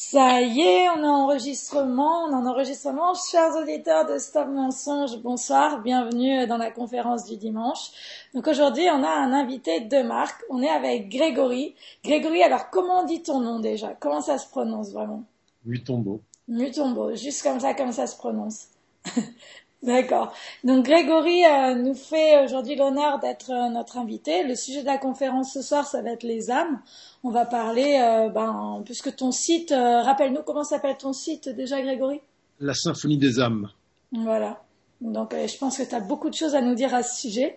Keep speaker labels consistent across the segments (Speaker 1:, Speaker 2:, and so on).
Speaker 1: Ça y est, on est en enregistrement, on est en enregistrement. Chers auditeurs de Stop Mensonge, bonsoir, bienvenue dans la conférence du dimanche. Donc aujourd'hui, on a un invité de marque. On est avec Grégory. Grégory, alors comment on dit ton nom déjà? Comment ça se prononce vraiment?
Speaker 2: Mutombo.
Speaker 1: Mutombo, juste comme ça, comme ça se prononce. D'accord. Donc Grégory euh, nous fait aujourd'hui l'honneur d'être euh, notre invité. Le sujet de la conférence ce soir, ça va être les âmes. On va parler, euh, ben, puisque ton site, rappelle-nous comment s'appelle ton site déjà, Grégory?
Speaker 2: La Symphonie des âmes.
Speaker 1: Voilà. Donc je pense que tu as beaucoup de choses à nous dire à ce sujet.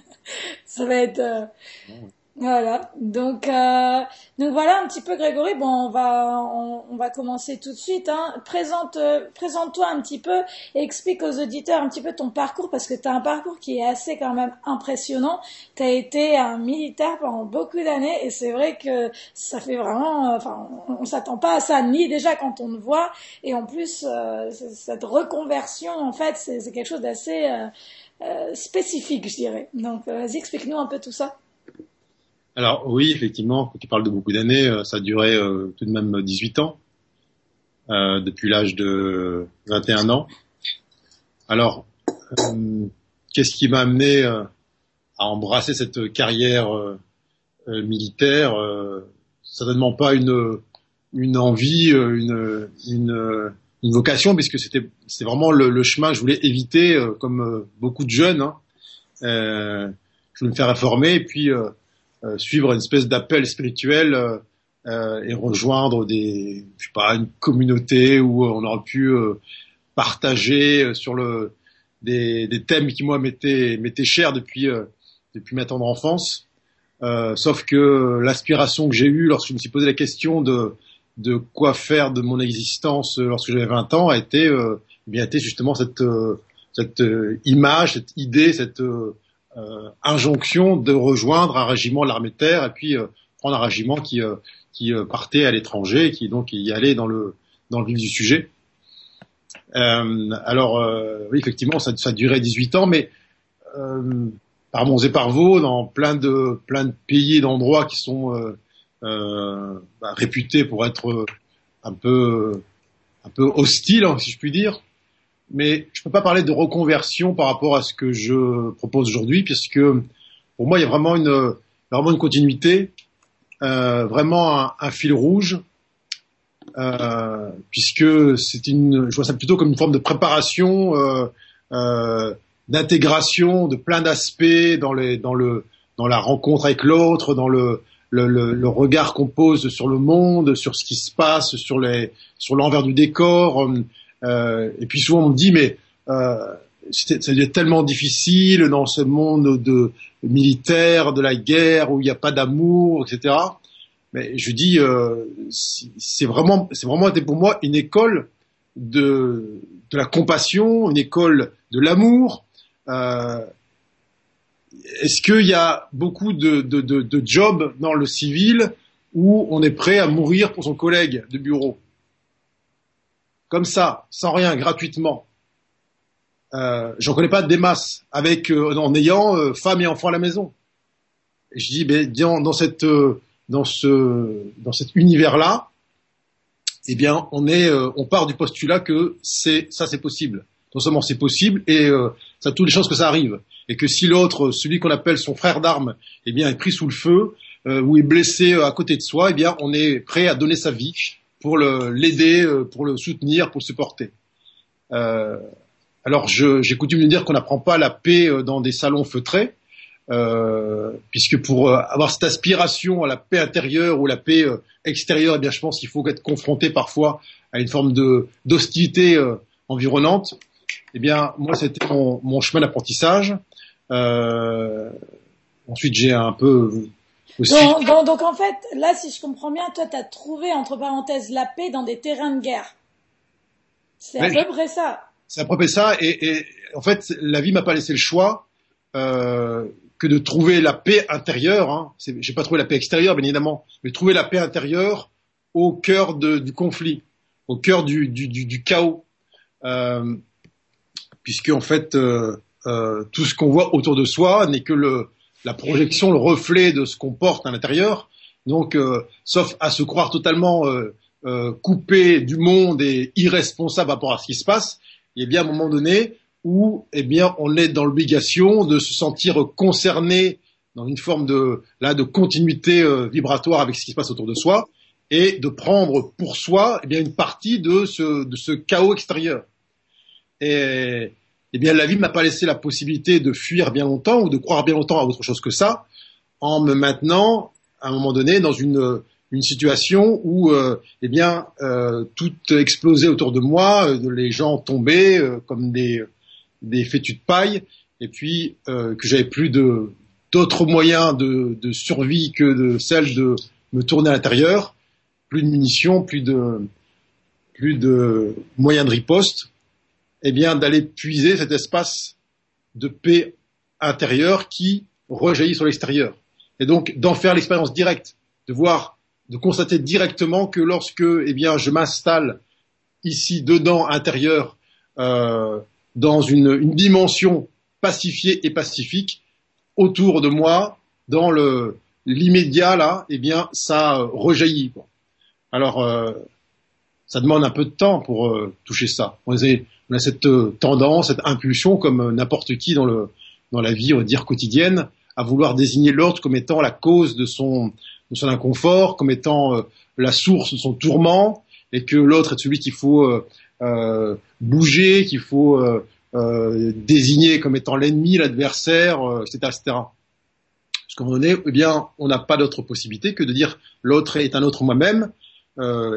Speaker 1: ça va être... Voilà. Donc, euh, donc voilà un petit peu Grégory. Bon, on va on, va commencer tout de suite. Hein. Présente présente-toi un petit peu et explique aux auditeurs un petit peu ton parcours parce que tu as un parcours qui est assez quand même impressionnant. Tu as été un militaire pendant beaucoup d'années et c'est vrai que ça fait vraiment. Enfin, on, s'attend pas à ça ni déjà quand on te voit et en plus euh, cette reconversion en fait c'est quelque chose d'assez euh, euh, spécifique, je dirais. Donc vas-y, explique-nous un peu tout ça.
Speaker 2: Alors oui, effectivement, quand tu parles de beaucoup d'années, euh, ça a duré euh, tout de même 18 ans, euh, depuis l'âge de 21 ans. Alors, qu'est-ce qui m'a amené à embrasser cette carrière militaire Certainement pas une, une envie, une, une, une vocation, puisque c'était vraiment le, chemin que je voulais éviter, comme beaucoup de jeunes. Hein. je voulais me faire réformer, et puis euh, suivre une espèce d'appel spirituel euh, euh, et rejoindre des, je sais pas, une communauté où on aurait pu partager sur le des, des, thèmes qui moi m'étaient m'étaient chers depuis depuis ma tendre enfance. Euh, sauf que l'aspiration que j'ai eue lorsque je me suis posé la question de de quoi faire de mon existence lorsque j'avais 20 ans a été euh, eh bien été justement cette cette image, cette idée, cette euh, injonction de rejoindre un régiment de l'armée de terre et puis euh, prendre un régiment qui, euh, qui partait à l'étranger et qui donc y allait dans le, dans le vif du sujet. alors, oui, effectivement, ça, ça durait 18 ans, mais par Mons et par Vaux, dans plein de, plein de pays et d'endroits qui sont euh, bah, réputés pour être un peu, un peu hostiles, hein, si je puis dire mais je ne peux pas parler de reconversion par rapport à ce que je propose aujourd'hui, puisque pour moi, il y a vraiment une, vraiment une continuité, euh, vraiment un, un, fil rouge, euh, puisque c'est une, je vois ça plutôt comme une forme de préparation, euh, euh d'intégration de plein d'aspects dans, les, dans, le, dans la rencontre avec l'autre, dans le, le, le, le regard qu'on pose sur le monde, sur ce qui se passe, sur les, sur l'envers du décor. Euh, et puis souvent on me dit mais euh, ça devient tellement difficile dans ce monde de militaire, de la guerre où il n'y a pas d'amour, etc. Mais je dis, euh, c'est vraiment, c'est vraiment été pour moi une école de, de la compassion, une école de l'amour. Euh, Est-ce qu'il y a beaucoup de, de, de, de jobs dans le civil où on est prêt à mourir pour son collègue de bureau? Comme ça, sans rien, gratuitement. Euh, J'en connais pas des masses, avec euh, en ayant euh, femme et enfants à la maison. Je dis, ben, dans, cette, euh, dans ce, dans cet univers-là, eh bien, on est, on part du postulat que c'est, ça, c'est possible. Non seulement c'est possible, et ça a toutes les chances que ça arrive. Et que si l'autre, celui qu'on appelle son frère d'armes, eh bien, est pris sous le feu ou est blessé à côté de soi, eh bien, on est prêt à donner sa vie pour l'aider, euh, pour le soutenir, pour le supporter. Euh, alors j'ai coutume de dire qu'on n'apprend pas la paix euh, dans des salons feutrés, puisque pour avoir cette aspiration à la paix intérieure ou la paix extérieure, eh bien je pense qu'il faut être confronté parfois à une forme d'hostilité environnante. Eh bien moi c'était mon, chemin d'apprentissage. ensuite j'ai un peu
Speaker 1: donc, donc, en fait, là, si je comprends bien, toi, tu as trouvé, entre parenthèses, la paix dans des terrains de guerre. C'est à peu près ça.
Speaker 2: C'est à peu près ça. Et, et en fait, la vie m'a pas laissé le choix euh, que de trouver la paix intérieure. Hein. J'ai pas trouvé la paix extérieure, bien évidemment, mais trouver la paix intérieure au cœur de, du conflit, au cœur du, du, du, du chaos. Euh, puisque en fait, euh, euh tout ce qu'on voit autour de soi n'est que le, la projection, le reflet de ce qu'on porte à l'intérieur. Donc, euh, sauf à se croire totalement euh, euh, coupé du monde et irresponsable par rapport à ce qui se passe, il y a bien un moment donné où eh bien on est dans l'obligation de se sentir concerné dans une forme de là de continuité euh, vibratoire avec ce qui se passe autour de soi et de prendre pour soi eh bien une partie de ce de ce chaos extérieur. Et eh bien la vie m'a pas laissé la possibilité de fuir bien longtemps ou de croire bien longtemps à autre chose que ça en me maintenant à un moment donné dans une une situation où euh, eh bien euh, tout explosait autour de moi, euh, les gens tombaient comme des des fétus de paille, et puis que j'avais plus de d'autres moyens de, de, survie que de celle de me tourner à l'intérieur, plus de munitions, plus de plus de moyens de riposte, eh bien d'aller puiser cet espace de paix intérieure qui rejaillit sur l'extérieur, et donc d'en faire l'expérience directe, de voir de constater directement que lorsque eh bien, je m'installe ici dedans, intérieur, euh, dans une, une, dimension pacifiée et pacifique, autour de moi, dans le l'immédiat là, eh bien, ça rejaillit. Quoi. Alors, euh, ça demande un peu de temps pour euh, toucher ça. On a, cette euh, tendance, cette impulsion, comme n'importe qui dans le dans la vie, quotidienne, à vouloir désigner l'autre comme étant la cause de son de son inconfort, comme étant euh, la source de son tourment, et que l'autre est celui qu'il faut euh, euh, bouger, qu'il faut désigner comme étant l'ennemi, l'adversaire, etc., etc. Parce qu'à un moment donné, eh bien, on n'a pas d'autre possibilité que de dire l'autre est un autre moi-même,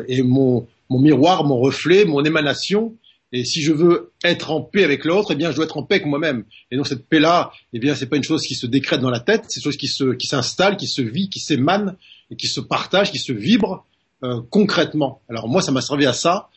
Speaker 2: et mon, mon miroir, mon reflet, mon émanation, et si je veux être en paix avec l'autre, eh bien, je dois être en paix avec moi-même. Et donc, cette paix-là, eh bien, c'est pas une chose qui se décrète dans la tête, c'est une chose qui se, qui s'installe, qui se vit, qui s'émane, et qui se partage, qui se vibre, euh, concrètement. Alors, moi, ça m'a servi à ça,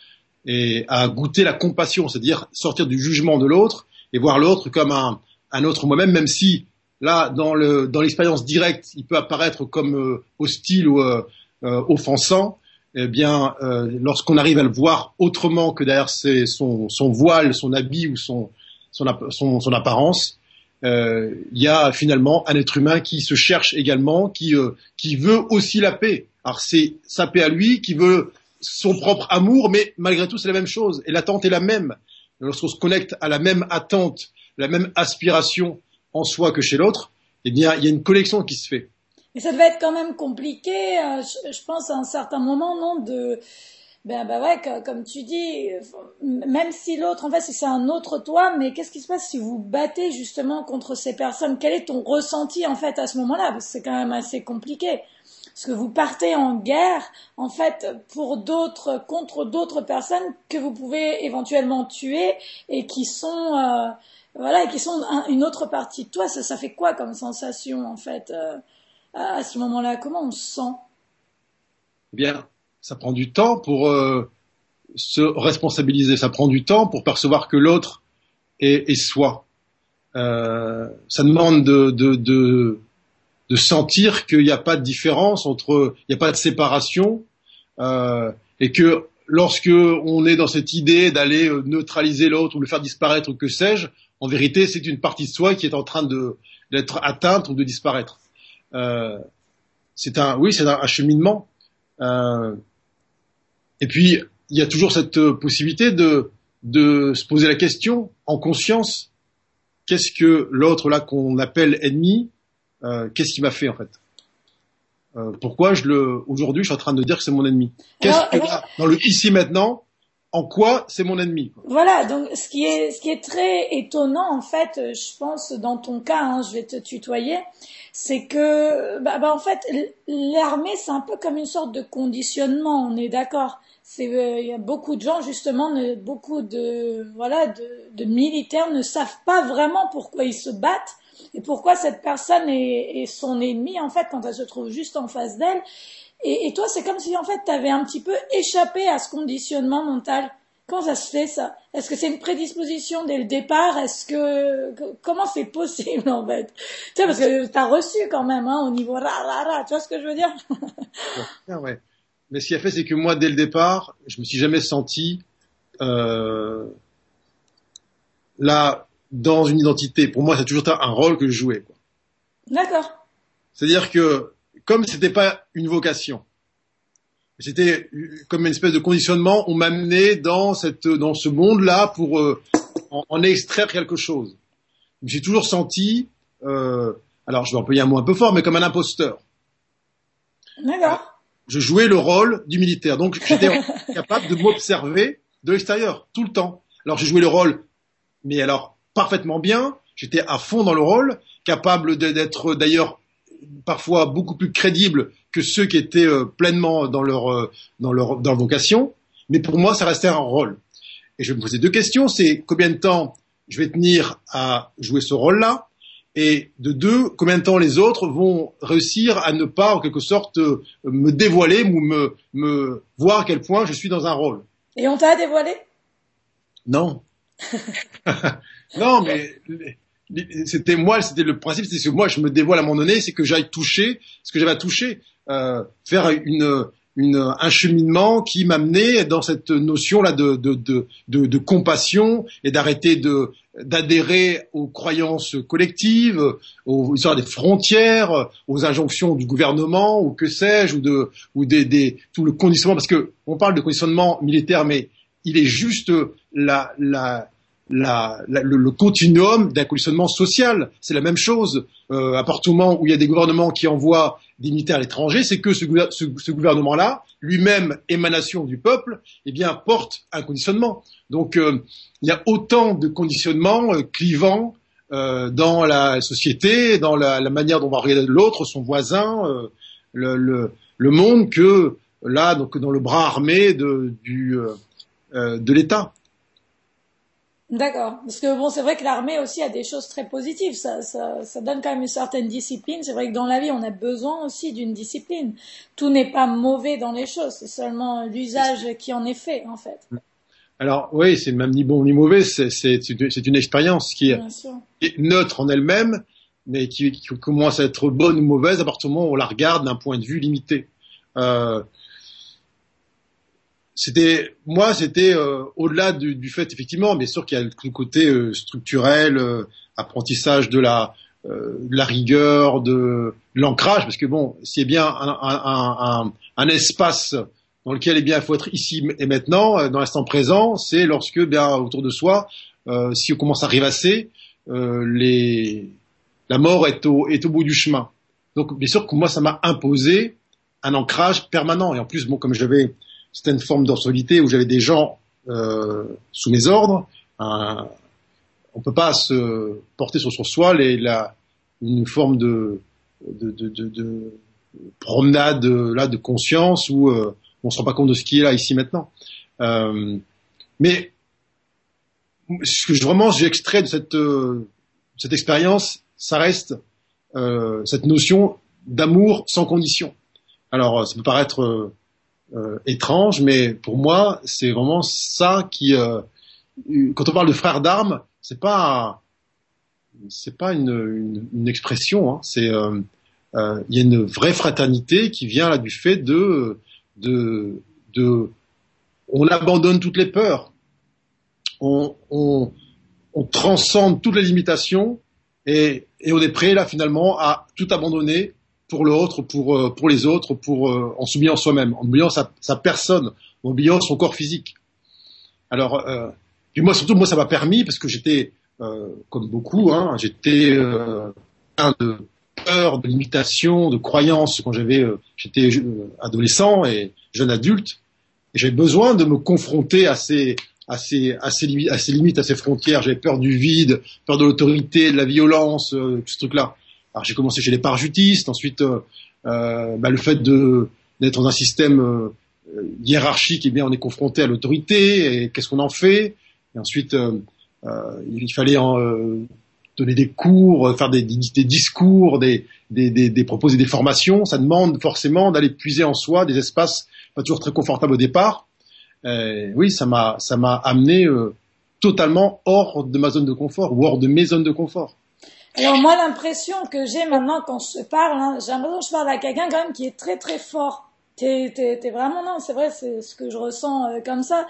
Speaker 2: et à goûter la compassion, c'est-à-dire sortir du jugement de l'autre, et voir l'autre comme un, un autre moi-même, même si, là, dans le, dans l'expérience directe, il peut apparaître comme euh, hostile ou euh, euh offensant, eh bien, euh, lorsqu'on arrive à le voir autrement que derrière son, son, voile, son habit ou son, son, son apparence, euh, il y a finalement un être humain qui se cherche également, qui, euh, qui veut aussi la paix. Alors c'est sa paix à lui, qui veut son propre amour, mais malgré tout c'est la même chose. Et l'attente est la même. Lorsqu'on se connecte à la même attente, la même aspiration en soi que chez l'autre, eh bien il y a une collection qui se fait.
Speaker 1: Et ça devait être quand même compliqué, euh, je, pense, à un certain moment, non de, ben, ben ouais, comme tu dis, même si l'autre, en fait, c'est un autre toi, mais qu'est-ce qui se passe si vous battez justement contre ces personnes? Quel est ton ressenti, en fait, à ce moment-là? Parce que c'est quand même assez compliqué. Parce que vous partez en guerre, en fait, pour d'autres, contre d'autres personnes que vous pouvez éventuellement tuer et qui sont, euh, voilà, et qui sont une autre partie de toi. Ça, ça fait quoi comme sensation, en fait euh? À ce moment-là Comment on se sent?
Speaker 2: Eh Bien, ça prend du temps pour euh, se responsabiliser, ça prend du temps pour percevoir que l'autre est, soi. Euh, ça demande de, de, de, de sentir qu'il n'y a pas de différence entre, il n'y a pas de séparation, euh, et que lorsque on est dans cette idée d'aller neutraliser l'autre ou le faire disparaître ou que sais-je, en vérité, c'est une partie de soi qui est en train d'être atteinte ou de disparaître. Euh, c'est un, oui, c'est un, cheminement. Euh, et puis, il y a toujours cette possibilité de, de se poser la question en conscience qu'est-ce que l'autre là qu'on appelle ennemi, euh, qu'est-ce qu'il m'a fait en fait? Euh, Pourquoi je le aujourd'hui je suis en train de dire que c'est mon ennemi? Qu'est-ce que dans le ici maintenant en quoi c'est mon ennemi
Speaker 1: Voilà, donc ce qui est très étonnant en fait, je pense dans ton cas, hein, je vais te tutoyer, c'est que, bah, bah, en fait, l'armée, c'est un peu comme une sorte de conditionnement, on est d'accord. C'est, euh, il y a beaucoup de gens, justement, beaucoup de, voilà, de, de, militaires ne savent pas vraiment pourquoi ils se battent et pourquoi cette personne est, est son ennemi, en fait, quand elle se trouve juste en face d'elle. Et, et, toi, c'est comme si, en fait, tu avais un petit peu échappé à ce conditionnement mental. Comment ça se fait ça? Est-ce que c'est une prédisposition dès le départ? Est-ce que comment c'est possible en fait? Tu sais parce que tu as reçu quand même hein, au niveau ra ra ra, tu vois ce que je veux dire?
Speaker 2: Ouais. Mais ce qui a fait c'est que moi dès le départ, je me suis jamais senti euh, là dans une identité. Pour moi, c'est toujours un rôle que je jouais.
Speaker 1: D'accord.
Speaker 2: C'est-à-dire que comme c'était pas une vocation, c'était comme une espèce de conditionnement. On m'amenait dans cette, dans ce monde-là pour euh, en, extraire quelque chose. J'ai toujours senti, euh, alors je vais employer un mot un peu fort, mais comme un imposteur.
Speaker 1: D'accord.
Speaker 2: Je jouais le rôle du militaire, donc j'étais capable de m'observer de l'extérieur tout le temps. Alors j'ai joué le rôle, mais alors parfaitement bien. J'étais à fond dans le rôle, capable d'être d'ailleurs parfois beaucoup plus crédible que ceux qui étaient euh, pleinement dans leur, euh, dans leur dans leur vocation. Mais pour moi, ça restait un rôle. Et je vais me poser deux questions. C'est combien de temps je vais tenir à jouer ce rôle-là? Et de deux, combien de temps les autres vont réussir à ne pas, en quelque sorte, euh, me dévoiler ou me, me voir à quel point je suis dans un rôle?
Speaker 1: Et on t'a dévoilé?
Speaker 2: Non. non, mais c'était moi, c'était le principe, c'est que moi je me dévoile à un moment donné, c'est que j'aille toucher ce que j'avais à toucher, euh, faire une, une, un cheminement qui m'amenait dans cette notion là de, de, de, de, de compassion et d'arrêter de d'adhérer aux croyances collectives, aux histoires des frontières, aux injonctions du gouvernement ou que sais-je, ou de ou des, des, tout le conditionnement, parce que on parle de conditionnement militaire, mais il est juste la, la la, le, continuum d'un conditionnement social. C'est la même chose. Euh, à partir du moment où il y a des gouvernements qui envoient des militaires à l'étranger, c'est que ce, gouvernement-là, lui-même émanation du peuple, eh bien porte un conditionnement. Donc euh, il y a autant de conditionnements euh, clivants euh, dans la société, dans la, manière dont on va regarder l'autre, son voisin, euh, le, monde, que là, donc dans le bras armé de l'État.
Speaker 1: D'accord. Parce que bon, c'est vrai que l'armée aussi a des choses très positives. Ça, ça, ça, donne quand même une certaine discipline. C'est vrai que dans la vie, on a besoin aussi d'une discipline. Tout n'est pas mauvais dans les choses. C'est seulement l'usage qui en est fait, en fait.
Speaker 2: Alors oui, c'est même ni bon ni mauvais. C'est une expérience qui est, est, neutre en elle-même, mais qui, qui, commence à être bonne ou mauvaise à partir du moment où on la regarde d'un point de vue limité. Euh, c'était moi c'était euh, au-delà du, du, fait effectivement bien sûr qu'il y a le côté euh, structurel euh, apprentissage de la de la rigueur de, l'ancrage parce que bon c'est bien un, un, un, un, espace dans lequel eh bien il faut être ici et maintenant dans l'instant présent c'est lorsque bien autour de soi si on commence à rivasser les la mort est au est au bout du chemin. Donc bien sûr que moi ça m'a imposé un ancrage permanent. Et en plus bon comme j'avais c'était une forme d'autorité où j'avais des gens euh, sous mes ordres. Euh, on peut pas se porter sur soi les, la, une forme de, de, de, de, promenade là de conscience où euh, on se rend pas compte de ce qui est là ici maintenant. Euh, mais ce que je, vraiment j'ai extrait de cette, euh, cette expérience, ça reste euh, cette notion d'amour sans condition. Alors ça peut paraître euh, étrange, mais pour moi, c'est vraiment ça qui, euh, quand on parle de frères d'armes, c'est pas, c'est pas une, une, une expression, hein, c'est, euh, euh, il y a une vraie fraternité qui vient là du fait de, de, de, on abandonne toutes les peurs, on, on, on transcende toutes les limitations et, et on est prêt là finalement à tout abandonner pour l'autre, pour euh, pour les autres, pour euh, en s'oubliant soi-même, en oubliant sa, sa, personne, en oubliant son corps physique. Alors, euh, puis moi surtout moi ça m'a permis parce que j'étais euh, comme beaucoup, hein, j'étais euh, plein de peur, de limitation, de croyances quand j'avais j'étais adolescent et jeune adulte. Et j'avais besoin de me confronter à ces à ces, à ces, limites, à ces frontières. J'avais peur du vide, peur de l'autorité, de la violence, euh, ce truc-là. Alors j'ai commencé chez les parajutistes, ensuite euh, euh, bah, le fait de d'être dans un système euh, hiérarchique, eh bien on est confronté à l'autorité et qu'est-ce qu'on en fait? Et ensuite il fallait en, donner des cours, faire des, des discours, des, des, des, proposer des formations. Ça demande forcément d'aller puiser en soi des espaces pas toujours très confortables au départ. Euh, oui, ça m'a ça m'a amené euh, totalement hors de ma zone de confort ou hors de mes zones de confort.
Speaker 1: Alors moi, l'impression que j'ai maintenant quand je parle, hein, j'ai l'impression que je parle à quelqu'un quand même qui est très très fort T'es, t'es, t'es vraiment non, c'est vrai, c'est ce que je ressens euh, comme ça.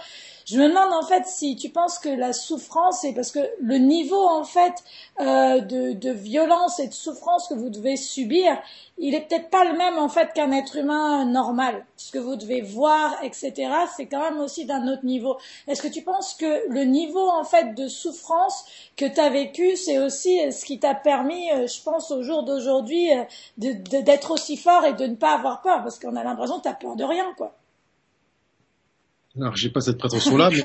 Speaker 1: Je me demande en fait si tu penses que la souffrance, c'est parce que le niveau en fait euh, de, de, violence et de souffrance que vous devez subir, il est peut-être pas le même en fait qu'un être humain normal. Ce que vous devez voir, etc. C'est quand même aussi d'un autre niveau. Est-ce que tu penses que le niveau en fait de souffrance que tu as vécu, c'est aussi ce qui t'a permis, euh, je pense, au jour d'aujourd'hui, euh, d'être aussi fort et de ne pas avoir peur, parce qu'on a l'impression que tu peur de rien, quoi.
Speaker 2: Alors, j'ai pas cette prétention-là, mais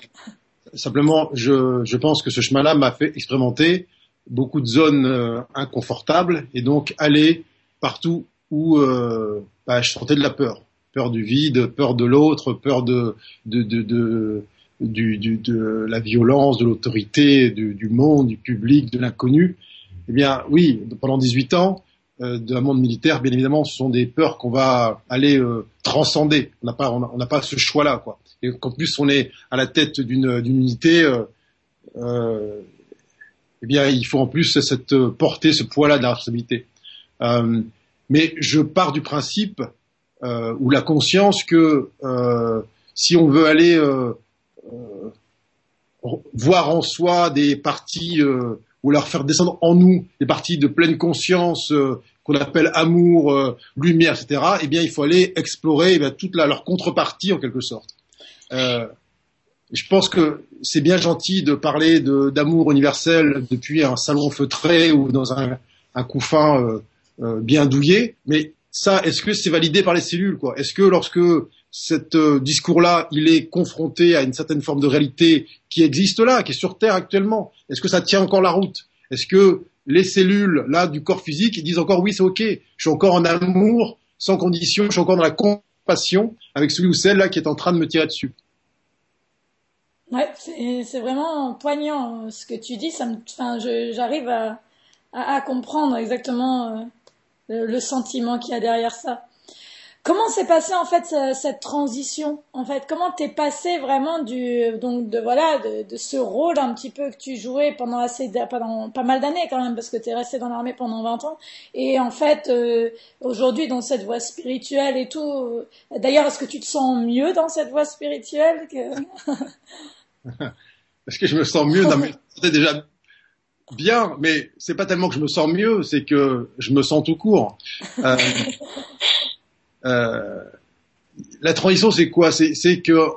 Speaker 2: simplement, je, je, pense que ce chemin-là m'a fait expérimenter beaucoup de zones euh, inconfortables et donc aller partout où euh, bah, je sentais de la peur, peur du vide, peur de l'autre, peur de, de, de, de du, du, de la violence, de l'autorité, du, du, monde, du public, de l'inconnu. Eh bien, oui, pendant 18 ans, euh, la monde militaire, bien évidemment, ce sont des peurs qu'on va aller euh, transcender. On n'a pas, on n'a pas ce choix-là, quoi et qu'en plus on est à la tête d'une unité, euh, euh, eh bien il faut en plus cette porter ce poids-là de la responsabilité. Euh, mais je pars du principe euh, ou la conscience que euh, si on veut aller euh, voir en soi des parties ou leur faire descendre en nous des parties de pleine conscience qu'on appelle amour, lumière, etc. Eh bien, il faut aller explorer eh toute la, leur contrepartie en quelque sorte. Euh, je pense que c'est bien gentil de parler d'amour universel depuis un salon feutré ou dans un, couffin euh, euh, bien douillé, mais ça, est-ce que c'est validé par les cellules Est-ce que lorsque cet discours-là, il est confronté à une certaine forme de réalité qui existe là, qui est sur Terre actuellement, est-ce que ça tient encore la route? Est-ce que les cellules là du corps physique ils disent encore oui, c'est ok, je suis encore en amour, sans condition, je suis encore dans la compassion avec celui ou celle là qui est en train de me tirer dessus
Speaker 1: Ouais, c'est vraiment poignant euh, ce que tu dis. Ça me, enfin, j'arrive à, à, à, comprendre exactement euh, le, le, sentiment qu'il y a derrière ça. Comment s'est passée en fait cette transition En fait, comment t'es passé vraiment du donc de voilà de, de, ce rôle un petit peu que tu jouais pendant assez pendant pas mal d'années quand même parce que t'es resté dans l'armée pendant 20 ans et en fait euh, aujourd'hui dans cette voie spirituelle et tout. D'ailleurs, est-ce que tu te sens mieux dans cette voie spirituelle que?
Speaker 2: Est-ce que je me sens mieux mes... C'est déjà bien, mais c'est pas tellement que je me sens mieux, c'est que je me sens tout court. Euh, euh, la transition, c'est quoi? C'est que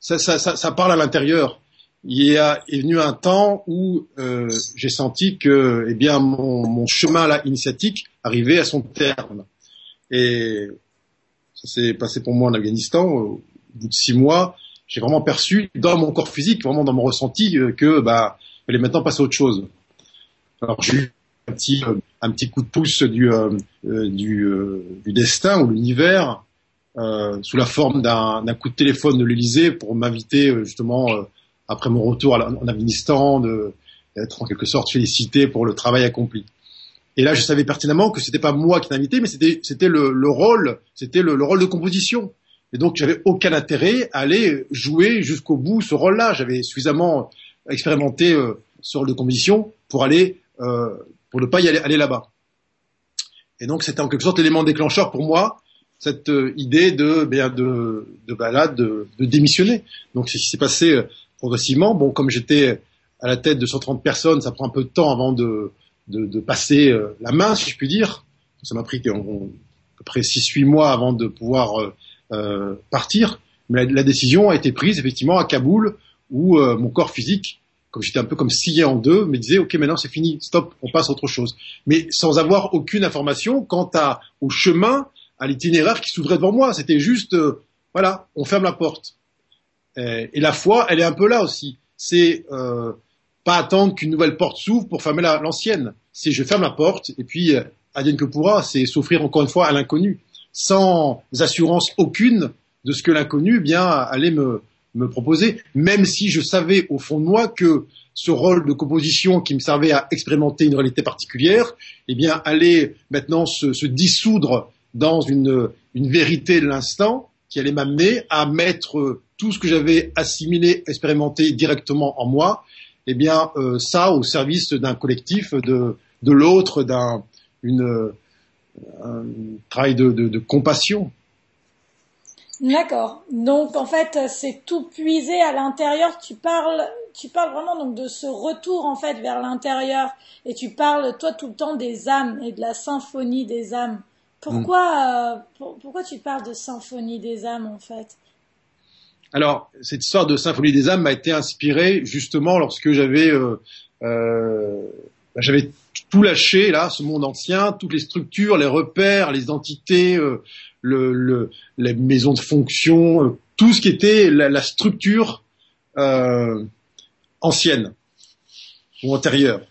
Speaker 2: ça, ça, ça, ça, parle à l'intérieur. Il y a est venu un temps où euh, j'ai senti que, eh bien, mon, mon chemin là initiatique arrivait à son terme. Et ça s'est passé pour moi en Afghanistan. Au bout de six mois, j'ai vraiment perçu dans mon corps physique, vraiment dans mon ressenti, euh, que bah, il fallait maintenant passer à autre chose. Alors j'ai eu un petit, euh, un petit coup de pouce du, euh, du, du, destin ou l'univers sous la forme d'un coup de téléphone de l'Élysée pour m'inviter justement après mon retour en Afghanistan d'être en quelque sorte félicité pour le travail accompli. Et là, je savais pertinemment que c'était pas moi qui l'invitais, mais c'était c'était le, le, rôle, c'était le, le, rôle de composition. Et donc, j'avais aucun intérêt à aller jouer jusqu'au bout ce rôle-là. J'avais suffisamment expérimenté euh, sur le composition pour aller, euh, pour ne pas y aller, aller là-bas. Et donc, c'était en quelque sorte l'élément déclencheur pour moi, cette euh, idée de, bien, de, de balade, de, de, démissionner. Donc, c'est ce qui s'est passé euh, progressivement. Bon, comme j'étais à la tête de 130 personnes, ça prend un peu de temps avant de, de, de passer euh, la main, si je puis dire. Ça m'a pris à peu près 6-8 mois avant de pouvoir euh, partir. Mais la, décision a été prise effectivement à Kaboul, où mon corps physique, comme j'étais un peu comme scié en deux, me disait ok maintenant c'est fini, stop, on passe à autre chose. Mais sans avoir aucune information quant à, au chemin, à l'itinéraire qui s'ouvrait devant moi. C'était juste euh, voilà, on ferme la porte. Et, et, la foi, elle est un peu là aussi. C'est euh, pas attendre qu'une nouvelle porte s'ouvre pour fermer l'ancienne. C'est je ferme la porte et puis advienne que pourra, c'est s'offrir encore une fois à l'inconnu sans assurance aucune de ce que l'inconnu bien allait me, me proposer, même si je savais au fond de moi que ce rôle de composition qui me servait à expérimenter une réalité particulière, eh bien, allait maintenant se, dissoudre dans une, vérité de l'instant qui allait m'amener à mettre tout ce que j'avais assimilé, expérimenté directement en moi, eh bien, euh, ça au service d'un collectif, de, l'autre, d'un, une, un travail de, compassion.
Speaker 1: D'accord. Donc en fait, c'est tout puisé à l'intérieur. Tu parles, tu parles vraiment donc de ce retour en fait vers l'intérieur, et tu parles toi tout le temps des âmes et de la symphonie des âmes. Pourquoi, euh, pourquoi tu parles de symphonie des âmes en fait?
Speaker 2: Alors cette histoire de symphonie des âmes m'a été inspirée justement lorsque j'avais euh, euh, bah, j'avais tout lâché là, ce monde ancien, toutes les structures, les repères, les entités, euh, le, le, les maisons de fonction, euh, tout ce qui était la, la structure euh, ancienne ou antérieure.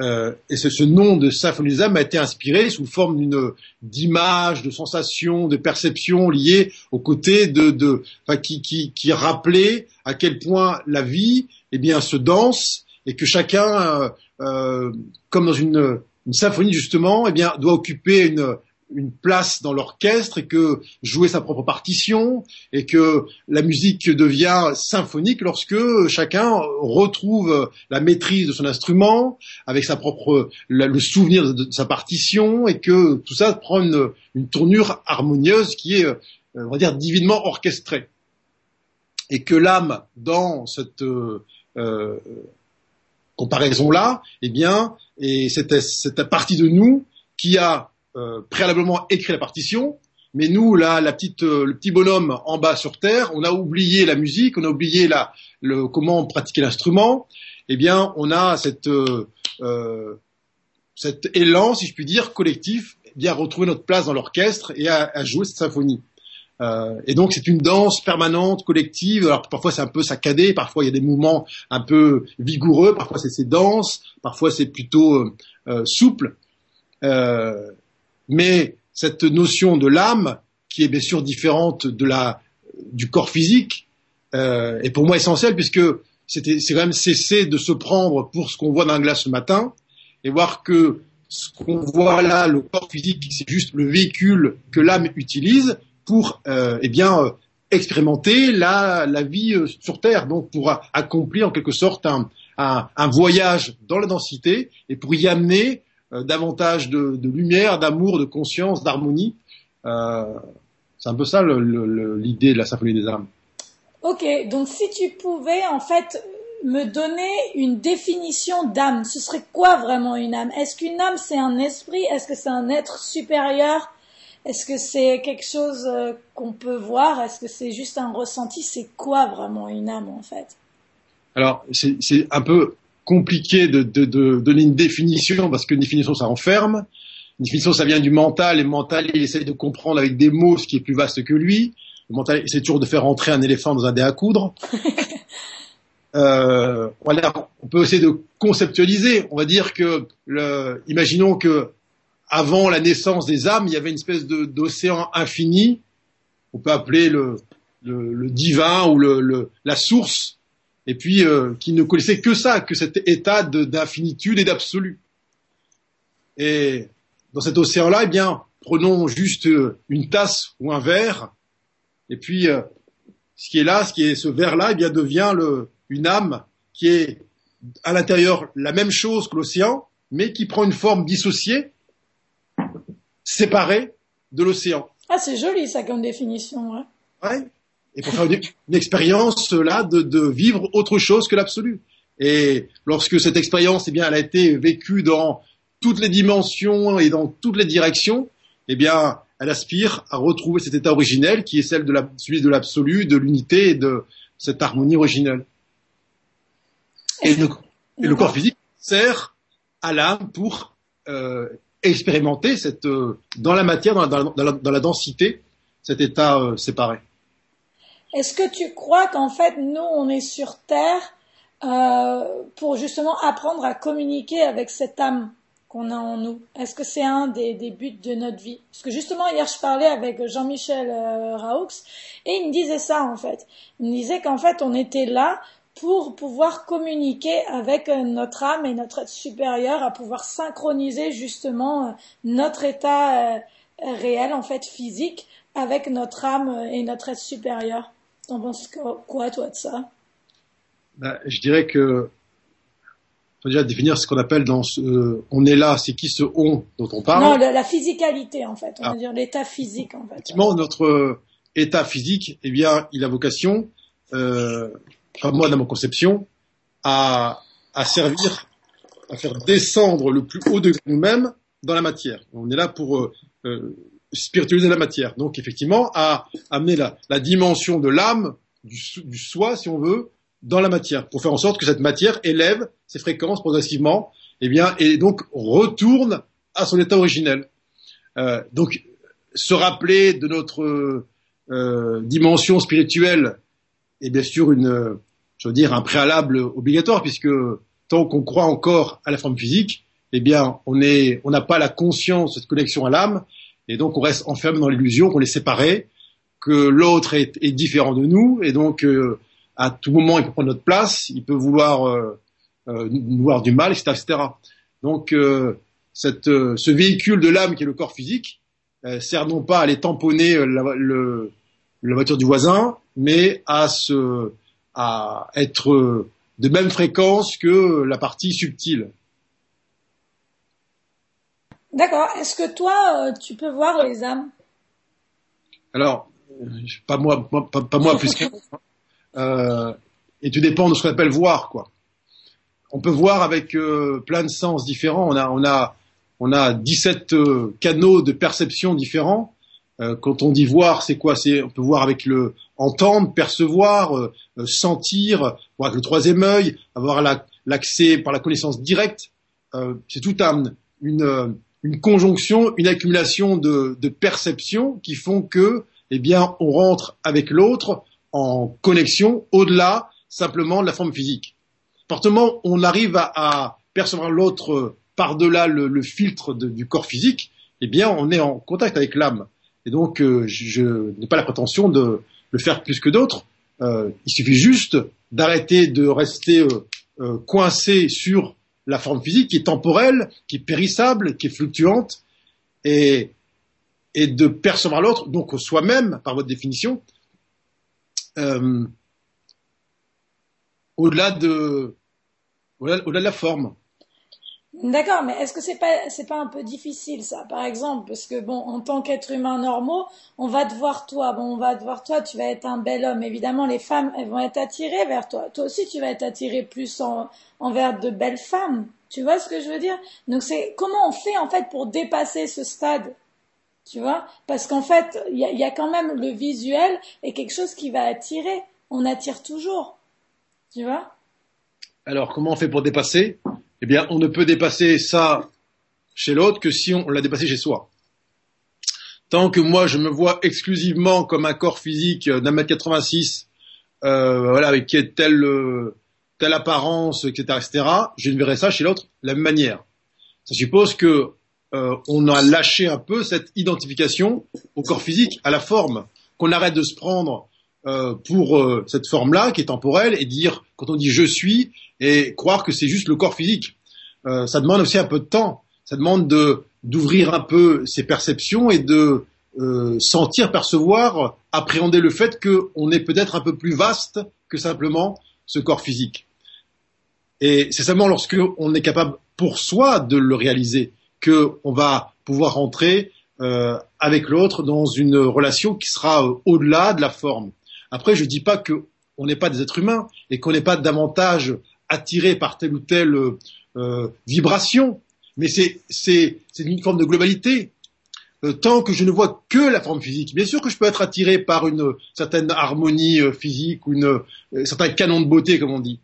Speaker 2: Euh, et ce, ce, nom de symphonie a été inspiré sous forme d'une d'image, de sensations, de perceptions liées au côté de, de enfin, qui, qui, qui rappelait à quel point la vie, eh bien, se danse et que chacun, euh, euh comme dans une, une symphonie justement, eh bien, doit occuper une, une place dans l'orchestre et que jouer sa propre partition et que la musique devient symphonique lorsque chacun retrouve la maîtrise de son instrument avec sa propre le souvenir de sa partition et que tout ça prend une, tournure harmonieuse qui est on va dire divinement orchestrée. Et que l'âme dans cette euh, comparaison là eh bien et cette, cette partie de nous qui a euh, préalablement écrit la partition, mais nous, là, la petite, euh, le petit bonhomme en bas sur Terre, on a oublié la musique, on a oublié la, le, comment pratiquer l'instrument. Eh bien, on a cette, euh, euh, cet élan, si je puis dire, collectif, eh bien retrouver notre place dans l'orchestre et à, à, jouer cette symphonie. Euh, et donc c'est une danse permanente, collective. Alors parfois c'est un peu saccadé, parfois il y a des mouvements un peu vigoureux, parfois c'est dense, parfois c'est plutôt souple. Euh, mais cette notion de l'âme, qui est bien sûr différente de la, du corps physique, euh, est pour moi essentielle puisque c'est quand même cesser de se prendre pour ce qu'on voit dans la glace ce matin et voir que ce qu'on voit là, le corps physique, c'est juste le véhicule que l'âme utilise pour euh, eh bien euh, expérimenter la, la vie euh, sur Terre, donc pour accomplir en quelque sorte un, un, voyage dans la densité et pour y amener davantage de, de lumière, d'amour, de conscience, d'harmonie. Euh, c'est un peu ça l'idée de la symphonie des âmes.
Speaker 1: Ok, donc si tu pouvais en fait me donner une définition d'âme, ce serait quoi vraiment une âme? Est-ce qu'une âme c'est un esprit? Est-ce que c'est un être supérieur? Est-ce que c'est quelque chose euh, qu'on peut voir? Est-ce que c'est juste un ressenti? C'est quoi vraiment une âme en fait?
Speaker 2: Alors c'est un peu compliqué de, de, de, donner une définition parce qu'une définition ça enferme. Une définition ça vient du mental et mental il essaie de comprendre avec des mots ce qui est plus vaste que lui. Le mental essaie toujours de faire entrer un éléphant dans un dé à coudre. euh, voilà, on peut essayer de conceptualiser. On va dire que, le, imaginons que avant la naissance des âmes, il y avait une espèce d'océan infini. On peut appeler le, le, le divin ou le, la source et puis euh, qui ne connaissait que ça, que cet état d'infinitude et d'absolu. Et dans cet océan-là, eh bien, prenons juste euh, une tasse ou un verre, et puis euh, ce qui est là, ce qui est ce verre-là, eh bien, devient le, une âme qui est à l'intérieur la même chose que l'océan, mais qui prend une forme dissociée, séparée de l'océan.
Speaker 1: Ah, c'est joli ça comme définition. Ouais.
Speaker 2: ouais et pour faire une, une expérience là de, de, vivre autre chose que l'absolu. Et lorsque cette expérience, eh bien, elle a été vécue dans toutes les dimensions et dans toutes les directions, eh bien, elle aspire à retrouver cet état originel qui est celle de la, celui de l'absolu, de l'unité et de cette harmonie originelle. Et le, et le corps physique sert à l'âme pour euh, expérimenter cette, euh, dans la matière, dans la, dans la, dans la densité, cet état euh, séparé.
Speaker 1: Est-ce que tu crois qu'en fait, nous, on est sur Terre euh, pour justement apprendre à communiquer avec cette âme qu'on a en nous? Est-ce que c'est un des, des, buts de notre vie? Parce que justement, hier, je parlais avec Jean-Michel euh, Raoux et il me disait ça, en fait. Il me disait qu'en fait, on était là pour pouvoir communiquer avec euh, notre âme et notre être supérieur, à pouvoir synchroniser justement euh, notre état réel, en fait, physique, avec notre âme et notre être supérieur. T'en penses quoi, toi, de ça?
Speaker 2: Ben, Je dirais que faut déjà définir ce qu'on appelle dans ce, euh, on est là, c'est qui ce on dont on parle
Speaker 1: Non, la, la physicalité en fait, on ah. va dire l'état physique en fait.
Speaker 2: Effectivement, notre état physique, eh bien, il a vocation, euh, moi dans ma conception, à, à servir, à faire descendre le plus haut de nous-mêmes dans la matière. On est là pour euh, euh, spiritualiser la matière. Donc effectivement, à amener la, dimension de l'âme, du, soi, si on veut, dans la matière, pour faire en sorte que cette matière élève ses fréquences progressivement, et eh bien, et donc retourne à son état originel. Euh, donc, se rappeler de notre euh, dimension spirituelle est bien sûr une, je veux dire, un préalable obligatoire, puisque tant qu'on croit encore à la forme physique, eh bien, on est, on n'a pas la conscience cette connexion à l'âme, et donc on reste enfermé dans l'illusion qu'on est séparé, que l'autre est, est, différent de nous, et donc euh, à tout moment il peut prendre notre place, il peut vouloir euh, euh, nous voir du mal, etc., etc. Donc euh, cette, euh, ce véhicule de l'âme qui est le corps physique euh, sert non pas à aller tamponner la, le, la voiture du voisin, mais à se, à être de même fréquence que la partie subtile.
Speaker 1: D'accord. Est-ce que toi, tu peux voir les âmes?
Speaker 2: Alors, pas moi, pas, pas moi plus qu'un euh, et tu dépends de ce qu'on appelle voir, quoi. On peut voir avec euh, plein de sens différents. On a, on a, on a 17 euh, canaux de perception différents. Euh, quand on dit voir, c'est quoi? C'est on peut voir avec le entendre, percevoir, euh, sentir, voir avec le troisième œil, avoir l'accès par la connaissance directe. c'est tout un, une, une conjonction, une accumulation de, perceptions qui font que, eh bien, on rentre avec l'autre en connexion au-delà simplement de la forme physique. Fortement, on arrive à, percevoir l'autre par-delà le, le, filtre du corps physique, eh bien, on est en contact avec l'âme. Et donc, euh, je, n'ai pas la prétention de le faire plus que d'autres. Euh, il suffit juste d'arrêter de rester euh, coincé sur la forme physique qui est temporelle, qui est périssable, qui est fluctuante, et, de percevoir l'autre, donc soi-même, par votre définition, euh, au-delà de, au-delà de la forme.
Speaker 1: D'accord, mais est-ce que c'est pas c'est pas un peu difficile ça, par exemple, parce que bon, en tant qu'être humain normaux, on va te voir toi, bon, on va te voir toi, tu vas être un bel homme. Évidemment, les femmes, elles vont être attirées vers toi. Toi aussi, tu vas être attiré plus en, envers de belles femmes. Tu vois ce que je veux dire? Donc c'est comment on fait en fait pour dépasser ce stade? Tu vois? Parce qu'en fait, il y y a, quand même le visuel et quelque chose qui va attirer. On attire toujours. Tu vois?
Speaker 2: Alors, comment on fait pour dépasser? Eh bien, on ne peut dépasser ça chez l'autre que si on l'a dépassé chez soi. Tant que moi, je me vois exclusivement comme un corps physique d'un mètre 86, euh, voilà, avec telle, euh, telle apparence, etc., etc., je ne verrai ça chez l'autre de la même manière. Ça suppose que euh, on a lâché un peu cette identification au corps physique, à la forme, qu'on arrête de se prendre euh, pour euh, cette forme-là qui est temporelle et dire, quand on dit je suis, et croire que c'est juste le corps physique. Euh, ça demande aussi un peu de temps. Ça demande de d'ouvrir un peu ses perceptions et de euh, sentir, percevoir, appréhender le fait qu'on est peut-être un peu plus vaste que simplement ce corps physique. Et c'est seulement lorsque on est capable pour soi de le réaliser qu'on va pouvoir entrer euh, avec l'autre dans une relation qui sera au-delà de la forme. Après, je ne dis pas qu'on n'est pas des êtres humains et qu'on n'est pas davantage attiré par telle ou telle euh, vibration, mais c'est une forme de globalité. Euh, tant que je ne vois que la forme physique, bien sûr que je peux être attiré par une certaine harmonie euh, physique ou une, certain canon de beauté, comme on dit.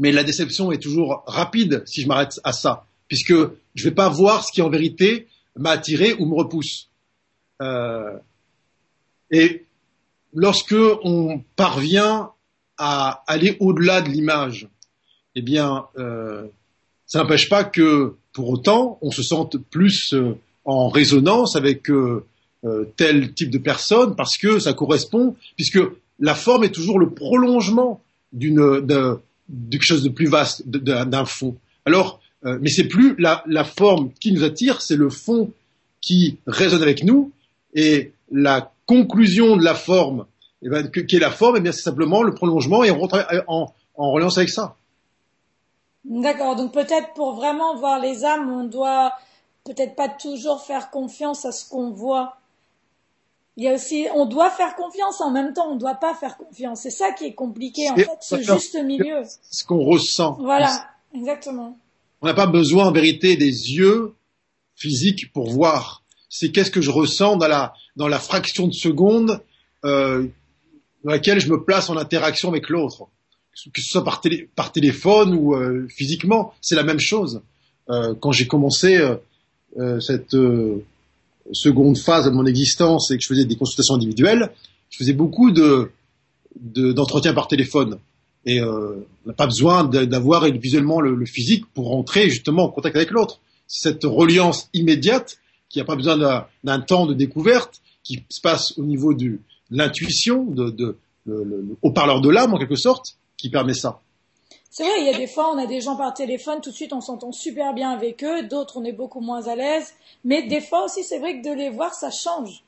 Speaker 2: Mais la déception est toujours rapide si je m'arrête à ça puisque je ne vais pas voir ce qui en vérité m'a attiré ou me repousse. Et lorsque on parvient à aller au-delà de l'image, eh bien, euh, ça n'empêche pas que, pour autant, on se sente plus euh, en résonance avec euh, tel type de personne, parce que ça correspond, puisque la forme est toujours le prolongement d'une chose de plus vaste, d'un fond. Alors, mais c'est plus la, la, forme qui nous attire, c'est le fond qui résonne avec nous. Et la conclusion de la forme, eh ben, qui est la forme, eh bien c'est simplement le prolongement et on rentre en, en relance avec ça.
Speaker 1: D'accord. Donc peut-être pour vraiment voir les âmes, on doit peut-être pas toujours faire confiance à ce qu'on voit. il y a aussi, on doit faire confiance en même temps, on ne doit pas faire confiance. C'est ça qui est compliqué, en fait, ce juste milieu.
Speaker 2: Ce qu'on ressent.
Speaker 1: Voilà, exactement.
Speaker 2: On n'a pas besoin, en vérité, des yeux physiques pour voir. C'est qu'est-ce que je ressens dans la, dans la fraction de seconde euh, dans laquelle je me place en interaction avec l'autre. Que ce soit par, télé, par téléphone ou euh, physiquement, c'est la même chose. Euh, quand j'ai commencé cette seconde phase de mon existence et que je faisais des consultations individuelles, je faisais beaucoup de d'entretien par téléphone. Et on n'a pas besoin d'avoir visuellement le, le, physique pour rentrer justement en contact avec l'autre. Cette reliance immédiate qui n'a pas besoin d'un temps de découverte, qui se passe au niveau de l'intuition, de, de, le, le, au parleur de l'âme en quelque sorte, qui permet ça.
Speaker 1: C'est vrai, il y a des fois, on a des gens par téléphone, tout de suite, on s'entend super bien avec eux, d'autres, on est beaucoup moins à l'aise. Mais des fois aussi, c'est vrai que de les voir, ça change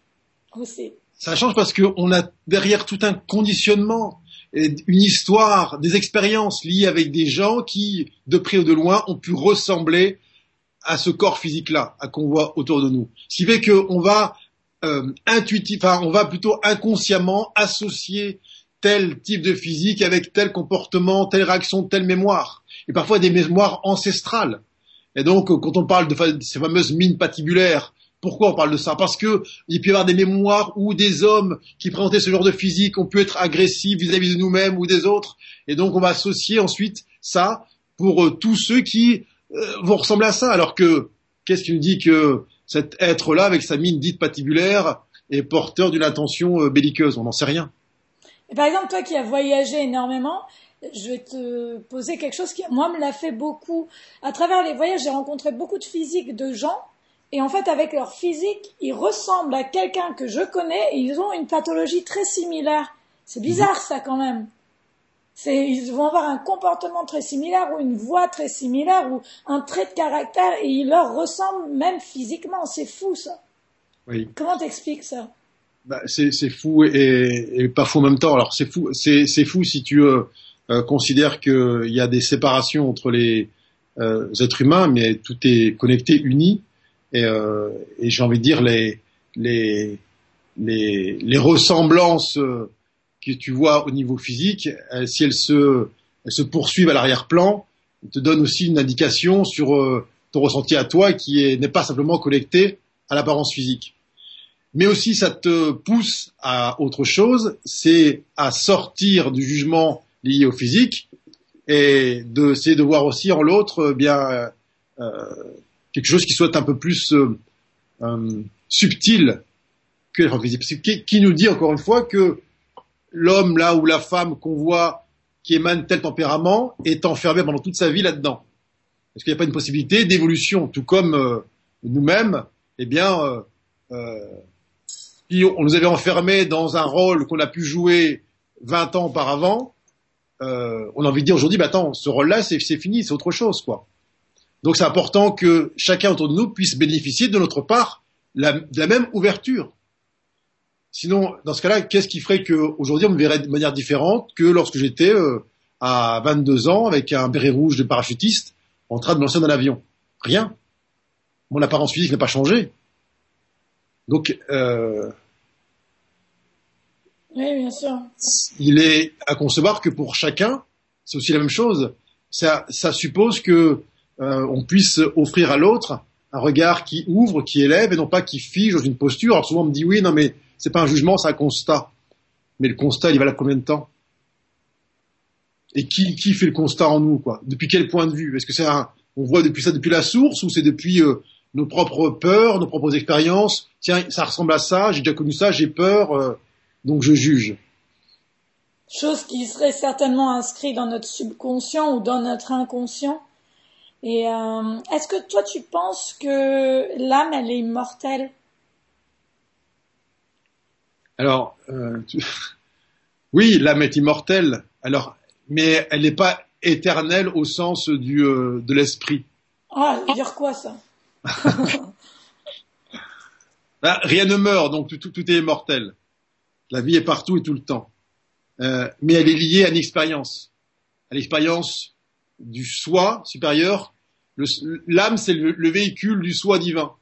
Speaker 1: aussi.
Speaker 2: Ça change parce qu'on a derrière tout un conditionnement, une histoire, des expériences liées avec des gens qui, de près ou de loin, ont pu ressembler à ce corps physique-là, à qu'on voit autour de nous. Ce qui fait qu'on va euh, intuitif, enfin, on va plutôt inconsciemment associer tel type de physique avec tel comportement, telle réaction, telle mémoire. Et parfois des mémoires ancestrales. Et donc, quand on parle de ces fameuses mines patibulaires, pourquoi on parle de ça? Parce que il peut y avoir des mémoires où des hommes qui présentaient ce genre de physique ont pu être agressifs vis-à-vis de nous-mêmes ou des autres. Et donc, on va associer ensuite ça pour euh, tous ceux qui vont ressembler à ça. Alors que, qu'est-ce qui nous dit que cet être-là, avec sa mine dite patibulaire, est porteur d'une intention euh, belliqueuse? On n'en sait rien.
Speaker 1: Et par exemple, toi qui as voyagé énormément, je vais te poser quelque chose qui, moi, me l'a fait beaucoup. À travers les voyages, j'ai rencontré beaucoup de physiques de gens, et en fait, avec leur physique, ils ressemblent à quelqu'un que je connais, et ils ont une pathologie très similaire. C'est bizarre, ça, quand même. C'est, ils vont avoir un comportement très similaire, ou une voix très similaire, ou un trait de caractère, et ils leur ressemblent même physiquement. C'est fou, ça.
Speaker 2: Oui.
Speaker 1: Comment t'expliques ça?
Speaker 2: Bah, c'est fou et, et, pas fou en même temps. Alors c'est fou, c'est fou si tu euh, euh, considères qu'il y a des séparations entre les euh, êtres humains, mais tout est connecté, uni. Et, euh, et j'ai envie de dire les les les, les ressemblances euh, que tu vois au niveau physique, euh, si elles se se poursuivent à l'arrière-plan, te donnent aussi une indication sur ton ressenti à toi qui n'est pas simplement connecté à l'apparence physique mais aussi ça te pousse à autre chose, c'est à sortir du jugement lié au physique et d'essayer de voir aussi en l'autre eh bien euh, quelque chose qui soit un peu plus euh, euh, subtil que la physique. Qui, nous dit encore une fois que l'homme là ou la femme qu'on voit qui émane tel tempérament est enfermé pendant toute sa vie là-dedans Est-ce qu'il n'y a pas une possibilité d'évolution, tout comme euh, nous-mêmes, eh bien euh, euh, puis on nous avait enfermés dans un rôle qu'on a pu jouer 20 ans auparavant, on a envie de dire aujourd'hui, bah attends, ce rôle-là, c'est fini, c'est autre chose, quoi. Donc c'est important que chacun autour de nous puisse bénéficier de notre part de la même ouverture. Sinon, dans ce cas-là, qu'est-ce qui ferait qu'aujourd'hui on me verrait de manière différente que lorsque j'étais euh, à 22 ans avec un béret rouge de parachutiste en train de me lancer dans l'avion? Rien. Mon apparence physique n'a pas changé. Donc, euh,
Speaker 1: oui, bien sûr.
Speaker 2: Il est à concevoir que pour chacun, c'est aussi la même chose. Ça, ça suppose que euh, on puisse offrir à l'autre un regard qui ouvre, qui élève, et non pas qui fige dans une posture. Alors souvent on me dit oui, non mais c'est pas un jugement, c'est un constat. Mais le constat, il va là combien de temps? Et qui, qui fait le constat en nous, quoi? Depuis quel point de vue? Est-ce que c'est un, on voit depuis ça depuis la source ou c'est depuis euh, nos propres peurs, nos propres expériences? Tiens, ça ressemble à ça, j'ai déjà connu ça, j'ai peur, euh, donc je juge.
Speaker 1: Chose qui serait certainement inscrite dans notre subconscient ou dans notre inconscient. Et euh, est-ce que toi tu penses que l'âme elle est immortelle?
Speaker 2: Alors, euh, tu... oui, l'âme est immortelle. Alors, mais elle n'est pas éternelle au sens du euh, de l'esprit.
Speaker 1: Ah, dire quoi ça?
Speaker 2: Ben, rien ne meurt, donc tout, tout, est immortel. La vie est partout et tout le temps. Euh, mais elle est liée à une expérience, à l'expérience du soi supérieur. L'âme, c'est le, le, véhicule du soi divin,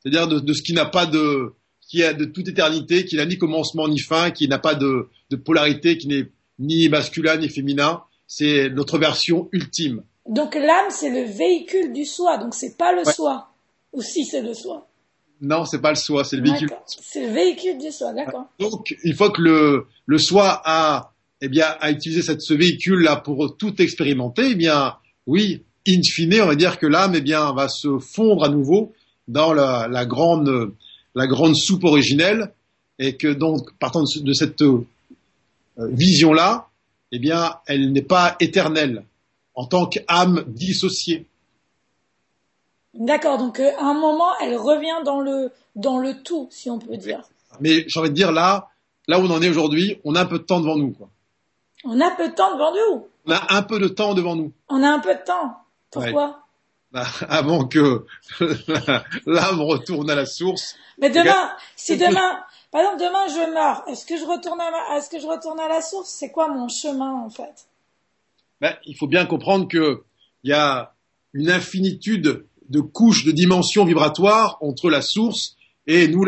Speaker 2: c'est-à-dire de, de, ce qui n'a pas de, qui est de toute éternité, qui n'a ni commencement ni fin, qui n'a pas de, de polarité, qui n'est ni masculin ni féminin. C'est notre version ultime.
Speaker 1: Donc l'âme, c'est le véhicule du soi, donc c'est pas le soi. Ou si c'est le soi.
Speaker 2: Non, c'est pas le soi, c'est le véhicule.
Speaker 1: C'est le véhicule du soi, d'accord.
Speaker 2: Donc, une fois que le, le soi a, eh bien, a utilisé cette, ce véhicule-là pour tout expérimenter, eh bien, oui, in fine, on va dire que l'âme, eh bien, va se fondre à nouveau dans la, la grande, la grande soupe originelle, et que donc, partant de, cette euh, vision-là, eh bien, elle n'est pas éternelle en tant qu'âme dissociée.
Speaker 1: D'accord, donc euh, à un moment, elle revient dans le dans le tout, si on peut dire.
Speaker 2: Mais j'ai envie de dire là, là où on en est aujourd'hui, on a un peu de temps devant nous, quoi.
Speaker 1: On a un peu de temps devant nous?
Speaker 2: On a un peu de temps devant nous.
Speaker 1: On a un peu de temps? Pourquoi?
Speaker 2: Avant que l'âme retourne à la source.
Speaker 1: Mais demain, si demain, par exemple, demain je meurs, est-ce que je retourne à, est-ce que je retourne à la source? C'est quoi mon chemin en fait?
Speaker 2: Ben, Il faut bien comprendre que il y a une infinitude de couches, de dimensions vibratoires entre la source et nous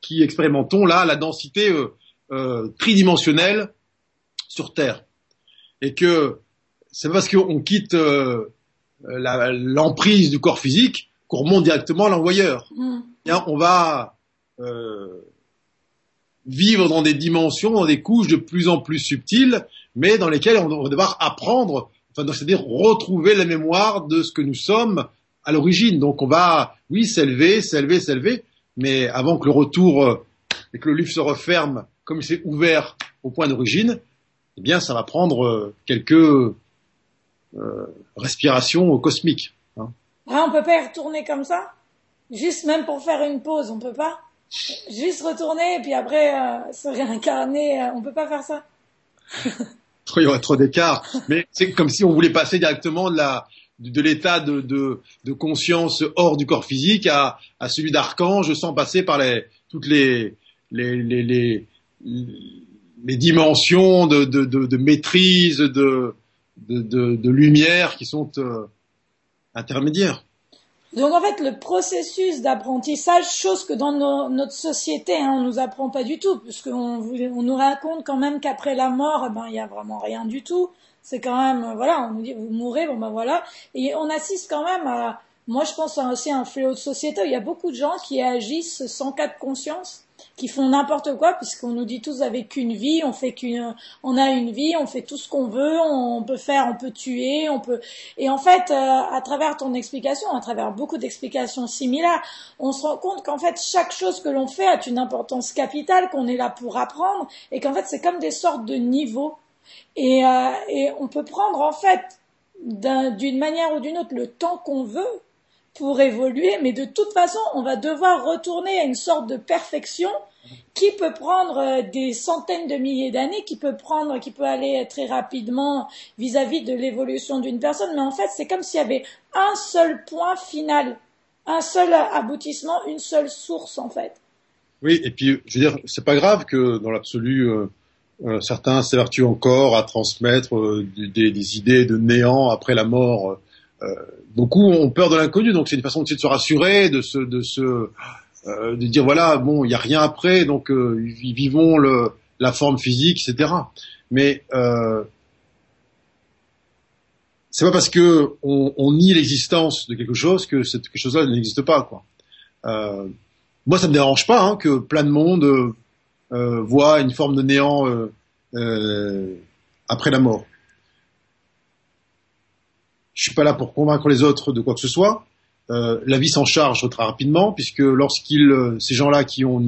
Speaker 2: qui expérimentons là la densité euh, euh, tridimensionnelle sur Terre. Et que c'est parce qu'on quitte euh, l'emprise du corps physique qu'on remonte directement à l'envoyeur. Mm. On va vivre dans des dimensions, dans des couches de plus en plus subtiles, mais dans lesquelles on va devoir apprendre, enfin, c'est-à-dire retrouver la mémoire de ce que nous sommes à l'origine. Donc on va, oui, s'élever, s'élever, s'élever, mais avant que le retour euh, et que le livre se referme comme il s'est ouvert au point d'origine, eh bien, ça va prendre euh, quelques euh, respirations cosmiques. Hein.
Speaker 1: Ah, on peut pas y retourner comme ça? Juste même pour faire une pause, on peut pas? Juste retourner et puis après se réincarner, on peut pas faire ça?
Speaker 2: Il y aurait trop d'écart. Mais c'est comme si on voulait passer directement de la, de l'état de, de, de, conscience hors du corps physique à, à celui d'archange sans passer par les, toutes les, les, les, les, les dimensions de, de, de, maîtrise, de, de, lumière qui sont euh, intermédiaires.
Speaker 1: Donc en fait, le processus d'apprentissage, chose que dans notre société, hein, on nous apprend pas du tout, puisqu'on on nous raconte quand même qu'après la mort, eh ben il y a vraiment rien du tout c'est quand même, voilà, on nous dit, vous mourrez, bon ben voilà. Et on assiste quand même à, moi je pense aussi à un fléau de société, il y a beaucoup de gens qui agissent sans cas de conscience, qui font n'importe quoi, puisqu'on nous dit tous avec qu'une vie, on fait qu'une, on a une vie, on fait tout ce qu'on veut, on peut faire, on peut tuer, on peut, et en fait, euh, à travers ton explication, à travers beaucoup d'explications similaires, on se rend compte qu'en fait, chaque chose que l'on fait a une importance capitale, qu'on est là pour apprendre, et qu'en fait, c'est comme des sortes de niveaux. Et, euh, et on peut prendre en fait d'une manière ou d'une autre le temps qu'on veut pour évoluer, mais de toute façon, on va devoir retourner à une sorte de perfection qui peut prendre euh, des centaines de milliers d'années, qui peut prendre, qui peut aller très rapidement vis-à-vis de l'évolution d'une personne, mais en fait, c'est comme s'il y avait un seul point final, un seul aboutissement, une seule source, en fait.
Speaker 2: Oui, et puis, je veux dire, c'est pas grave que dans l'absolu, euh, euh, certains s'évertuent encore à transmettre euh, des, idées de néant après la mort. Euh, beaucoup ont peur de l'inconnu, donc c'est une façon de se rassurer, de se, de se, de dire voilà, bon, il n'y a rien après, donc vivons le, la forme physique, etc. Mais c'est pas parce que on, on nie l'existence de quelque chose que cette quelque chose-là n'existe pas, quoi. moi, ça me dérange pas hein, que plein de monde euh, voit une forme de néant euh, euh, après la mort. Je suis pas là pour convaincre les autres de quoi que ce soit. la vie s'en charge très rapidement puisque lorsqu'ils, ces gens-là qui ont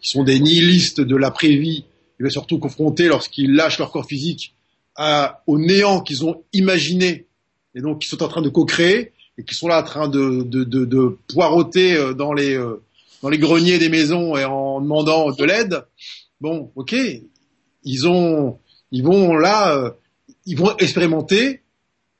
Speaker 2: qui sont des nihilistes de l'après-vie, ils vont surtout confronter lorsqu'ils lâchent leur corps physique à, au néant qu'ils ont imaginé et donc qui sont en train de co-créer et qui sont là en train de, de, de, de poireauter dans les dans les greniers des maisons et en demandant de l'aide, bon, ok, ils ont, ils vont là, euh, ils vont expérimenter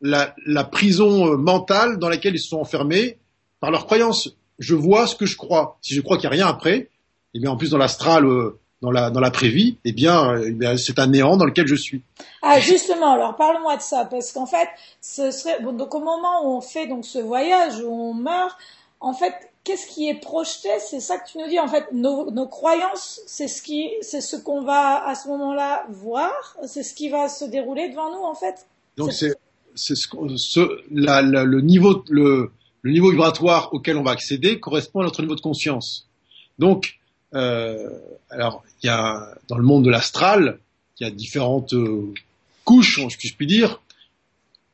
Speaker 2: la, la, prison euh, mentale dans laquelle ils se sont enfermés par leurs croyances. Je vois ce que je crois. Si je crois qu'il n'y a rien après, et eh bien en plus dans l'astral, euh, dans la dans la prévie, eh bien, eh bien c'est un néant dans lequel je suis.
Speaker 1: Ah justement, alors parle-moi de ça parce qu'en fait, ce serait bon, donc au moment où on fait donc ce voyage où on meurt, en fait, qu'est-ce qui est projeté? C'est ça que tu nous dis. En fait, nos, nos croyances, c'est ce qui, c'est ce qu'on va à ce moment-là voir. C'est ce qui va se dérouler devant nous, en fait.
Speaker 2: Donc c'est c'est ce, ce la, la, le niveau le, le niveau vibratoire auquel on va accéder correspond à notre niveau de conscience. Donc euh, alors il y a dans le monde de l'astral, il y a différentes euh, couches, si je puis dire.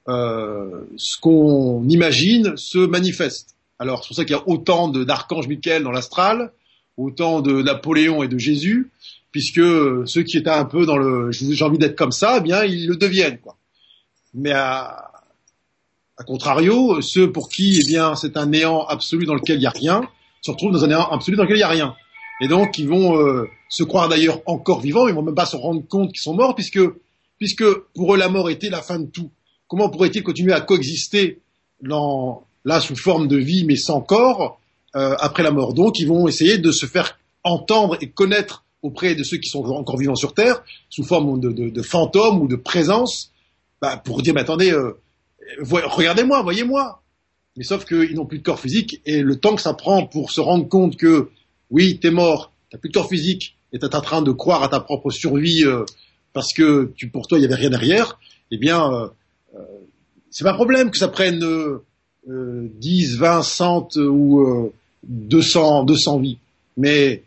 Speaker 2: Euh, ce qu'on imagine se manifeste. Alors c'est pour ça qu'il y a autant d'archanges Michael dans l'astral, autant de Napoléon et de Jésus, puisque ceux qui étaient un peu dans le j'ai envie d'être comme ça, eh bien ils le deviennent quoi. Mais à, à contrario, ceux pour qui eh bien c'est un néant absolu dans lequel il n'y a rien, se retrouvent dans un néant absolu dans lequel il n'y a rien. Et donc ils vont euh, se croire d'ailleurs encore vivants, ils vont même pas se rendre compte qu'ils sont morts, puisque puisque pour eux la mort était la fin de tout. Comment pourraient-ils continuer à coexister dans, là sous forme de vie mais sans corps euh, après la mort? Donc ils vont essayer de se faire entendre et connaître auprès de ceux qui sont encore vivants sur Terre sous forme de, de, de fantômes ou de présence bah, pour dire mais attendez, euh, regardez-moi, voyez-moi. Mais sauf qu'ils n'ont plus de corps physique et le temps que ça prend pour se rendre compte que oui, t'es mort, t'as plus de corps physique et t'es en train de croire à ta propre survie euh, parce que tu, pour toi il y avait rien derrière, eh bien euh, euh, c'est pas un problème que ça prenne euh, 10, 20, 100 ou 200, 200 vies. Mais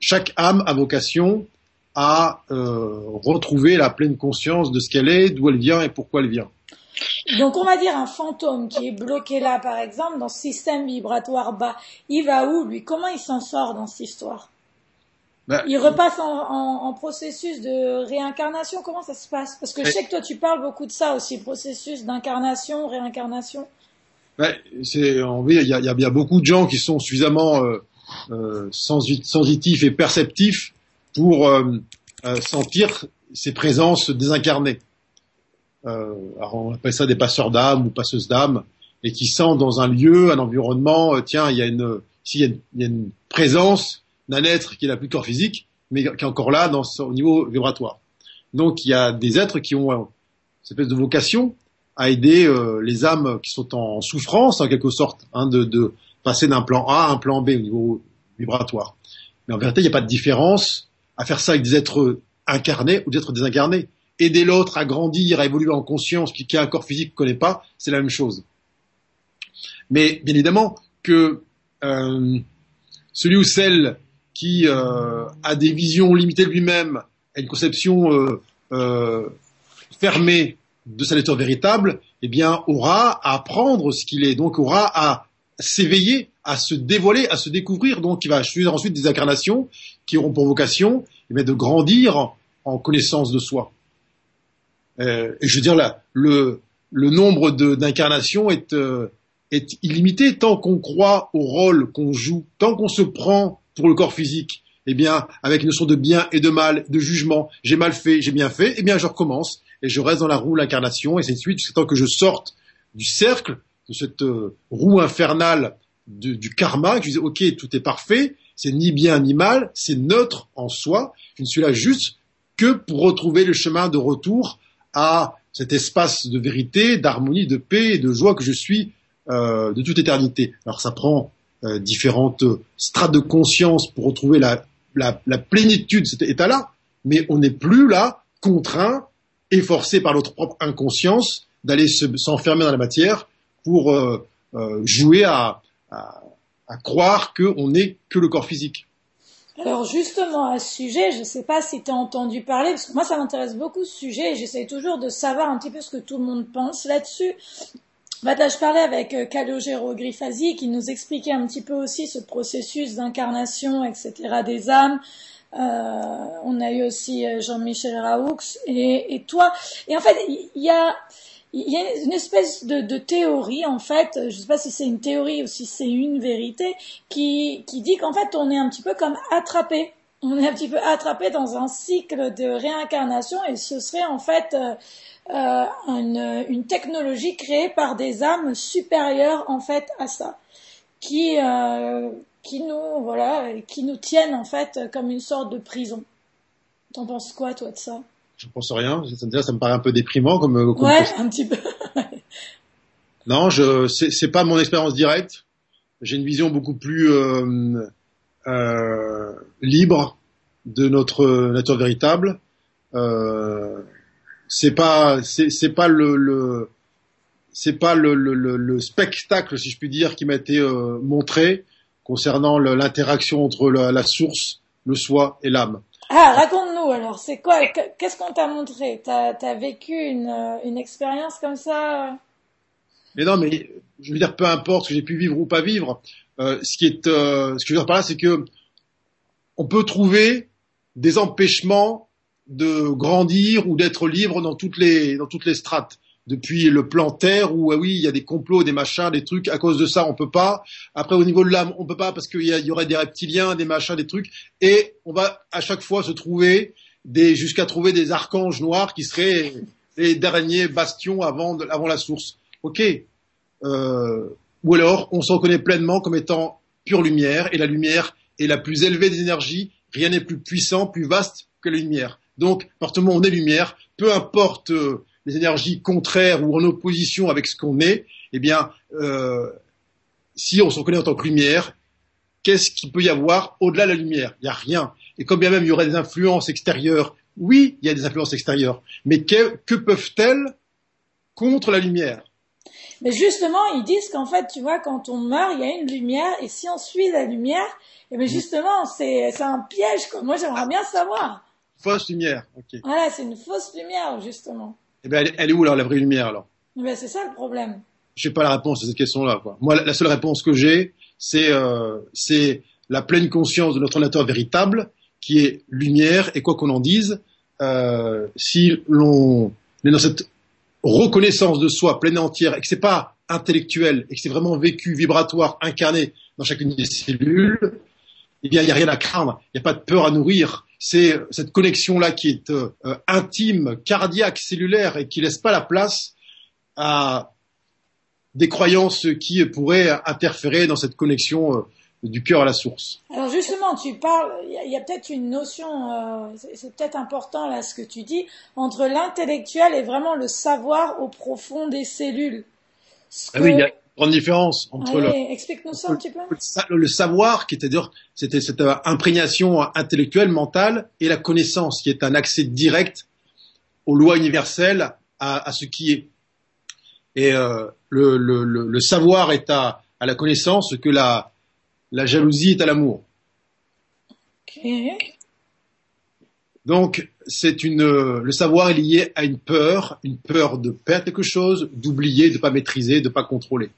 Speaker 2: chaque âme a vocation à retrouver la pleine conscience de ce qu'elle est, d'où elle vient et pourquoi elle vient.
Speaker 1: Donc on va dire un fantôme qui est bloqué là, par exemple, dans ce système vibratoire bas, il va où lui? Comment il s'en sort dans cette histoire? Ben, Il repasse en, en, en, processus de réincarnation? Comment ça se passe? Parce que je sais que toi tu parles beaucoup de ça aussi, processus d'incarnation, réincarnation.
Speaker 2: Ben, c'est, il y a, beaucoup de gens qui sont suffisamment euh, euh, sensitifs et perceptifs pour euh, euh sentir ces présences désincarnées euh, alors on appelle ça des passeurs d'âme ou passeuses d'âme, et qui sentent dans un lieu, un environnement, tiens, il y a une, il y a une, présence d'un être qui n'a plus de corps physique, mais qui est encore là dans au niveau vibratoire. Donc il y a des êtres qui ont cette espèce de vocation à aider les âmes qui sont en souffrance, en quelque sorte, hein, de, de passer d'un plan A à un plan B au niveau vibratoire. Mais en vérité, il n'y a pas de différence à faire ça avec des êtres incarnés ou des êtres désincarnés aider l'autre à grandir, à évoluer en conscience, qui, a un corps physique qu'on ne connaît pas, c'est la même chose. Mais bien évidemment que euh, celui ou celle qui euh, a des visions limitées de lui-même, a une conception euh, fermée de sa nature véritable, eh bien aura à apprendre ce qu'il est, donc aura à s'éveiller, à se dévoiler, à se découvrir. Donc il va suivre ensuite des incarnations qui auront pour vocation eh de grandir en connaissance de soi. Euh, et je veux dire là, le, nombre d'incarnations est, euh, est illimité tant qu'on croit au rôle qu'on joue, tant qu'on se prend pour le corps physique. Eh bien, avec une notion de bien et de mal, de jugement, j'ai mal fait, j'ai bien fait, eh bien, je recommence et je reste dans la roue l'incarnation et c'est de suite jusqu'à temps que je sorte du cercle de cette euh, roue infernale du karma, que je disais, ok, tout est parfait, c'est ni bien ni mal, c'est neutre en soi, je ne suis là juste que pour retrouver le chemin de retour à cet espace de vérité, d'harmonie, de paix et de joie que je suis euh, de toute éternité. Alors ça prend euh, différentes strates de conscience pour retrouver la, la, la plénitude de cet état-là, mais on n'est plus là contraint et forcé par notre propre inconscience d'aller s'enfermer dans la matière pour euh, euh jouer à, à, à croire qu'on n'est que le corps physique.
Speaker 1: Alors justement à ce sujet, je ne sais pas si tu as entendu parler, parce que moi ça m'intéresse beaucoup ce sujet et j'essaie toujours de savoir un petit peu ce que tout le monde pense là-dessus. Bah, là, je parlais avec euh, Calogero Grifasi qui nous expliquait un petit peu aussi ce processus d'incarnation, etc. des âmes. Euh, on a eu aussi euh, Jean-Michel Raoux et, toi. Et en fait, il y, a il y a une espèce de, de, théorie, en fait, je ne sais pas si c'est une théorie ou si c'est une vérité, qui, qui dit qu'en fait, on est un petit peu comme attrapé. On est un petit peu attrapé dans un cycle de réincarnation et ce serait en fait euh, euh, une, une, technologie créée par des âmes supérieures en fait à ça, qui, euh, qui nous voilà, qui nous tiennent en fait comme une sorte de prison. T'en penses quoi toi de ça?
Speaker 2: Je pense rien. Ça, ça me paraît un peu déprimant comme. Euh,
Speaker 1: comme ouais, un petit peu.
Speaker 2: non, je c'est pas mon expérience directe. j'ai une vision beaucoup plus libre de notre nature véritable. c'est pas c'est pas le, le c'est pas le, le, le, spectacle, si je puis dire, qui m'a été euh, montré concernant l'interaction entre la, la, source, le soi et l'âme.
Speaker 1: Ah, raconte-nous alors, c'est quoi Qu'est-ce qu'on t'a montré? T'as as vécu une, euh, une expérience comme ça?
Speaker 2: Mais non, mais je veux dire, peu importe ce que j'ai pu vivre ou pas vivre. Euh, ce qui est, euh, ce que je veux dire par là, c'est que on peut trouver des empêchements de grandir ou d'être libre dans toutes les dans toutes les strates depuis le plan Terre où ah oui il y a des complots, des machins, des trucs. À cause de ça, on peut pas. Après au niveau de l'âme, on peut pas parce qu'il y, y, aurait des reptiliens, des machins, des trucs. Et on va à chaque fois se trouver des jusqu'à trouver des archanges noirs qui seraient les derniers bastions avant de, avant la source. Ok. Euh, ou alors on se reconnaît pleinement comme étant pure lumière et la lumière est la plus élevée des énergies. Rien n'est plus puissant, plus vaste que la lumière. Donc, partement on est lumière, peu importe. Euh, les énergies contraires ou en opposition avec ce qu'on est, eh bien, euh, si on se reconnaît en tant que lumière, qu'est-ce qu'il peut y avoir au-delà de la lumière? Il n'y a rien. Et comme bien même il y aurait des influences extérieures, oui, il y a des influences extérieures, mais que, que peuvent-elles contre la lumière?
Speaker 1: Mais justement, ils disent qu'en fait, tu vois, quand on meurt, il y a une lumière, et si on suit la lumière, eh bien justement, c'est un piège. Quoi. Moi, j'aimerais bien savoir.
Speaker 2: Fausse lumière, ok.
Speaker 1: Voilà, c'est une fausse lumière, justement.
Speaker 2: Eh ben, elle, est où alors la vraie lumière alors?
Speaker 1: Eh ben, c'est ça le problème.
Speaker 2: Je n'ai pas la réponse à cette question-là. Quoi. Moi, la, seule réponse que j'ai, c'est euh, c'est la pleine conscience de notre nature véritable, qui est lumière. Et quoi qu'on en dise, euh, si l'on est dans cette reconnaissance de soi pleine et entière, et que c'est pas intellectuel, et que c'est vraiment vécu, vibratoire, incarné dans chacune des cellules, eh bien, il n'y a rien à craindre. Il n'y a pas de peur à nourrir c'est cette connexion-là qui est euh, intime, cardiaque, cellulaire et qui laisse pas la place à des croyances qui pourraient interférer dans cette connexion euh, du cœur à la source.
Speaker 1: Alors justement, tu parles, il y a, peut-être une notion, euh, c'est peut-être important là ce que tu dis, entre l'intellectuel et vraiment le savoir au profond des cellules.
Speaker 2: Ah oui, grande différence entre
Speaker 1: le, explique-nous ça un petit peu.
Speaker 2: Le, savoir, qui c'était cette euh, imprégnation intellectuelle, mentale, et la connaissance, qui est un accès direct aux lois universelles, à, à ce qui est. Et euh, le, le, le, savoir est à, à la connaissance que la, la jalousie est à l'amour.
Speaker 1: Okay.
Speaker 2: Donc, c'est une, le savoir est lié à une peur, une peur de perdre quelque chose, d'oublier, de pas maîtriser, de pas contrôler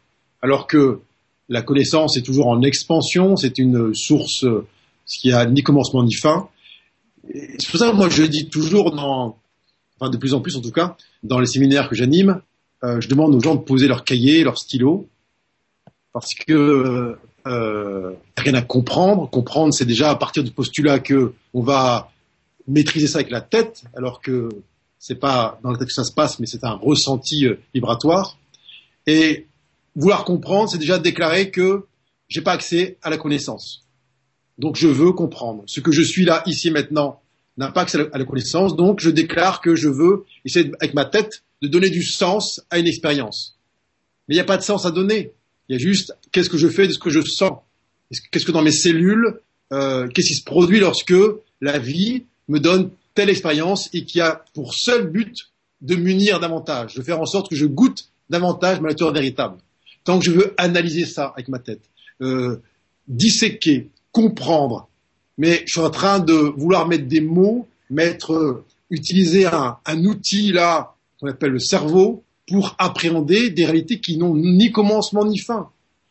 Speaker 2: alors que la connaissance est toujours en expansion, c'est une source ce qui a ni commencement ni fin. C'est pour ça que moi je dis toujours, enfin de plus en plus en tout cas, dans les séminaires que j'anime, euh, je demande aux gens de poser leur cahier, leur stylo, parce que euh, rien à comprendre. Comprendre, c'est déjà à partir du postulat que on va maîtriser ça avec la tête, alors que c'est pas dans la tête que ça se passe, mais c'est un ressenti euh, vibratoire. Et vouloir comprendre, c'est déjà déclarer que j'ai pas accès à la connaissance. Donc je veux comprendre. Ce que je suis là, ici maintenant, n'a pas accès à la connaissance. Donc je déclare que je veux essayer avec ma tête de donner du sens à une expérience. Mais il n'y a pas de sens à donner. Il y a juste qu'est-ce que je fais de ce que je sens? Qu'est-ce que dans mes cellules, euh, qu'est-ce qui se produit lorsque la vie me donne telle expérience et qui a pour seul but de m'unir davantage, de faire en sorte que je goûte davantage ma nature véritable? Tant que je veux analyser ça avec ma tête, euh, disséquer, comprendre, mais je suis en train de vouloir mettre des mots, mettre, euh, utiliser un, un outil là qu'on appelle le cerveau pour appréhender des réalités qui n'ont ni commencement ni fin.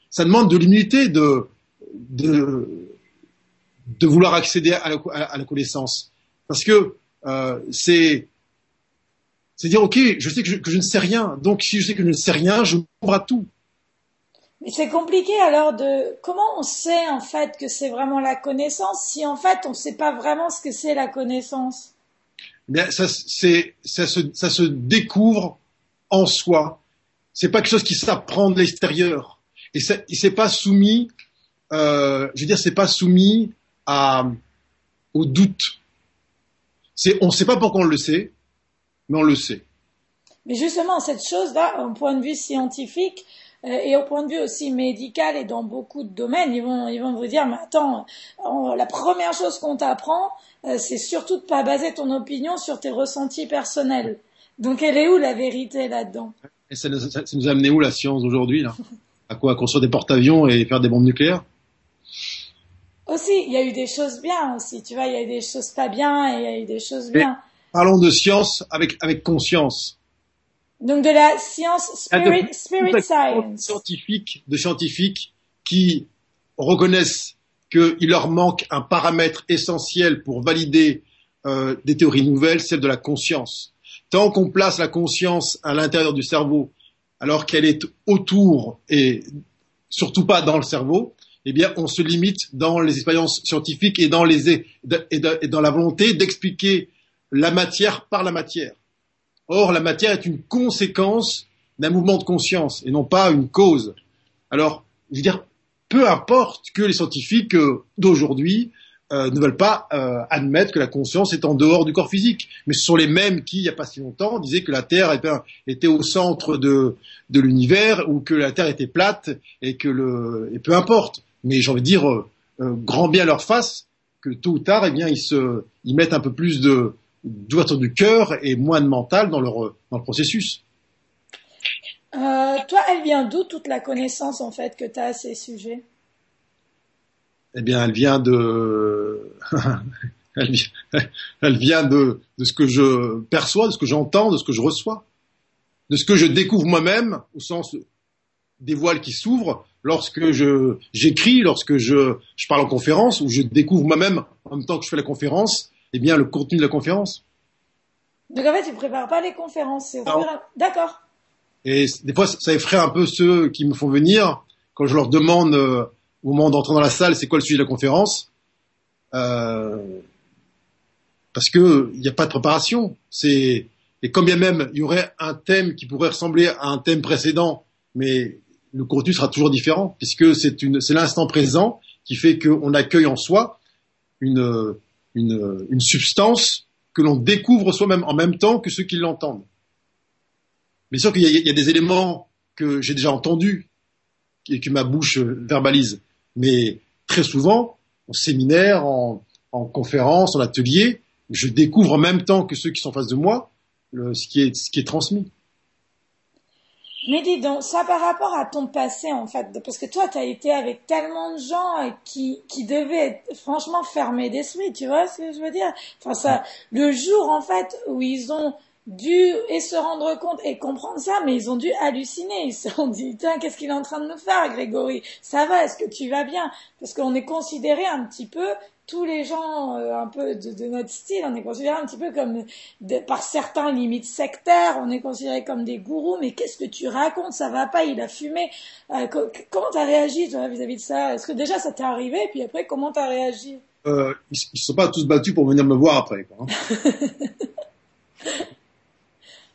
Speaker 2: Ça demande de l'humilité de, de, de vouloir accéder à la, à la connaissance, parce que euh, c'est c'est dire ok, je sais que je, que je, ne sais rien, donc si je sais que je ne sais rien, je m'ouvre à tout.
Speaker 1: Mais c'est compliqué alors de comment on sait en fait que c'est vraiment la connaissance si en fait on ne sait pas vraiment ce que c'est la connaissance?
Speaker 2: Bien, ça, c'est, ça, se, ça se découvre en soi. C'est pas quelque chose qui s'apprend de l'extérieur. Et c'est, c'est pas soumis, euh, je veux dire, c'est pas soumis à, au doute. C'est, on ne sait pas pourquoi on le sait, mais on le sait.
Speaker 1: Mais justement, cette chose-là, au point de vue scientifique, et au point de vue aussi médical et dans beaucoup de domaines, ils vont, ils vont vous dire, mais attends, la première chose qu'on t'apprend, c'est surtout de pas baser ton opinion sur tes ressentis personnels. Donc elle est où la vérité là-dedans?
Speaker 2: Et ça nous, ça nous, a amené où la science d'aujourd'hui là? À quoi? Construire des porte-avions et faire des bombes nucléaires?
Speaker 1: Aussi, il y a eu des choses bien aussi, tu vois, il y a eu des choses pas bien et il y a eu des choses bien.
Speaker 2: parlons de science avec, avec conscience.
Speaker 1: Donc de la science, spirit, de, spirit science.
Speaker 2: Scientifiques, de scientifiques qui reconnaissent qu'il leur manque un paramètre essentiel pour valider euh, des théories nouvelles, celle de la conscience. Tant qu'on place la conscience à l'intérieur du cerveau, alors qu'elle est autour et surtout pas dans le cerveau, eh bien, on se limite dans les expériences scientifiques et dans, les, et, dans la volonté d'expliquer la matière par la matière. Or, la matière est une conséquence d'un mouvement de conscience et non pas une cause. Alors, je veux dire, peu importe que les scientifiques euh, d'aujourd'hui euh, ne veulent pas euh, admettre que la conscience est en dehors du corps physique, mais ce sont les mêmes qui, il n'y a pas si longtemps, disaient que la Terre était, au centre de, de l'univers ou que la Terre était plate et que le et peu importe mais j'ai envie de dire grand bien leur face que tôt ou tard, eh bien, ils se, ils mettent un peu plus de d'ouverture du cœur et moins de mental dans leur dans le processus.
Speaker 1: Euh, toi, elle vient d'où toute la connaissance en fait que tu as à ces sujets?
Speaker 2: Eh bien, elle vient de elle, vient, elle vient de, de ce que je perçois, de ce que j'entends, de ce que je reçois, de ce que je découvre moi-même au sens des voiles qui s'ouvrent lorsque je j'écris, lorsque je, je parle en conférence, ou je découvre moi-même en même temps que je fais la conférence, eh bien le contenu de la conférence.
Speaker 1: Donc en fait, tu prépares pas les conférences, D'accord.
Speaker 2: Et des fois, ça effraie un peu ceux qui me font venir quand je leur demande euh, au moment d'entrer dans la salle, c'est quoi le sujet de la conférence euh, Parce que il n'y a pas de préparation. C'est et quand bien même il y aurait un thème qui pourrait ressembler à un thème précédent, mais le contenu sera toujours différent, puisque c'est une, c'est l'instant présent qui fait qu'on accueille en soi une, une, substance que l'on découvre soi-même en même temps que ceux qui l'entendent. Bien sûr qu'il y, a, des éléments que j'ai déjà entendus et que ma bouche verbalise, mais très souvent, en séminaire, en, en conférence, en atelier, je découvre en même temps que ceux qui sont en face de moi ce qui est transmis.
Speaker 1: Mais dis donc, ça par rapport à ton passé en fait, parce que toi tu as été avec tellement de gens qui, qui devaient être franchement fermés d'esprit, tu vois ce que je veux dire? Enfin ça, le jour en fait où ils ont dû et se rendre compte et comprendre ça, mais ils ont dû halluciner. Ils se sont dit, tiens, qu'est-ce qu'il est en train de nous faire, Grégory? Ça va Est-ce que tu vas bien? Parce qu'on est considéré un petit peu tous les gens euh, un peu de, de, notre style, on est considéré un petit peu comme de, par certains limites sectaires, on est considéré comme des gourous, mais qu'est-ce que tu racontes? Ça va pas, il a fumé. Euh, comment t'as réagi vis-à-vis de ça? Est-ce que déjà ça t'est arrivé? Puis après comment t'as réagi?
Speaker 2: Euh, Ils ne sont pas tous battus pour venir me voir après. Quoi, hein.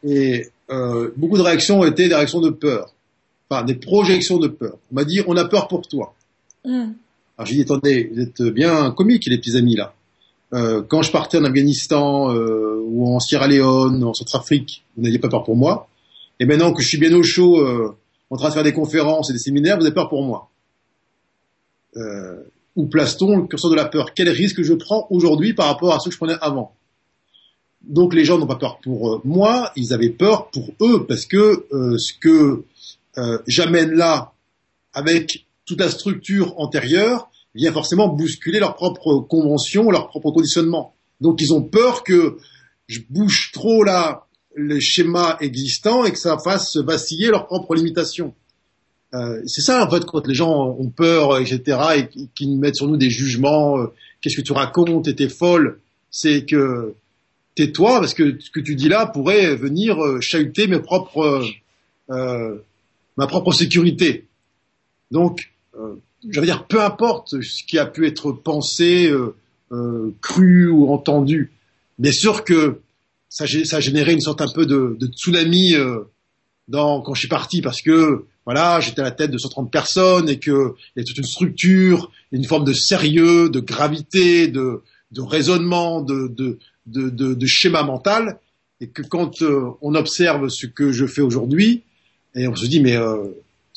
Speaker 2: et euh, beaucoup de réactions ont été des réactions de peur, enfin des projections de peur. On m'a dit on a peur pour toi. Mm. Alors j'ai dit, attendez, vous êtes bien comiques les petits amis là. Euh, quand je partais en Afghanistan euh, ou en Sierra Leone, en Centrafrique, vous n'aviez pas peur pour moi. Et maintenant que je suis bien au chaud, euh, en train de faire des conférences et des séminaires, vous avez peur pour moi. Euh, où place-t-on le curseur de la peur? Quel risque je prends aujourd'hui par rapport à ce que je prenais avant? Donc les gens n'ont pas peur pour euh, moi, ils avaient peur pour eux, parce que euh, ce que j'amène là avec toute la structure antérieure vient forcément bousculer leur propre convention, leur propre conditionnement. Donc ils ont peur que je bouge trop là le schéma existant et que ça fasse vaciller leurs propres limitations. Euh, c'est ça en fait quand les gens ont peur, etc. et qui mettent sur nous des jugements. Euh, Qu'est-ce que tu racontes? T'es folle C'est que tais-toi parce que ce que tu dis là pourrait venir euh, chahuter propres, euh, ma propre sécurité. Donc je veux dire, peu importe ce qui a pu être pensé, euh, euh, cru ou entendu, bien sûr que ça, ça a généré une sorte un peu de, tsunami euh, quand je suis parti, parce que voilà, j'étais à la tête de 130 personnes et que il y a toute une structure, une forme de sérieux, de gravité, de, raisonnement, de, schéma mental, et que quand on observe ce que je fais aujourd'hui, et on se dit mais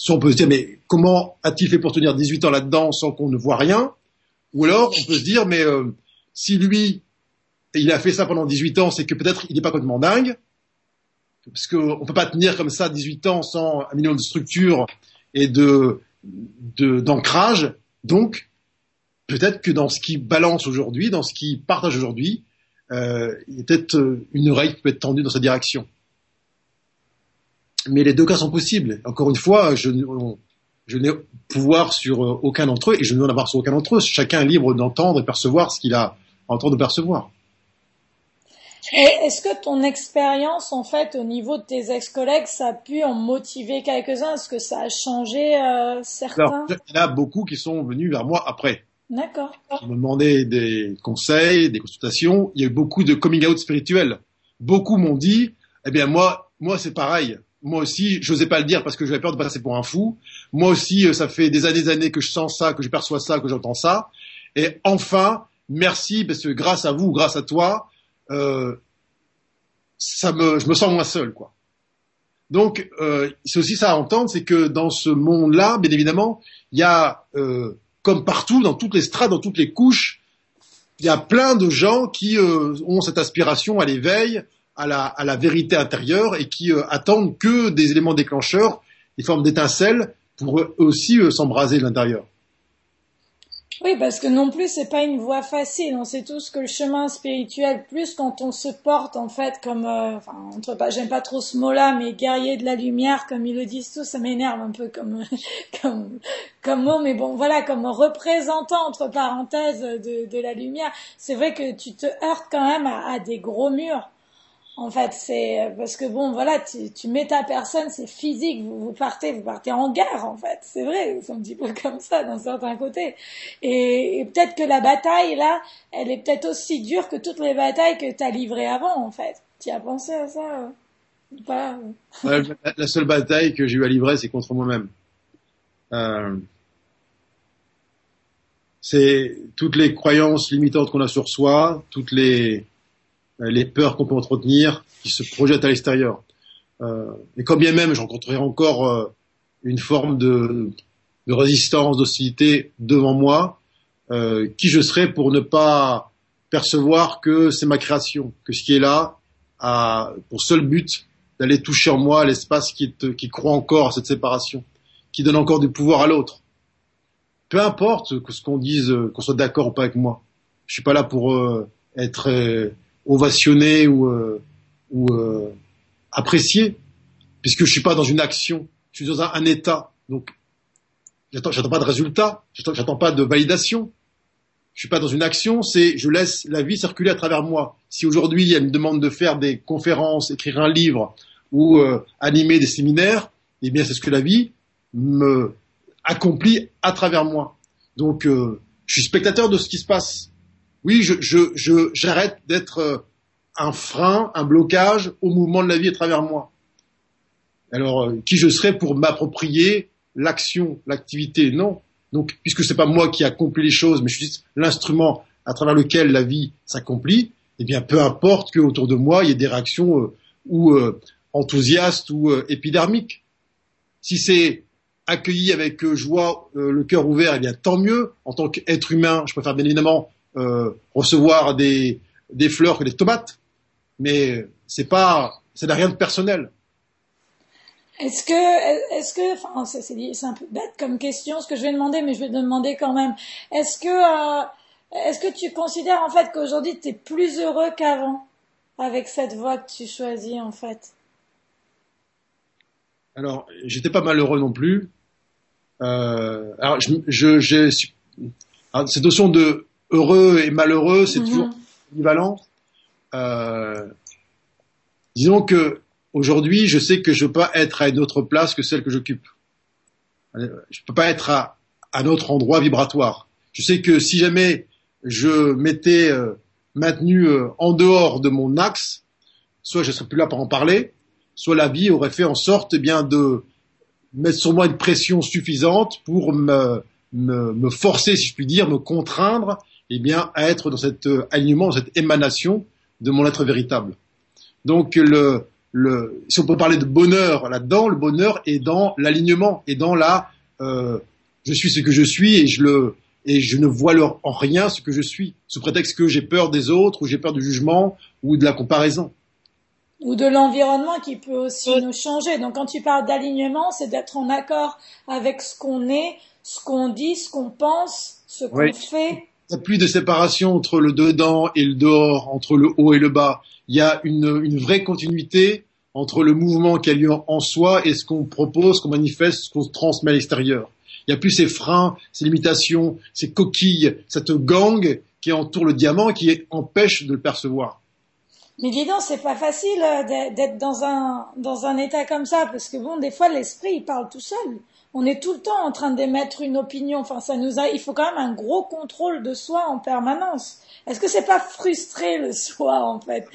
Speaker 2: on peut se dire, mais comment a-t-il fait pour tenir 18 ans là-dedans sans qu'on ne voit rien? Ou alors, on peut se dire, mais euh, si lui, il a fait ça pendant 18 ans, c'est que peut-être il n'est pas complètement dingue, parce qu'on ne peut pas tenir comme ça 18 ans sans un million de structures et d'ancrage. Donc, peut-être que dans ce qui balance aujourd'hui, dans ce qui partage aujourd'hui, euh, il y a peut-être euh, une oreille qui peut être tendue dans cette direction. Mais les deux cas sont possibles. Encore une fois, je, je n'ai pouvoir sur euh, aucun d'entre eux et je ne veux en avoir sur aucun d'entre eux. Chacun est libre d'entendre et percevoir ce qu'il a en train de percevoir.
Speaker 1: Est-ce que ton expérience, en fait, au niveau de tes ex-collègues, ça a pu en motiver quelques-uns? Est-ce que ça a changé euh, certains? Alors,
Speaker 2: Il y en a beaucoup qui sont venus vers moi après.
Speaker 1: D'accord.
Speaker 2: Qui me demandaient des conseils, des consultations. Il y a eu beaucoup de coming out spirituels. Beaucoup m'ont dit, eh bien moi, moi c'est pareil. Moi aussi, je n'osais pas le dire parce que j'avais peur de passer pour un fou. Moi aussi, euh, ça fait des années, des années que je sens ça, que je perçois ça, que j'entends ça. Et enfin, merci parce que grâce à vous, grâce à toi, euh, ça me, je me sens moins seul, quoi. Donc, euh, c'est aussi ça à entendre, c'est que dans ce monde-là, bien évidemment, il y a, euh, comme partout, dans toutes les strates, dans toutes les couches, il y a plein de gens qui euh, ont cette aspiration à l'éveil, à la, à la, vérité intérieure et qui euh, attendent que des éléments déclencheurs, des formes d'étincelles, pour eux aussi euh, s'embraser de l'intérieur.
Speaker 1: Oui, parce que non plus c'est pas une voie facile. On sait tous que le chemin spirituel, plus quand on se porte en fait comme, euh, enfin, entre pas, j'aime pas trop ce mot-là, mais guerrier de la lumière, comme ils le disent tous, ça m'énerve un peu comme, comme, comme mot, mais bon, voilà, comme représentant entre parenthèses de, de la lumière. C'est vrai que tu te heurtes quand même à, à des gros murs. En fait, c'est parce que bon, voilà, tu, tu mets ta personne, c'est physique. Vous, vous, partez, vous partez en guerre, en fait. C'est vrai, c'est un petit peu comme ça d'un certain côté. Et, et peut-être que la bataille là, elle est peut-être aussi dure que toutes les batailles que tu as livrées avant, en fait. Tu as pensé à ça
Speaker 2: ouais, La seule bataille que j'ai eu à livrer, c'est contre moi-même. Euh, c'est toutes les croyances limitantes qu'on a sur soi, toutes les les peurs qu'on peut entretenir, qui se projettent à l'extérieur. Euh, et quand bien même je rencontrerai encore euh, une forme de, de résistance, d'hostilité devant moi, euh, qui je serai pour ne pas percevoir que c'est ma création, que ce qui est là a pour seul but d'aller toucher en moi l'espace qui, qui croit encore à cette séparation, qui donne encore du pouvoir à l'autre. Peu importe ce qu'on dise, qu'on soit d'accord ou pas avec moi. Je suis pas là pour euh, être ovationné ou, euh, ou euh, apprécié, puisque je suis pas dans une action, je suis dans un, état. Donc, j'attends, j'attends pas de résultat, j'attends, pas de validation. Je suis pas dans une action, c'est je laisse la vie circuler à travers moi. Si aujourd'hui a une demande de faire des conférences, écrire un livre ou euh, animer des séminaires, eh bien c'est ce que la vie me accomplit à travers moi. Donc euh, je suis spectateur de ce qui se passe oui, je, je, j'arrête d'être euh, un frein, un blocage au mouvement de la vie à travers moi. Alors, euh, qui je serais pour m'approprier l'action, l'activité? Non. Donc, puisque c'est pas moi qui accomplis les choses, mais je suis l'instrument à travers lequel la vie s'accomplit, eh bien, peu importe qu'autour de moi, il y ait des réactions euh, ou enthousiastes ou épidermiques. Si c'est accueilli avec joie, le cœur ouvert, eh bien, tant mieux. En tant qu'être humain, je préfère bien évidemment euh, recevoir des, des fleurs que des tomates, mais c'est pas, ça n'a rien de personnel.
Speaker 1: Est-ce que, est-ce que, enfin, c'est, c'est un peu bête comme question ce que je vais demander, mais je vais te demander quand même. Est-ce que, euh, est-ce que tu considères en fait qu'aujourd'hui tu es plus heureux qu'avant avec cette voie que tu choisis en fait?
Speaker 2: Alors, j'étais pas malheureux non plus. Euh, alors, je, je, je, cette notion de heureux et malheureux, c'est toujours mhm. équivalent. Euh, disons que aujourd'hui, je sais que je peux pas être à une autre place que celle que j'occupe. Je peux pas être à un autre endroit vibratoire. Je sais que si jamais je m'étais euh, maintenu euh, en dehors de mon axe, soit je serais plus là pour en parler, soit la vie aurait fait en sorte eh bien de mettre sur moi une pression suffisante pour me, me, me forcer, si je puis dire, me contraindre eh bien, à être dans cet euh, alignement, dans cette émanation de mon être véritable. Donc, le, le, si on peut parler de bonheur là-dedans, le bonheur est dans l'alignement, et dans la, euh, je suis ce que je suis et je le, et je ne vois leur, en rien ce que je suis, sous prétexte que j'ai peur des autres, ou j'ai peur du jugement, ou de la comparaison.
Speaker 1: Ou de l'environnement qui peut aussi nous changer. Donc quand tu parles d'alignement, c'est d'être en accord avec ce qu'on est, ce qu'on dit, ce qu'on pense, ce qu'on fait.
Speaker 2: Il n'y a plus de séparation entre le dedans et le dehors, entre le haut et le bas. Il y a une, vraie continuité entre le mouvement qui a lieu en soi et ce qu'on propose, ce qu'on manifeste, ce qu'on transmet à l'extérieur. Il n'y a plus ces freins, ces limitations, ces coquilles, cette gangue qui entoure le diamant et qui empêche de le percevoir.
Speaker 1: Mais dis donc, c'est pas facile euh, d'être dans un, dans un état comme ça, parce que bon, des fois, l'esprit, il parle tout seul on est tout le temps en train d'émettre une opinion. Enfin, ça nous a, il faut quand même un gros contrôle de soi en permanence. Est-ce que c'est pas frustré le soi en fait?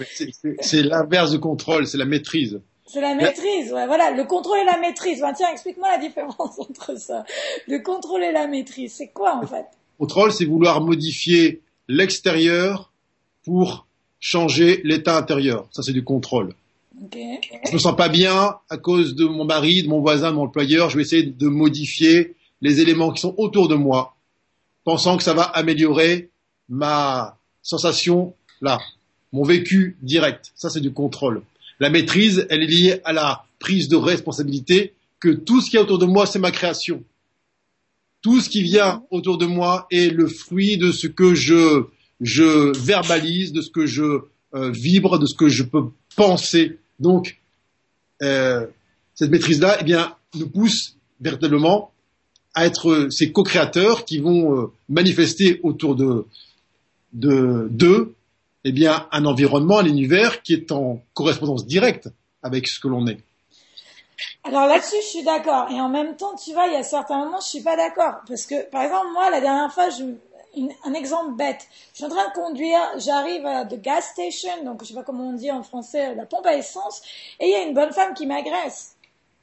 Speaker 2: C'est l'inverse du contrôle, c'est la maîtrise.
Speaker 1: C'est la maîtrise, ouais, voilà. Le contrôle et la maîtrise. Ben, tiens, explique-moi la différence entre ça. Le contrôle et la maîtrise, c'est quoi en fait?
Speaker 2: Le contrôle, c'est vouloir modifier l'extérieur pour changer l'état intérieur. Ça, c'est du contrôle. Okay. Je me sens pas bien à cause de mon mari, de mon voisin, de mon employeur. Je vais essayer de modifier les éléments qui sont autour de moi, pensant que ça va améliorer ma sensation là, mon vécu direct. Ça, c'est du contrôle. La maîtrise, elle est liée à la prise de responsabilité que tout ce qui est autour de moi, c'est ma création. Tout ce qui vient autour de moi est le fruit de ce que je, verbalise, de ce que je euh, vibre, de ce que je peux penser donc, euh, cette maîtrise-là, eh bien, nous pousse véritablement à être ces co-créateurs qui vont euh, manifester autour de d'eux, eh bien, un environnement, un univers qui est en correspondance directe avec ce que l'on est.
Speaker 1: Alors là-dessus, je suis d'accord. Et en même temps, tu vois, il y a certains moments, je suis pas d'accord. Parce que, par exemple, moi, la dernière fois, je, un exemple bête. Je suis en train de conduire, j'arrive à the gas station, donc je sais pas comment on dit en français, la pompe à essence, et il y a une bonne femme qui m'agresse.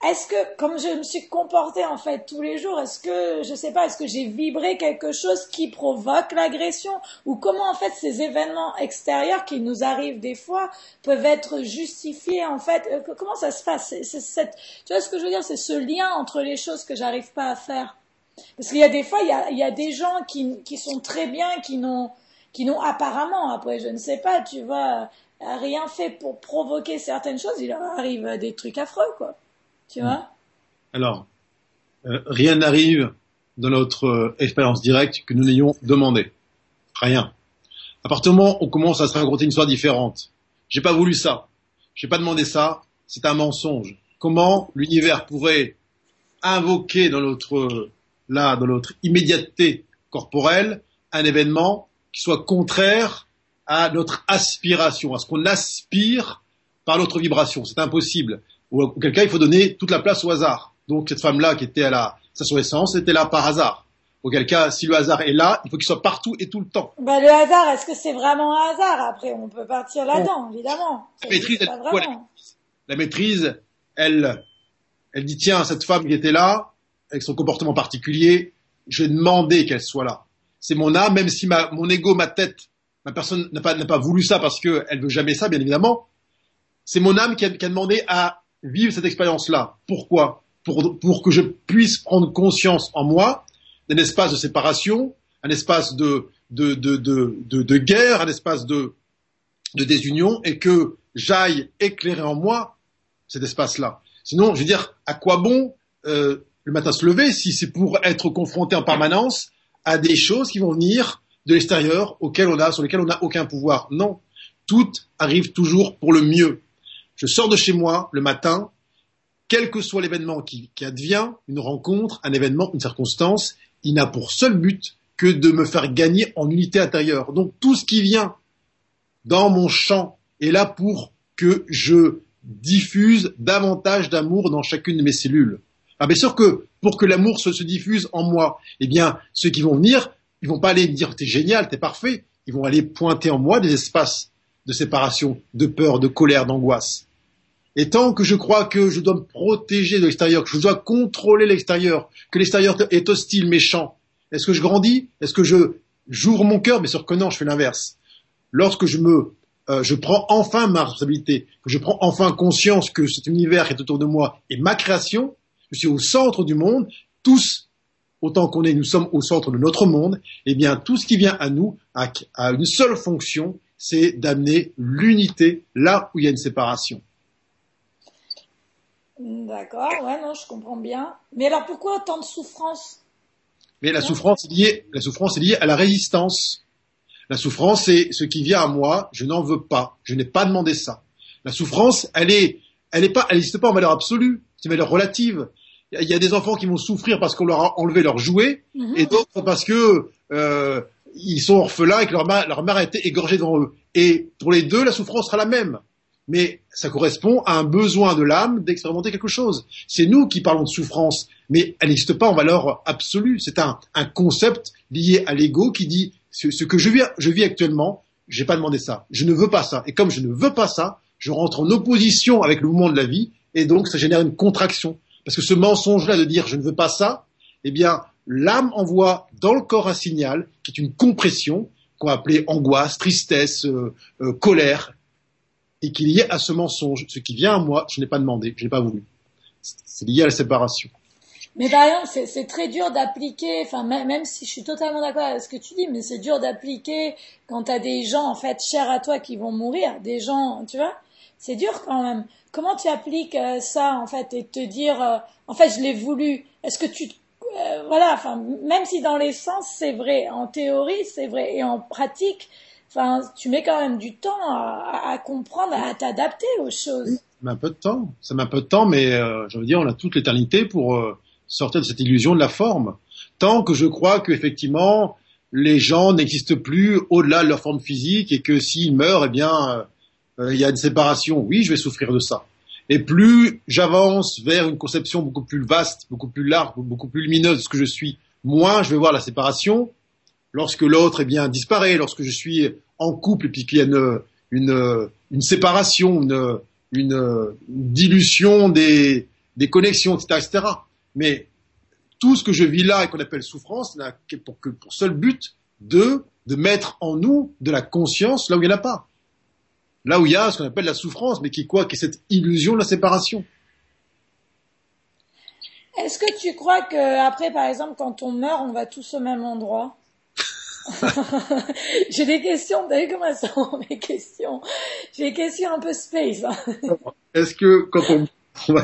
Speaker 1: Est-ce que, comme je me suis comportée en fait tous les jours, est-ce que, je sais pas, est-ce que j'ai vibré quelque chose qui provoque l'agression? Ou comment en fait ces événements extérieurs qui nous arrivent des fois peuvent être justifiés en fait? Euh, Comment ça se passe? Tu vois ce que je veux dire? C'est ce lien entre les choses que j'arrive pas à faire. Parce qu'il y a des fois, il y a, des gens qui, sont très bien, qui n'ont, apparemment, après je ne sais pas, tu vois, rien fait pour provoquer certaines choses, il leur arrive des trucs affreux, quoi. Tu vois?
Speaker 2: Alors, euh, rien n'arrive dans notre euh, expérience directe que nous n'ayons demandé. Rien. À partir du moment où on commence à se raconter une histoire différente, j'ai pas voulu ça, j'ai pas demandé ça, c'est un mensonge. Comment l'univers pourrait invoquer dans notre là, dans notre immédiateté corporelle, un événement qui soit contraire à notre aspiration, à ce qu'on aspire par notre vibration. C'est impossible. Ou auquel cas, il faut donner toute la place au hasard. Donc cette femme-là qui était à la station essence était là par hasard. Auquel cas, si le hasard est là, il faut qu'il soit partout et tout le temps.
Speaker 1: Bah, le hasard, est-ce que c'est vraiment un hasard? Après, on peut partir là-dedans, évidemment.
Speaker 2: La maîtrise, elle, la maîtrise, elle, elle dit tiens, cette femme qui était là, avec son comportement particulier, je vais demander qu'elle soit là. C'est mon âme, même si mon ego, ma tête, ma personne n'a pas, pas voulu ça parce qu'elle veut jamais ça, bien évidemment. C'est mon âme qui a, demandé à vivre cette expérience-là. Pourquoi? Pour, pour que je puisse prendre conscience en moi d'un espace de séparation, un espace de, de, de, de, de, de guerre, un espace de, de désunion, et que j'aille éclairer en moi cet espace-là. Sinon, je veux dire, à quoi bon euh, le matin se lever si c'est pour être confronté en permanence à des choses qui vont venir de l'extérieur auxquelles on a, sur lesquelles on n'a aucun pouvoir. Non. Tout arrive toujours pour le mieux. Je sors de chez moi le matin, quel que soit l'événement qui, qui advient, une rencontre, un événement, une circonstance, il n'a pour seul but que de me faire gagner en unité intérieure. Donc tout ce qui vient dans mon champ est là pour que je diffuse davantage d'amour dans chacune de mes cellules. Ah bien sûr que pour que l'amour se, se, diffuse en moi, eh bien ceux qui vont venir, ils vont pas aller me dire t'es génial, t'es parfait, ils vont aller pointer en moi des espaces de séparation, de peur, de colère, d'angoisse. Et tant que je crois que je dois me protéger de l'extérieur, que je dois contrôler l'extérieur, que l'extérieur est hostile, méchant, est-ce que je grandis? Est-ce que je j'ouvre mon cœur? Mais sûr que non, je fais l'inverse. Lorsque je me euh, je prends enfin ma responsabilité, que je prends enfin conscience que cet univers qui est autour de moi est ma création, je suis au centre du monde, tous, autant qu'on est, nous sommes au centre de notre monde, eh bien tout ce qui vient à nous a, a une seule fonction, c'est d'amener l'unité là où il y a une séparation.
Speaker 1: D'accord, ouais, non, je comprends bien. Mais alors pourquoi autant de souffrance?
Speaker 2: Mais la souffrance est liée, la souffrance est liée à la résistance. La souffrance, c'est ce qui vient à moi, je n'en veux pas, je n'ai pas demandé ça. La souffrance, elle est, elle est pas, elle n'existe pas en valeur absolue, c'est une valeur relative. Il y a des enfants qui vont souffrir parce qu'on leur a enlevé leurs jouets,
Speaker 1: Mhm.
Speaker 2: et d'autres parce que euh, ils sont orphelins et que leur mère, leur mère a été égorgée devant eux. Et pour les deux, la souffrance sera la même. Mais ça correspond à un besoin de l'âme d'expérimenter quelque chose. C'est nous qui parlons de souffrance, mais elle n'existe pas en valeur absolue. C'est un, un concept lié à l'ego qui dit ce, ce que je vis, je vis actuellement, j'ai pas demandé ça, je ne veux pas ça. Et comme je ne veux pas ça, je rentre en opposition avec le mouvement de la vie, et donc ça génère une contraction. Parce que ce mensonge-là de dire je ne veux pas ça, eh bien l'âme envoie dans le corps un signal qui est une compression qu'on va appeler angoisse, tristesse, euh, euh, colère, et qui est lié à ce mensonge. Ce qui vient à moi, je n'ai pas demandé, je n'ai pas voulu. C'est lié à la séparation.
Speaker 1: Mais par exemple, c'est- très dur d'appliquer, enfin même, si je suis totalement d'accord avec ce que tu dis, mais c'est dur d'appliquer quand t'as des gens en fait chers à toi qui vont mourir, des gens, tu vois, c'est dur quand même. Comment tu appliques euh, ça en fait et te dire, euh, en fait je l'ai voulu. Est-ce que tu, euh, voilà, enfin même si dans les sens c'est vrai, en théorie c'est vrai et en pratique, enfin tu mets quand même du temps à, à- comprendre, à t'adapter aux choses.
Speaker 2: Ça met un peu de temps, ça met un peu de temps, mais euh, je veux dire, on a toute l'éternité pour euh, sortir de cette illusion de la forme. Tant que je crois qu'effectivement, les gens n'existent plus au-delà de leur forme physique et que s'ils meurent, eh bien, euh, il y a une séparation. Oui, je vais souffrir de ça. Et plus j'avance vers une conception beaucoup plus vaste, beaucoup plus large, beaucoup plus lumineuse de ce que je suis, moins je vais voir la séparation. Lorsque l'autre, eh bien, disparaît, lorsque je suis en couple et puis qu'il y a une, une, une séparation, une, une, dilution des, des connexions, etc., etc. Mais tout ce que je vis là et qu'on appelle souffrance n'a pour, que pour seul but de, de mettre en nous de la conscience là où il n'y en a pas. Là où il y a ce qu'on appelle la souffrance, mais qui est quoi? Qui est cette illusion de la séparation.
Speaker 1: Est-ce que tu crois que après, par exemple, quand on meurt, on va tous au même endroit? J'ai des questions. Vous vu comment sont mes questions? J'ai des questions un peu space. hein.
Speaker 2: Est-ce que quand on, on va,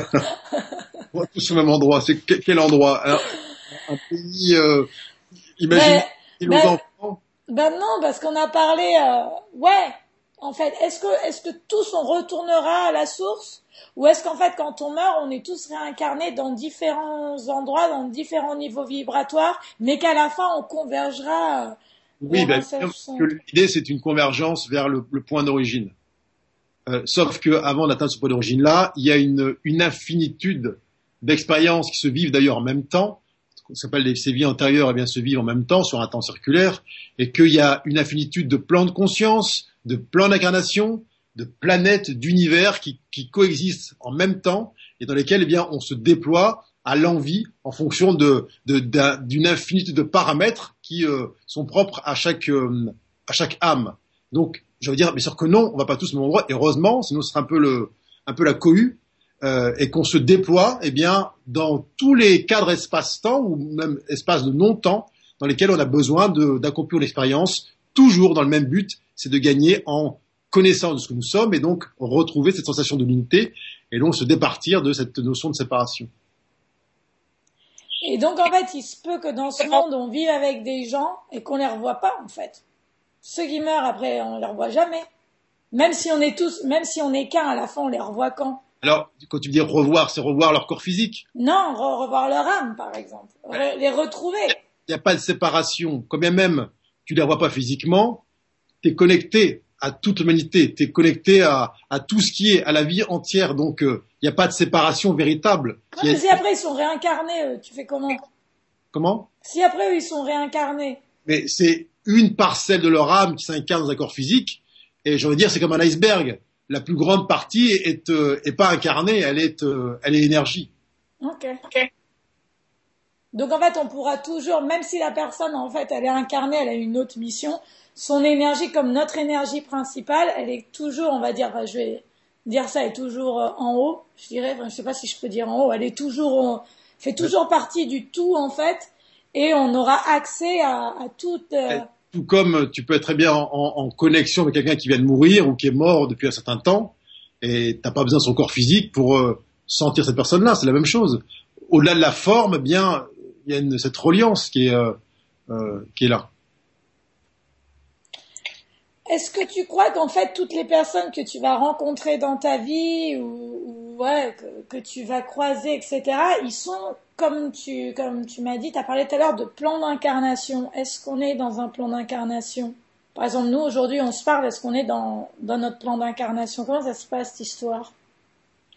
Speaker 2: on va tous au même endroit, c'est que- quel endroit? Alors, Un pays, euh, imagine nos
Speaker 1: mais-
Speaker 2: enfants.
Speaker 1: Ben non, parce qu'on a parlé. euh, Ouais. En fait, est-ce que est-ce que tous on retournera à la source? Ou est-ce qu'en fait quand on meurt, on est tous réincarnés dans différents endroits, dans différents niveaux vibratoires, mais qu'à la fin on convergera euh,
Speaker 2: Oui, ben, l'idée c'est une convergence vers le, le point d'origine. Euh, sauf que avant d'atteindre ce point d'origine là, il y a une, une infinitude d'expériences qui se vivent d'ailleurs en même temps. Ça s'appelle ces vies antérieures, eh bien se vivent en même temps sur un temps circulaire, et qu'il y a une infinitude de plans de conscience, de plans d'incarnation, de planètes, d'univers qui, qui coexistent en même temps et dans lesquels eh bien on se déploie à l'envie en fonction de de- d'une infinité de paramètres qui euh, sont propres à chaque euh, à chaque âme. Donc je veux dire bien sûr que non, on va pas tous au même endroit. Et heureusement, sinon ce serait un peu le un peu la cohue euh, et qu'on se déploie eh bien dans tous les cadres espace-temps ou même espace de non-temps dans lesquels on a besoin d'accomplir l'expérience toujours dans le même but, c'est de gagner en connaissance de ce que nous sommes et donc retrouver cette sensation de l'unité et donc se départir de cette notion de séparation.
Speaker 1: Et donc, en fait, il se peut que dans ce monde, on vive avec des gens et qu'on les revoit pas, en fait. Ceux qui meurent, après, on les revoit jamais. Même si on est tous, même si on est qu'un, à la fin, on les revoit quand?
Speaker 2: Alors, quand tu dis revoir, c'est revoir leur corps physique?
Speaker 1: Non, re- revoir leur âme, par exemple. Re- les retrouver.
Speaker 2: Il n'y a pas de séparation. Quand bien même tu ne la vois pas physiquement, tu es connecté à toute l'humanité, tu es connecté à, à tout ce qui est, à la vie entière. Donc, euh, il n'y a pas de séparation véritable.
Speaker 1: Non,
Speaker 2: a-
Speaker 1: mais si après, ils sont réincarnés, eux, tu fais comment?
Speaker 2: Comment?
Speaker 1: Si après, eux, ils sont réincarnés.
Speaker 2: Mais c'est une parcelle de leur âme qui s'incarne dans un corps physique. Et je veux dire, c'est comme un iceberg. La plus grande partie est, euh, est pas incarnée, elle est, euh, elle est énergie.
Speaker 1: Ok. Donc en fait, on pourra toujours, même si la personne en fait elle est incarnée, elle a une autre mission, son énergie comme notre énergie principale, elle est toujours, on va dire, je vais dire ça, elle est toujours euh, en haut. Je dirais, enfin, je sais pas si je peux dire en haut, elle est toujours, fait toujours partie du tout en fait, et on aura accès à, à toute. Euh,
Speaker 2: tout comme tu peux être très bien en, en connexion avec quelqu'un qui vient de mourir ou qui est mort depuis un certain temps, et t'as pas besoin de son corps physique pour euh, sentir cette personne-là. C'est la même chose. Au-delà de la forme, eh bien, il y a une, cette reliance qui est, euh, euh, qui est là.
Speaker 1: Est-ce que tu crois qu'en fait toutes les personnes que tu vas rencontrer dans ta vie ou, que, tu vas croiser, etc., ils sont comme tu comme tu m'as dit, tu as parlé tout à l'heure de plan d'incarnation. Est-ce qu'on est dans un plan d'incarnation? Par exemple, nous aujourd'hui, on se parle. Est-ce qu'on est dans dans notre plan d'incarnation? Comment ça se passe cette histoire?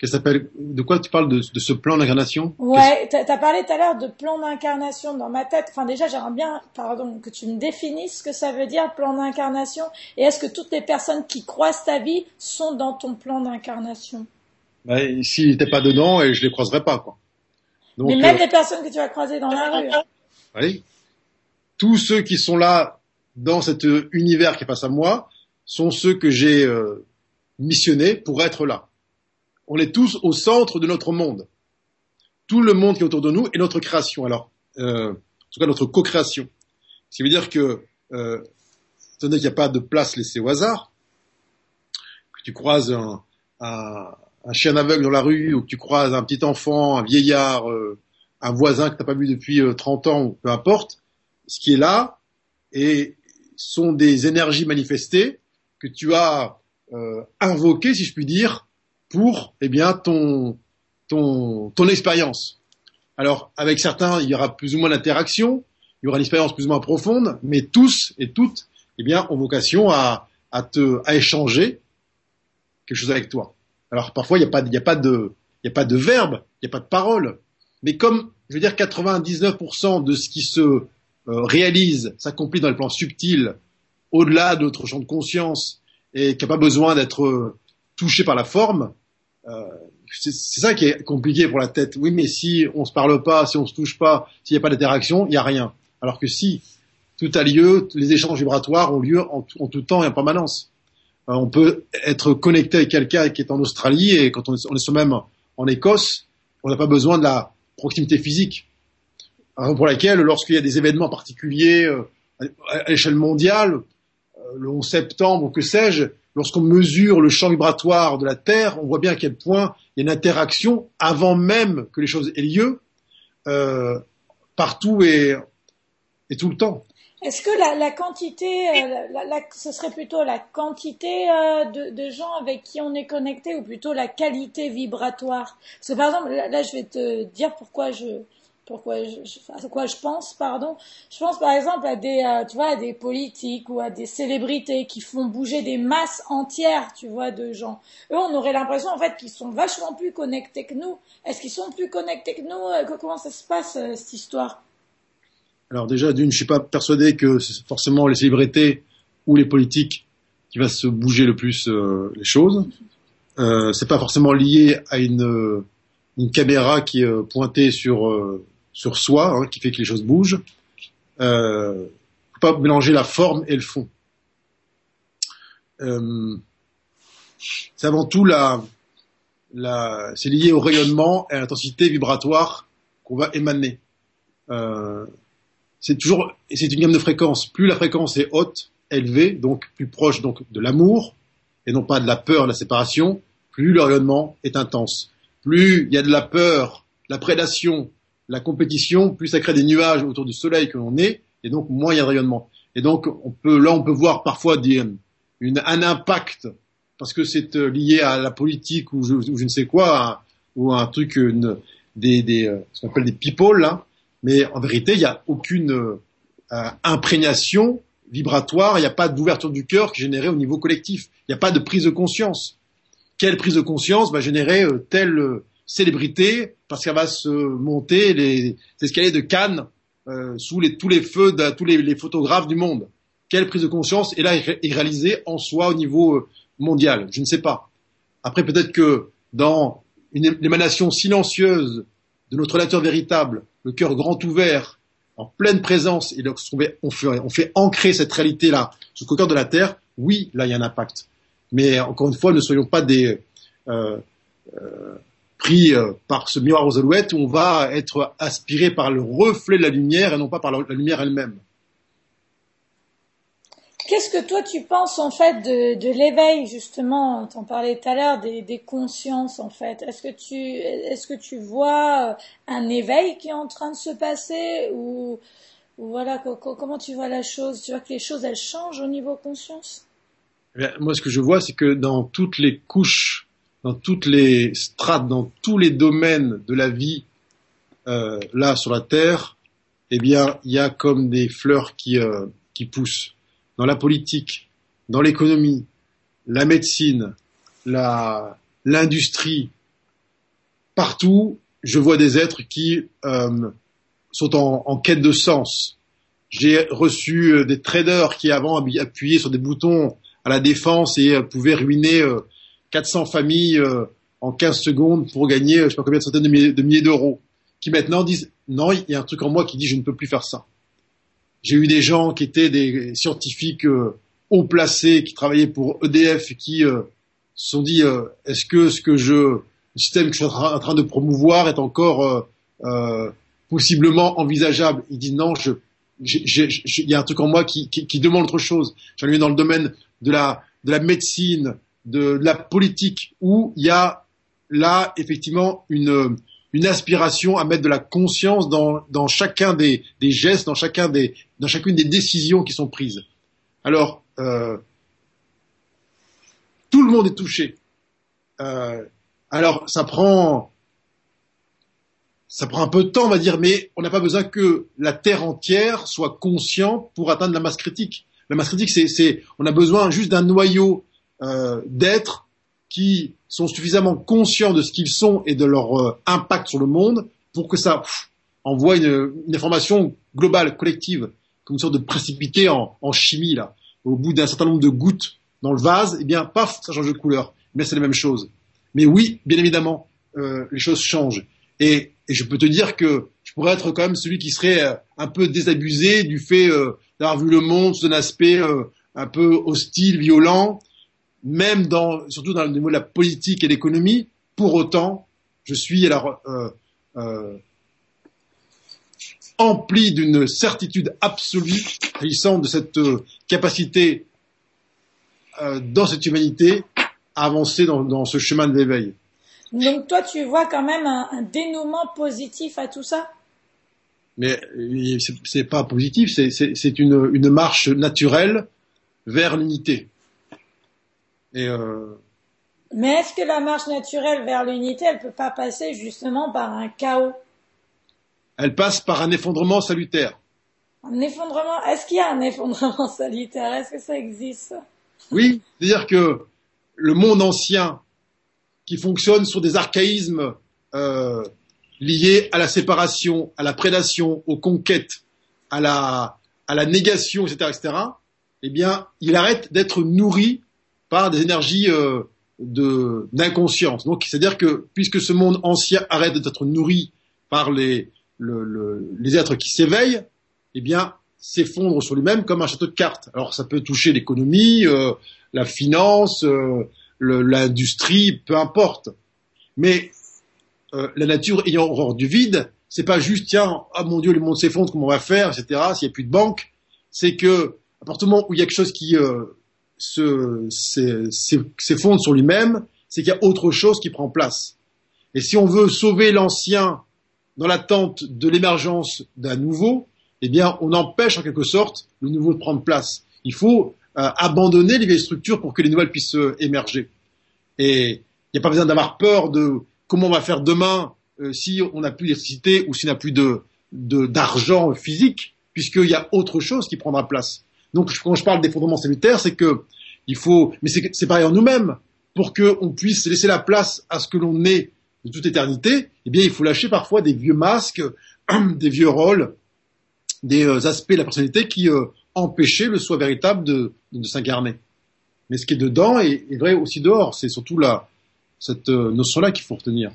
Speaker 2: S'appelle de quoi tu parles de, de ce plan d'incarnation?
Speaker 1: Ouais, tu as parlé tout à l'heure de plan d'incarnation dans ma tête. Enfin déjà, j'aimerais bien, pardon, que tu me définisses ce que ça veut dire plan d'incarnation. Et est-ce que toutes les personnes qui croisent ta vie sont dans ton plan d'incarnation?
Speaker 2: Bah, S'ils n'étaient pas dedans, et je les croiserais pas, quoi.
Speaker 1: Donc, Mais même euh, les personnes que tu vas croiser dans la rue. Hein.
Speaker 2: Oui. Tous ceux qui sont là dans cet univers qui est face à moi sont ceux que j'ai euh, missionnés pour être là on est tous au centre de notre monde. Tout le monde qui est autour de nous est notre création. Alors, euh, en tout cas notre co-création. Ce qui veut dire que, euh, étant donné qu'il n'y a pas de place laissée au hasard, que tu croises un, chien aveugle dans la rue, ou que tu croises un petit enfant, un vieillard, euh, un voisin que tu n'as pas vu depuis 30 euh, ans, ou peu importe, ce qui est là et sont des énergies manifestées que tu as euh, invoquées, si je puis dire, pour eh bien ton ton ton expérience. Alors avec certains, il y aura plus ou moins d'interaction, il y aura une expérience plus ou moins profonde, mais tous et toutes eh bien ont vocation à à te à échanger quelque chose avec toi. Alors parfois il n'y a pas il y a pas de il y a pas de verbe, il n'y a pas de parole, mais comme je veux dire 99% de ce qui se euh, réalise s'accomplit dans le plan subtil, au-delà de notre champ de conscience et qui n'a pas besoin d'être euh, touché par la forme, euh, c'est ça qui est compliqué pour la tête. Oui, mais si on se parle pas, si on se touche pas, s'il n'y a pas d'interaction, il n'y a rien. Alors que si tout a lieu, les échanges vibratoires ont lieu en, tout temps et en permanence. Euh, on peut être connecté avec quelqu'un qui est en Australie et quand on est, on est soi-même en Écosse, on n'a pas besoin de la proximité physique. pour laquelle, lorsqu'il y a des événements particuliers euh, à l'échelle mondiale, le 11 septembre ou que sais-je, lorsqu'on mesure le champ vibratoire de la Terre, on voit bien à quel point il y a une interaction avant même que les choses aient lieu, euh, partout et, et, tout le temps.
Speaker 1: Est-ce que la, la quantité, euh, ce serait plutôt la quantité euh, de, de, gens avec qui on est connecté ou plutôt la qualité vibratoire? Parce que par exemple, là, je vais te dire pourquoi je, pourquoi je, à quoi je pense, pardon. Je pense par exemple à des, euh, tu vois, à des politiques ou à des célébrités qui font bouger des masses entières, tu vois, de gens. Eux, on aurait l'impression en fait qu'ils sont vachement plus connectés que nous. Est-ce qu'ils sont plus connectés que nous euh, Comment ça se passe euh, cette histoire?
Speaker 2: Alors déjà, d'une, je suis pas persuadé que c'est forcément les célébrités ou les politiques qui va se bouger le plus les choses. Euh, c'est pas forcément lié à une une caméra qui est pointée sur sur soi, hein, qui fait que les choses bougent. Euh, faut pas mélanger la forme et le fond. Euh, c'est avant tout la, la c'est lié au rayonnement et à l'intensité vibratoire qu'on va émaner. Euh, c'est toujours, c'est une gamme de fréquences. Plus la fréquence est haute, élevée, donc plus proche donc de l'amour et non pas de la peur, de la séparation, plus le rayonnement est intense. Plus il y a de la peur, la prédation, la compétition, plus ça crée des nuages autour du soleil que l'on est, et donc moins il y a de rayonnement. Et donc on peut, là on peut voir parfois des, une, un impact parce que c'est euh, lié à la politique ou je, je ne sais quoi, ou un truc, une, des, des, euh, ce qu'on appelle des people là. Mais en vérité, il n'y a aucune euh, imprégnation vibratoire, il n'y a pas d'ouverture du cœur qui est générée au niveau collectif. Il n'y a pas de prise de conscience. Quelle prise de conscience va générer telle célébrité parce qu'elle va se monter les escaliers de Cannes euh, sous les, tous les feux de tous les, les, photographes du monde. Quelle prise de conscience est là est réalisée en soi au niveau euh, mondial? Je ne sais pas. Après, peut-être que dans une émanation silencieuse de notre nature véritable, le cœur grand ouvert, en pleine présence, et on fait, on fait ancrer cette réalité-là sur le cœur de la Terre, oui, là, il y a un impact. Mais encore une fois, ne soyons pas des euh, euh, pris euh, par ce miroir aux alouettes où on va être aspiré par le reflet de la lumière et non pas par la, lumière elle-même.
Speaker 1: Qu'est-ce que toi tu penses en fait de, de l'éveil justement T'en parlais tout à l'heure des, des, consciences en fait? Est-ce que tu est-ce que tu vois un éveil qui est en train de se passer ou, ou voilà comment tu vois la chose? Tu vois que les choses elles changent au niveau conscience?
Speaker 2: Eh Moi ce que je vois c'est que dans toutes les couches dans toutes les strates, dans tous les domaines de la vie euh, là sur la terre, eh bien, il y a comme des fleurs qui, euh, qui poussent. Dans la politique, dans l'économie, la médecine, la, l'industrie, partout, je vois des êtres qui euh, sont en, en, quête de sens. J'ai reçu euh, des traders qui avant appuyaient sur des boutons à la défense et euh, pouvaient ruiner 400 familles euh, en 15 secondes pour gagner je sais pas combien de centaines de milliers, d'euros, qui maintenant disent non, il y a un truc en moi qui dit je ne peux plus faire ça. J'ai eu des gens qui étaient des scientifiques euh, haut placés, qui travaillaient pour EDF, qui euh, se sont dit est-ce que ce que je le système que je suis en train de promouvoir est encore possiblement envisageable? Ils disent non, il y a un truc en moi qui, qui, qui demande autre chose. J'en ai dans le domaine de la, de la médecine, de, la politique où il y a là effectivement une, une aspiration à mettre de la conscience dans, dans chacun des, des, gestes, dans, chacun des, dans chacune des décisions qui sont prises. Alors, euh, tout le monde est touché. Euh, alors, ça prend, ça prend un peu de temps, on va dire, mais on n'a pas besoin que la terre entière soit consciente pour atteindre la masse critique. La masse critique, c'est, on a besoin juste d'un noyau euh, d'êtres qui sont suffisamment conscients de ce qu'ils sont et de leur euh, impact sur le monde pour que ça envoie une, information globale, collective, comme une sorte de précipité en, chimie là. Au bout d'un certain nombre de gouttes dans le vase, eh bien, paf, ça change de couleur. Mais c'est la même chose. Mais oui, bien évidemment, euh, les choses changent. Et, je peux te dire que je pourrais être quand même celui qui serait un peu désabusé du fait d'avoir vu le monde sous un aspect un peu hostile, violent, même dans, surtout dans le niveau de la politique et l'économie, pour autant, je suis alors euh, euh, empli d'une certitude absolue s'agissant de cette euh, capacité euh, dans cette humanité à avancer dans, dans ce chemin de l'éveil.
Speaker 1: Donc toi, tu vois quand même un, un dénouement positif à tout ça?
Speaker 2: Mais c'est pas positif, c'est une, une marche naturelle vers l'unité.
Speaker 1: Euh, Mais est-ce que la marche naturelle vers l'unité, elle peut pas passer justement par un chaos?
Speaker 2: Elle passe par un effondrement salutaire.
Speaker 1: Un effondrement? Est-ce qu'il y a un effondrement salutaire? Est-ce que ça existe?
Speaker 2: Oui, c'est-à-dire que le monde ancien, qui fonctionne sur des archaïsmes euh, liés à la séparation, à la prédation, aux conquêtes, à la, à la négation, etc., etc., eh bien, il arrête d'être nourri par des énergies euh, d'inconscience. Donc, c'est-à-dire que puisque ce monde ancien arrête d'être nourri par les, les êtres qui s'éveillent, eh bien, s'effondre sur lui-même comme un château de cartes. Alors, ça peut toucher l'économie, euh, la finance, euh, l'industrie, peu importe. Mais la nature ayant horreur du vide, c'est pas juste tiens, ah mon Dieu, le monde s'effondre, comment on va faire, etc. S'il n'y a plus de banque, c'est que à partir du moment où il y a quelque chose qui euh, s'effondre sur lui-même, c'est qu'il y a autre chose qui prend place. Et si on veut sauver l'ancien dans l'attente de l'émergence d'un nouveau, eh bien, on empêche en quelque sorte le nouveau de prendre place. Il faut euh, abandonner les vieilles structures pour que les nouvelles puissent euh, émerger. Et il n'y a pas besoin d'avoir peur de comment on va faire demain euh, si on n'a plus d'électricité ou s'il n'a plus de d'argent physique, puisqu'il y a autre chose qui prendra place. Donc, quand je parle d'effondrement salutaire, c'est que il faut, mais c'est pareil en nous-mêmes, pour qu'on puisse laisser la place à ce que l'on est de toute éternité, eh bien, il faut lâcher parfois des vieux masques, des vieux rôles, des euh, aspects de la personnalité qui euh, empêchaient le soi véritable de, s'incarner. Mais ce qui est dedans est, est vrai aussi dehors. C'est surtout la, cette euh, notion-là qu'il faut retenir.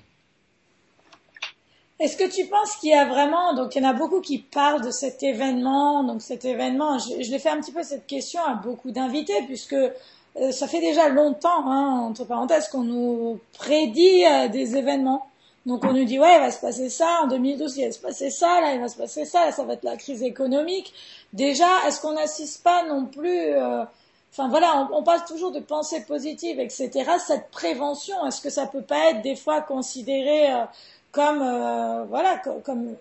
Speaker 1: Est-ce que tu penses qu'il y a vraiment, donc il y en a beaucoup qui parlent de cet événement, donc cet événement, je, je l'ai fait un petit peu cette question à beaucoup d'invités, puisque euh, ça fait déjà longtemps, hein, entre parenthèses, qu'on nous prédit euh, des événements. Donc on nous dit ouais, il va se passer ça en 2012, il va se passer ça, là il va se passer ça, là, ça va être la crise économique. Déjà, est-ce qu'on n'assiste pas non plus euh, Enfin voilà, on, on, parle toujours de pensée positive, etc. Cette prévention, est-ce que ça peut pas être des fois considéré euh, comme euh, voilà comme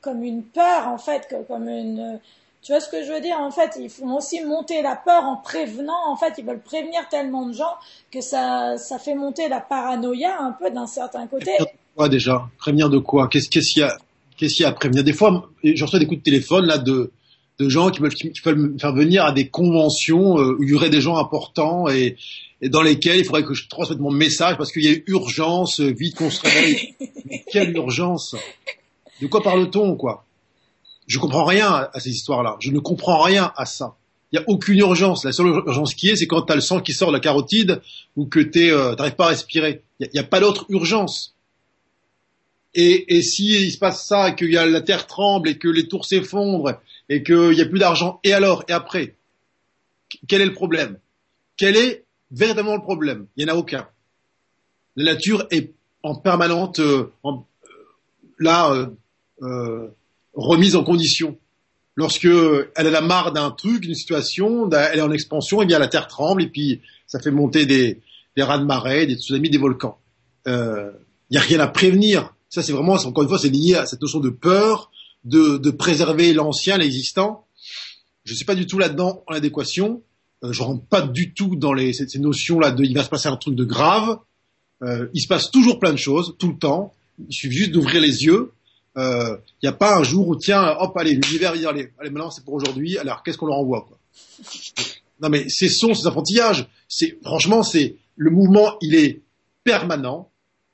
Speaker 1: comme une peur en fait, comme une tu vois ce que je veux dire En fait, ils font aussi monter la peur en prévenant. En fait, ils veulent prévenir tellement de gens que ça, ça fait monter la paranoïa un peu d'un certain côté.
Speaker 2: Quoi déjà? Prévenir de quoi? Qu'est-ce qu'il y a Qu'est-ce qu'il y a à prévenir? Des fois, je reçois des coups de téléphone là de de gens qui veulent, qui veulent me faire venir à des conventions euh, où il y aurait des gens importants et, dans lesquels il faudrait que je transmette mon message parce qu'il y a urgence, euh, vite qu'on se réveille. quelle urgence De quoi parle-t-on quoi? Je comprends rien à ces histoires-là. Je ne comprends rien à ça. Il n'y a aucune urgence. La seule urgence qui est, c'est quand tu as le sang qui sort de la carotide ou que tu euh, n'arrives pas à respirer. Il n'y a, pas d'autre urgence. Et, et si il se passe ça, que la terre tremble et que les tours s'effondrent et qu'il n'y a plus d'argent, et alors Et après? Quel est le problème? Quel est véritablement le problème? Il n'y en a aucun. La nature est en permanente, euh, euh, là, euh, remise en condition. Lorsque elle a la marre d'un truc, d'une situation, elle est en expansion, et eh bien la terre tremble et puis ça fait monter des, des raz de marée, des tsunamis, des volcans. Il euh, n'y a rien à prévenir. Ça, c'est vraiment, encore une fois, c'est lié à cette notion de peur, de, de préserver l'ancien, l'existant. Je ne suis pas du tout là-dedans en adéquation. Euh, je rentre pas du tout dans les, ces, ces notions-là de il va se passer un truc de grave. Euh, il se passe toujours plein de choses, tout le temps. Il suffit juste d'ouvrir les yeux il euh, n'y a pas un jour où tiens, hop, allez, l'univers, allez, allez, maintenant c'est pour aujourd'hui, alors qu'est-ce qu'on leur envoie quoi? Non mais ces sons, ces c'est franchement, c'est le mouvement, il est permanent,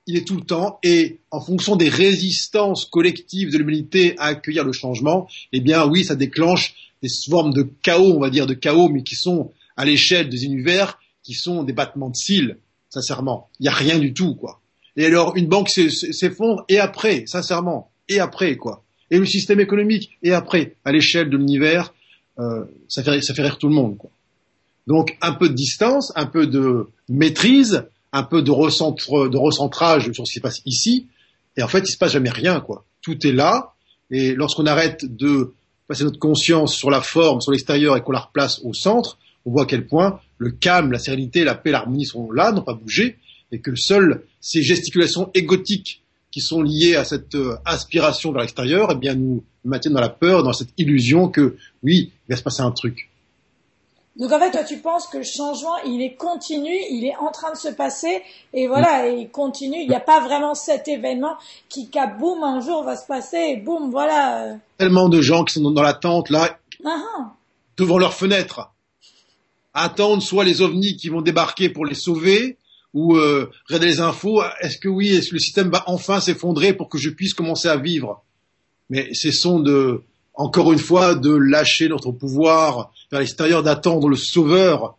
Speaker 2: il est tout le temps, et en fonction des résistances collectives de l'humanité à accueillir le changement, eh bien oui, ça déclenche des formes de chaos, on va dire de chaos, mais qui sont à l'échelle des univers, qui sont des battements de cils, sincèrement. Il n'y a rien du tout, quoi. Et alors, une banque s'effondre, et après, sincèrement, et après quoi. Et le système économique et après à l'échelle de l'univers, euh, ça fait ça fait rire tout le monde quoi. Donc un peu de distance, un peu de maîtrise, un peu de recentre, de recentrage sur ce qui se passe ici. Et en fait, il se passe jamais rien quoi. Tout est là. Et lorsqu'on arrête de passer notre conscience sur la forme, sur l'extérieur et qu'on la replace au centre, on voit à quel point le calme, la sérénité, la paix, l'harmonie sont là, n'ont pas bougé, et que seules ces gesticulations égotiques qui sont liées à cette euh, aspiration vers l'extérieur, eh bien, nous maintiennent dans la peur, dans cette illusion que, oui, il va se passer un truc.
Speaker 1: Donc en fait, toi, tu penses que le changement, il est continu, il est en train de se passer, et voilà, et il continue. Il n'y a pas vraiment cet événement qui, boum, un jour va se passer, et boum, voilà.
Speaker 2: Tellement de gens qui sont dans l'attente là, uh-huh. devant leurs fenêtres, attendent soit les ovnis qui vont débarquer pour les sauver, ou euh, regarder les infos, est-ce que oui, est-ce que le système va enfin s'effondrer pour que je puisse commencer à vivre? Mais cessons de, encore une fois, de lâcher notre pouvoir vers l'extérieur, d'attendre le sauveur.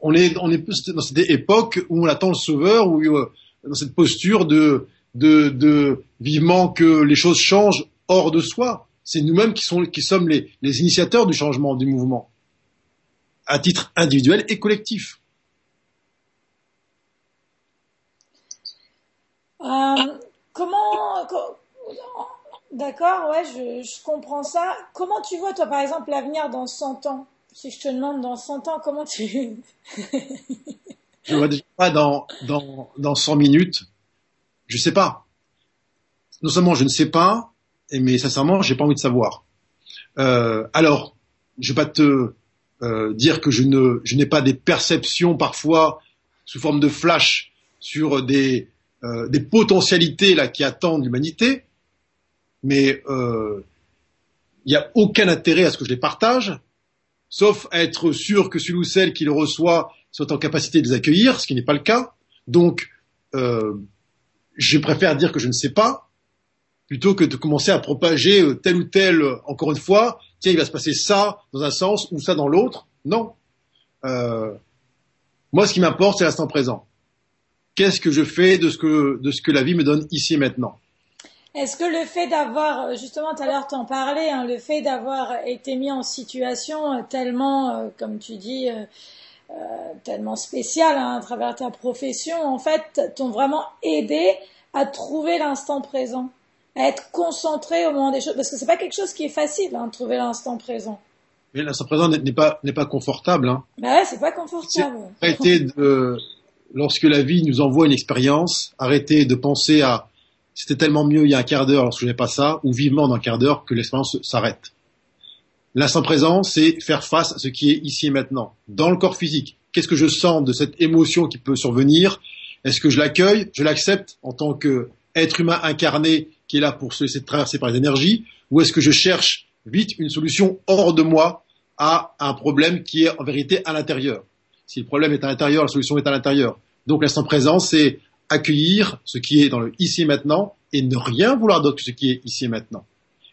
Speaker 2: on est, on est dans cette époque où on attend le sauveur, ou euh, dans cette posture de, de, de vivement que les choses changent hors de soi. C'est nous-mêmes qui, sont, qui sommes les, les initiateurs du changement du mouvement, à titre individuel et collectif.
Speaker 1: Euh, comment, d'accord, ouais, je, comprends ça. Comment tu vois, toi, par exemple, l'avenir dans 100 ans? Si je te demande dans 100 ans, comment tu...
Speaker 2: je vois déjà pas dans, dans, dans 100 minutes. Je sais pas. Non seulement je ne sais pas, mais sincèrement, j'ai pas envie de savoir. Euh, alors, je vais pas te euh, dire que je ne, je n'ai pas des perceptions parfois sous forme de flash sur des, euh, des potentialités qui attendent l'humanité, mais euh, il n'y a aucun intérêt à ce que je les partage, sauf à être sûr que celui ou celle qui le reçoit soit en capacité de les accueillir, ce qui n'est pas le cas. Donc, euh, je préfère dire que je ne sais pas, plutôt que de commencer à propager tel ou tel, encore une fois, tiens, il va se passer ça dans un sens ou ça dans l'autre. Non. moi, ce qui m'importe, c'est l'instant présent. qu'est-ce que je fais de ce que, de ce que la vie me donne ici et maintenant?
Speaker 1: Est-ce que le fait d'avoir, justement tout à l'heure t'en parlais, hein, le fait d'avoir été mis en situation tellement, euh, comme tu dis, euh, euh, tellement spéciale hein, à travers ta profession, en fait, t'ont vraiment aidé à trouver l'instant présent, à être concentré au moment des choses, parce que c'est pas quelque chose qui est facile, hein, de trouver l'instant présent.
Speaker 2: Mais l'instant présent n'est pas n'est pas confortable. Hein.
Speaker 1: Bah ouais, c'est pas confortable.
Speaker 2: Arrêter de, lorsque la vie nous envoie une expérience, arrêter de penser à c'était tellement mieux il y a un quart d'heure lorsque n'ai pas ça, ou vivement dans un quart d'heure que l'expérience s'arrête. L'instant présent, c'est faire face à ce qui est ici et maintenant, dans le corps physique. Qu'est-ce que je sens de cette émotion qui peut survenir? Est-ce que je l'accueille? Je l'accepte en tant qu'être humain incarné qui est là pour se laisser traverser par les énergies? Ou est-ce que je cherche vite une solution hors de moi à un problème qui est en vérité à l'intérieur? Si le problème est à l'intérieur, la solution est à l'intérieur. Donc l'instant présent, c'est accueillir ce qui est dans le ici et maintenant et ne rien vouloir d'autre que ce qui est ici et maintenant.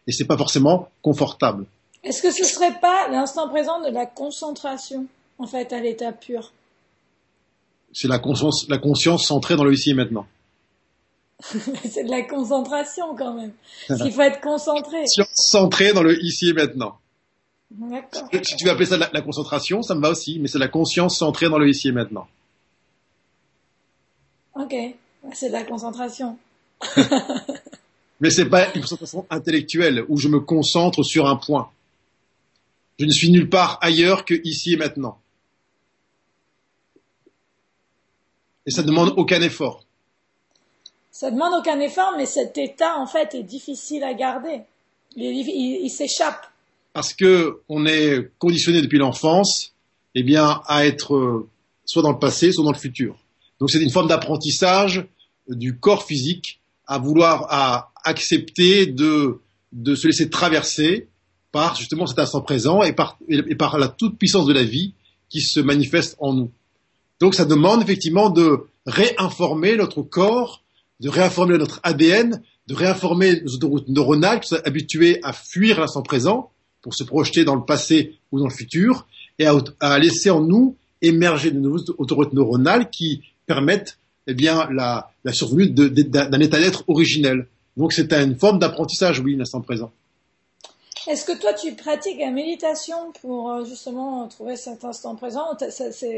Speaker 2: Et c'est pas forcément confortable.
Speaker 1: Est-ce que ce serait pas l'instant présent de la concentration, en fait, à l'état pur?
Speaker 2: C'est la conscience, la conscience centrée dans le ici et maintenant.
Speaker 1: c'est de la concentration quand même. Parce qu'il faut être concentré.
Speaker 2: Centré dans le ici et maintenant.
Speaker 1: D'accord.
Speaker 2: Si tu veux appeler ça la, la, concentration, ça me va aussi, mais c'est la conscience centrée dans le ici et maintenant.
Speaker 1: Ok, c'est de la concentration.
Speaker 2: mais c'est pas une concentration intellectuelle où je me concentre sur un point. Je ne suis nulle part ailleurs que ici et maintenant. Et ça ne demande aucun effort.
Speaker 1: Ça demande aucun effort, mais cet état, en fait, est difficile à garder. Il, s'échappe.
Speaker 2: Parce que on est conditionné depuis l'enfance, eh bien, à être euh, soit dans le passé, soit dans le futur. Donc c'est une forme d'apprentissage du corps physique à vouloir à accepter de, de se laisser traverser par justement cet instant présent et par, et par la toute puissance de la vie qui se manifeste en nous. Donc ça demande effectivement de réinformer notre corps, de réinformer notre ADN, de réinformer nos autoroutes neuronales qui sont habituées à fuir l'instant présent pour se projeter dans le passé ou dans le futur et à, à laisser en nous émerger de nouveaux autoroutes neuronales qui permettent eh bien, la, la survenue d'un état d'être originel. Donc c'est une forme d'apprentissage, oui, l'instant présent.
Speaker 1: Est-ce que toi, tu pratiques la méditation pour euh, justement trouver cet instant présent?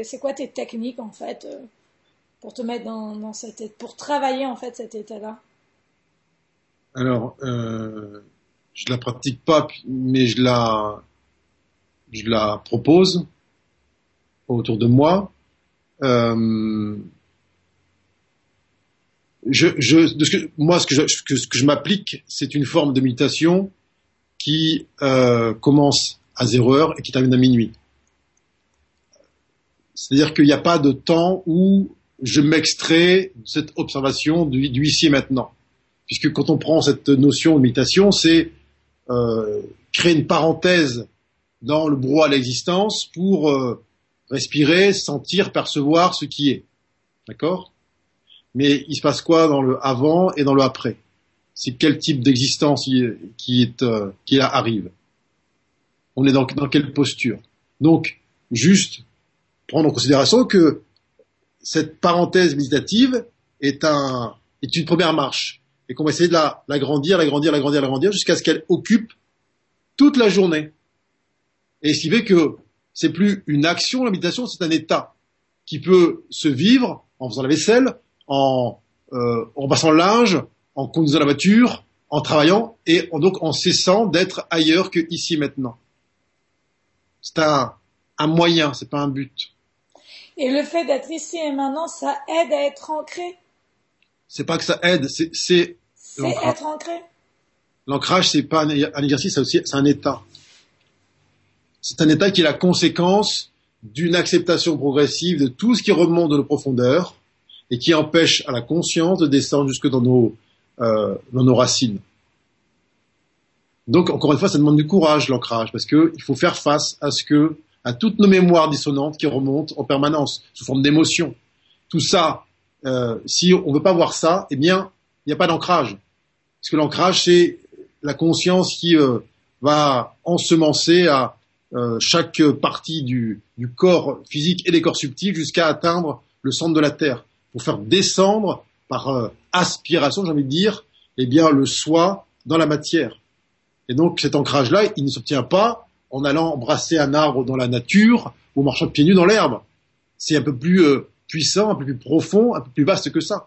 Speaker 1: C'est quoi tes techniques en fait euh, pour te mettre dans, dans cet pour travailler en fait cet état-là?
Speaker 2: Alors, euh, je la pratique pas, mais je la, je la propose autour de moi. Euh, je, je, de ce que, moi, ce que je, ce que je m'applique, c'est une forme de méditation qui euh, commence à zéro heure et qui termine à minuit. C'est-à-dire qu'il n'y a pas de temps où je m'extrais de cette observation du, du, ici et maintenant. Puisque quand on prend cette notion de méditation, c'est euh, créer une parenthèse dans le brouhaha de l'existence pour euh, respirer, sentir, percevoir ce qui est. D'accord? Mais il se passe quoi dans le avant et dans le après? C'est quel type d'existence qui, est, euh, qui arrive? On est dans, dans quelle posture? Donc, juste prendre en considération que cette parenthèse méditative est, un, est une première marche et qu'on va essayer de la, l'agrandir, l'agrandir, l'agrandir, l'agrandir jusqu'à ce qu'elle occupe toute la journée. Et ce qui fait que c'est plus une action, la méditation, c'est un état qui peut se vivre en faisant la vaisselle, en, euh, en passant le linge, en conduisant la voiture, en travaillant et donc en cessant d'être ailleurs que ici maintenant. C'est un, un moyen, c'est pas un but.
Speaker 1: Et le fait d'être ici et maintenant, ça aide à être ancré?
Speaker 2: C'est pas que ça aide, c'est c'est
Speaker 1: être ancré?
Speaker 2: L'ancrage, c'est pas un, exercice, c'est un état. C'est un état qui est la conséquence d'une acceptation progressive de tout ce qui remonte de nos profondeurs et qui empêche à la conscience de descendre jusque dans nos euh, dans nos racines. Donc, encore une fois, ça demande du courage, l'ancrage, parce qu'il faut faire face à ce que, à toutes nos mémoires dissonantes qui remontent en permanence, sous forme d'émotions. Tout ça, euh, si on ne veut pas voir ça, eh bien, il n'y a pas d'ancrage. Parce que l'ancrage, c'est la conscience qui euh, va ensemencer à chaque partie du, du, corps physique et des corps subtils jusqu'à atteindre le centre de la Terre pour faire descendre par euh, aspiration, j'ai envie de dire, eh bien le soi dans la matière. Et donc cet ancrage-là, il ne s'obtient pas en allant embrasser un arbre dans la nature ou en marchant pieds nus dans l'herbe. C'est un peu plus euh, puissant, un peu plus profond, un peu plus vaste que ça.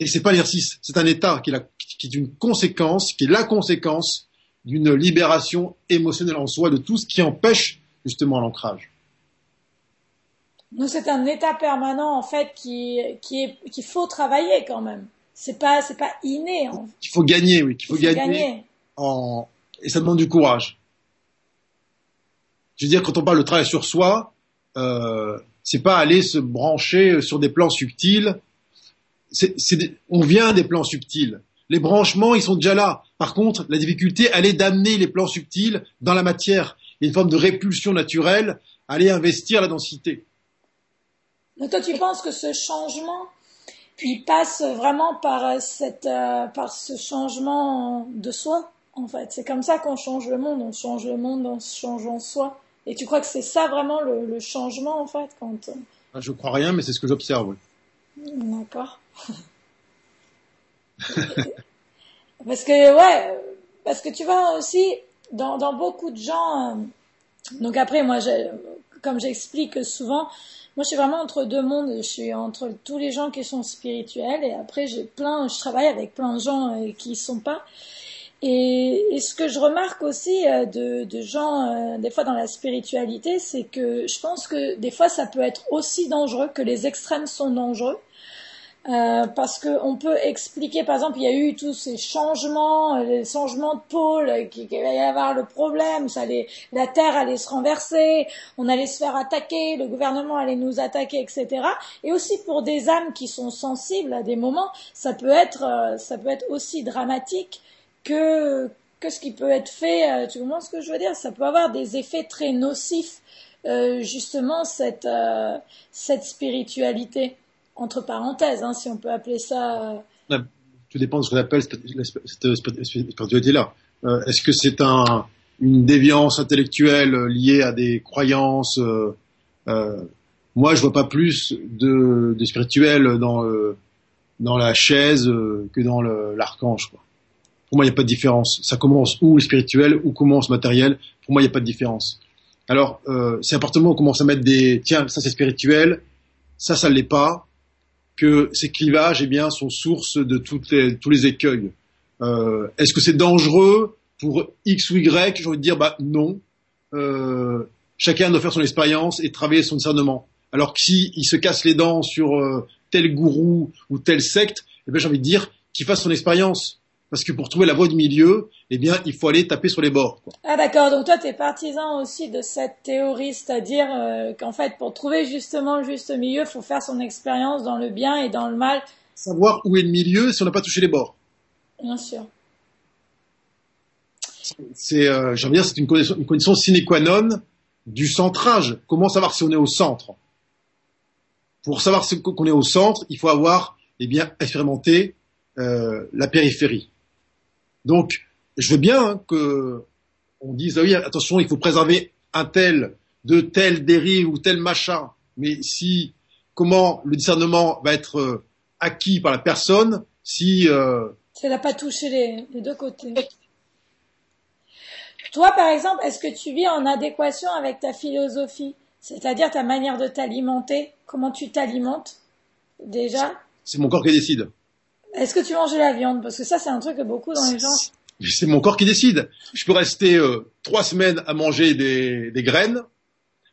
Speaker 2: Et c'est pas l'exercice, c'est un état qui est, qui est une conséquence, qui est la conséquence d'une libération émotionnelle en soi de tout ce qui empêche justement l'ancrage.
Speaker 1: Donc c'est un état permanent en fait qui qui est qu'il faut travailler quand même. C'est pas c'est pas inné.
Speaker 2: En... Il faut gagner, oui, qu'il faut, gagner, En... et ça demande du courage. Je veux dire quand on parle de travail sur soi, euh, c'est pas aller se brancher sur des plans subtils. C'est, on vient des plans subtils. Les branchements, ils sont déjà là. Par contre, la difficulté, elle est d'amener les plans subtils dans la matière. Il y a une forme de répulsion naturelle à aller investir la densité.
Speaker 1: Donc toi, tu penses que ce changement, puis passe vraiment par euh, cette, euh, par ce changement de soi, en fait? C'est comme ça qu'on change le monde. On change le monde en changeant soi. Et tu crois que c'est ça vraiment le, le, changement, en fait, quand. Euh,
Speaker 2: ah, je crois rien, mais c'est ce que j'observe.
Speaker 1: D'accord. parce que ouais, parce que tu vois aussi dans, dans beaucoup de gens. donc après, moi, comme j'explique souvent, moi, je suis vraiment entre deux mondes. Je suis entre tous les gens qui sont spirituels et après, j'ai plein, je travaille avec plein de gens euh, qui ne sont pas. Et, et, ce que je remarque aussi euh, de, de gens, euh, des fois dans la spiritualité, c'est que je pense que des fois, ça peut être aussi dangereux, que les extrêmes sont dangereux. Euh, parce qu'on peut expliquer, par exemple, il y a eu tous ces changements, euh, les changements de pôle, euh, qu'il va y avoir le problème, ça allait, la Terre allait se renverser, on allait se faire attaquer, le gouvernement allait nous attaquer, etc. Et aussi pour des âmes qui sont sensibles à des moments, ça peut être, ça peut être aussi dramatique que que ce qui peut être fait. Tu comprends ce que je veux dire? Ça peut avoir des effets très nocifs, justement cette cette spiritualité entre parenthèses, hein, si on peut appeler ça.
Speaker 2: Euh, tout dépend de ce qu'on appelle cette spiritualité-là. Euh, est-ce que c'est un, une déviance intellectuelle liée à des croyances euh, Moi, je vois pas plus de, de spirituel dans, dans la chaise que dans l'archange. Pour moi, il n'y a pas de différence. Ça commence où le spirituel, où commence le matériel. Pour moi, il n'y a pas de différence. Alors, euh, c'est important qu'on commence à mettre des tiens, ça c'est spirituel, ça ça l'est pas que ces clivages eh bien, sont source de toutes les, tous les écueils. Euh, Est-ce que c'est dangereux pour X ou Y J'ai envie de dire bah, non. Euh, chacun doit faire son expérience et travailler son discernement. Alors que s'il se casse les dents sur euh, tel gourou ou telle secte, eh j'ai envie de dire qu'il fasse son expérience. Parce que pour trouver la voie du milieu, eh bien, il faut aller taper sur les bords. Quoi.
Speaker 1: Ah d'accord, donc toi, tu es partisan aussi de cette théorie, c'est-à-dire euh, qu'en fait, pour trouver justement le juste milieu, il faut faire son expérience dans le bien et dans le mal.
Speaker 2: Savoir où est le milieu si on n'a pas touché les bords.
Speaker 1: Bien sûr.
Speaker 2: C'est, euh, j'ai envie de dire, c'est une connaissance sine qua non du centrage. Comment savoir si on est au centre? Pour savoir qu'on est au centre, il faut avoir, eh bien, expérimenté euh, la périphérie. Donc, je veux bien hein, que on dise ah oui attention il faut préserver un tel de telle dérive ou tel machin. Mais si comment le discernement va être euh, acquis par la personne si
Speaker 1: euh... ça n'a pas touché les, les, deux côtés. Toi par exemple est-ce que tu vis en adéquation avec ta philosophie c'est-à-dire ta manière de t'alimenter? Comment tu t'alimentes déjà?
Speaker 2: C'est mon corps qui décide
Speaker 1: est-ce que tu manges de la viande? Parce que ça, c'est un truc que beaucoup dans les gens.
Speaker 2: C'est mon corps qui décide. Je peux rester euh, trois semaines à manger des, graines.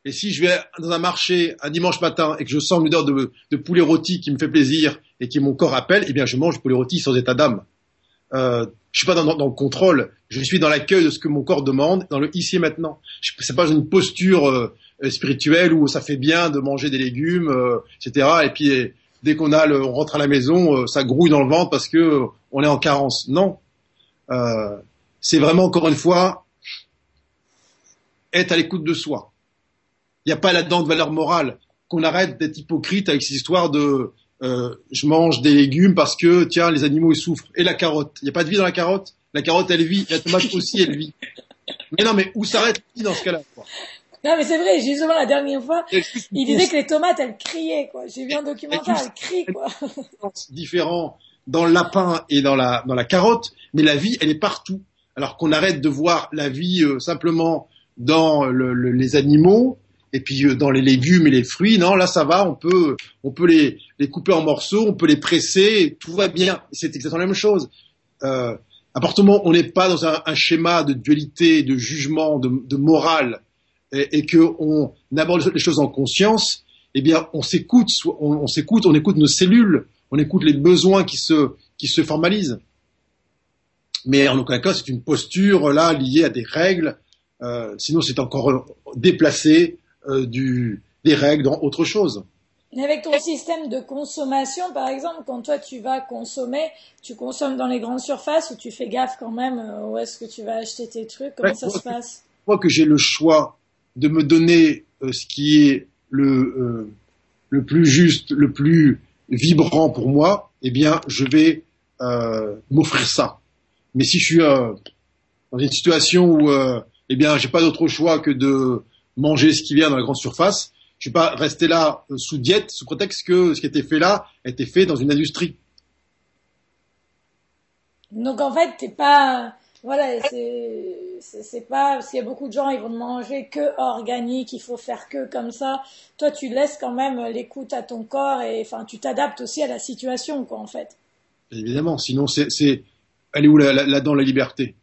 Speaker 2: Et si je vais dans un marché un dimanche matin et que je sens une odeur de, de poulet rôti qui me fait plaisir et qui mon corps appelle, eh bien je mange poulet rôti sans état d'âme. Euh, je suis pas dans, dans, le contrôle. Je suis dans l'accueil de ce que mon corps demande, dans le ici et maintenant. C'est pas une posture euh, spirituelle où ça fait bien de manger des légumes, euh, etc. Et puis dès qu'on a on rentre à la maison, euh, ça grouille dans le ventre parce que euh, on est en carence. Non, euh, c'est vraiment encore une fois être à l'écoute de soi. Il n'y a pas là-dedans de valeur morale. Qu'on arrête d'être hypocrite avec ces histoires de je mange des légumes parce que tiens les animaux ils souffrent et la carotte. Il n'y a pas de vie dans la carotte? La carotte elle vit, la tomate aussi elle vit. Mais non mais où s'arrête qui dans ce cas-là
Speaker 1: Non, mais c'est vrai, justement, la dernière fois, il disait que les tomates, elles criaient, quoi. J'ai vu un documentaire, elles crient, quoi.
Speaker 2: Différent dans le lapin et dans la, dans la carotte, mais la vie, elle est partout. Alors qu'on arrête de voir la vie euh, simplement dans le, les animaux, et puis euh, dans les légumes et les fruits, non, là ça va, on peut, on peut les, les couper en morceaux, on peut les presser, tout va bien. C'est exactement la même chose. Euh, appartement, on n'est pas dans un, un, schéma de dualité, de jugement, de, de morale, et, et qu'on aborde les choses en conscience. Eh bien, on s'écoute, on, on s'écoute, on écoute nos cellules, on écoute les besoins qui se, qui se formalisent. Mais en aucun cas, c'est une posture là liée à des règles. Euh, sinon, c'est encore déplacé euh, du, des règles dans autre chose.
Speaker 1: Avec ton système de consommation, par exemple, quand toi tu vas consommer, tu consommes dans les grandes surfaces ou tu fais gaffe quand même euh, où est-ce que tu vas acheter tes trucs? Comment ça se passe?
Speaker 2: crois que j'ai le choix de me donner euh, ce qui est le, euh, le plus juste, le plus vibrant pour moi, eh bien, je vais euh, m'offrir ça. Mais si je suis dans une situation où, eh bien, j'ai pas d'autre choix que de manger ce qui vient dans la grande surface. Je vais pas rester là sous diète, sous prétexte que ce qui été fait là été fait dans une industrie.
Speaker 1: Donc en fait, t'es pas, voilà, c'est pas parce qu'il y a beaucoup de gens, ils vont manger que organique, il faut faire que comme ça. Toi, tu laisses quand même l'écoute à ton corps et enfin, tu t'adaptes aussi à la situation, quoi, en fait.
Speaker 2: Évidemment, sinon c'est, elle est où là-dedans la liberté?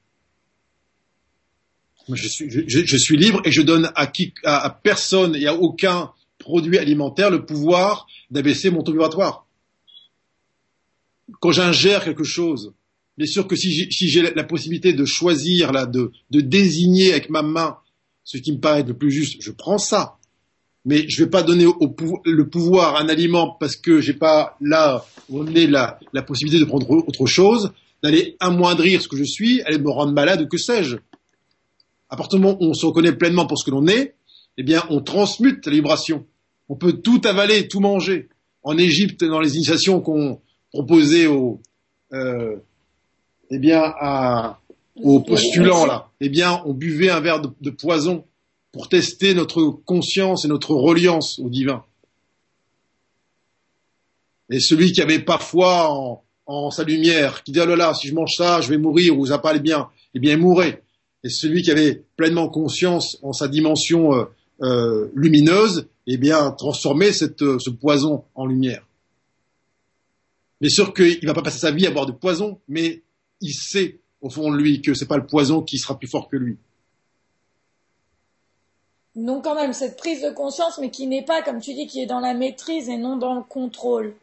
Speaker 2: Je suis, je, suis libre et je donne à, qui, à, personne et à aucun produit alimentaire le pouvoir d'abaisser mon taux vibratoire. Quand j'ingère quelque chose, bien sûr que si j'ai la, possibilité de choisir, là, de, de désigner avec ma main ce qui me paraît le plus juste, je prends ça. Mais je ne vais pas donner au, le pouvoir un aliment parce que j'ai pas là on est la, la possibilité de prendre autre chose, d'aller amoindrir ce que je suis, aller me rendre malade ou que sais-je à partir du moment où on se reconnaît pleinement pour ce que l'on est, eh bien, on transmute la vibration. On peut tout avaler, tout manger. En Égypte, dans les initiations qu'on proposait aux, euh, eh bien, à, aux postulants là, eh bien, on buvait un verre de, de, poison pour tester notre conscience et notre reliance au divin. Et celui qui avait pas foi en, en sa lumière, qui dit oh là là, si je mange ça, je vais mourir ou ça pas bien, eh bien, il mourrait et celui qui avait pleinement conscience en sa dimension euh, euh, lumineuse, eh bien, transformer cette, euh, ce poison en lumière. Bien sûr qu'il ne va pas passer sa vie à boire du poison, mais il sait au fond de lui que c'est pas le poison qui sera plus fort que lui.
Speaker 1: Donc quand même cette prise de conscience, mais qui n'est pas, comme tu dis, qui est dans la maîtrise et non dans le contrôle.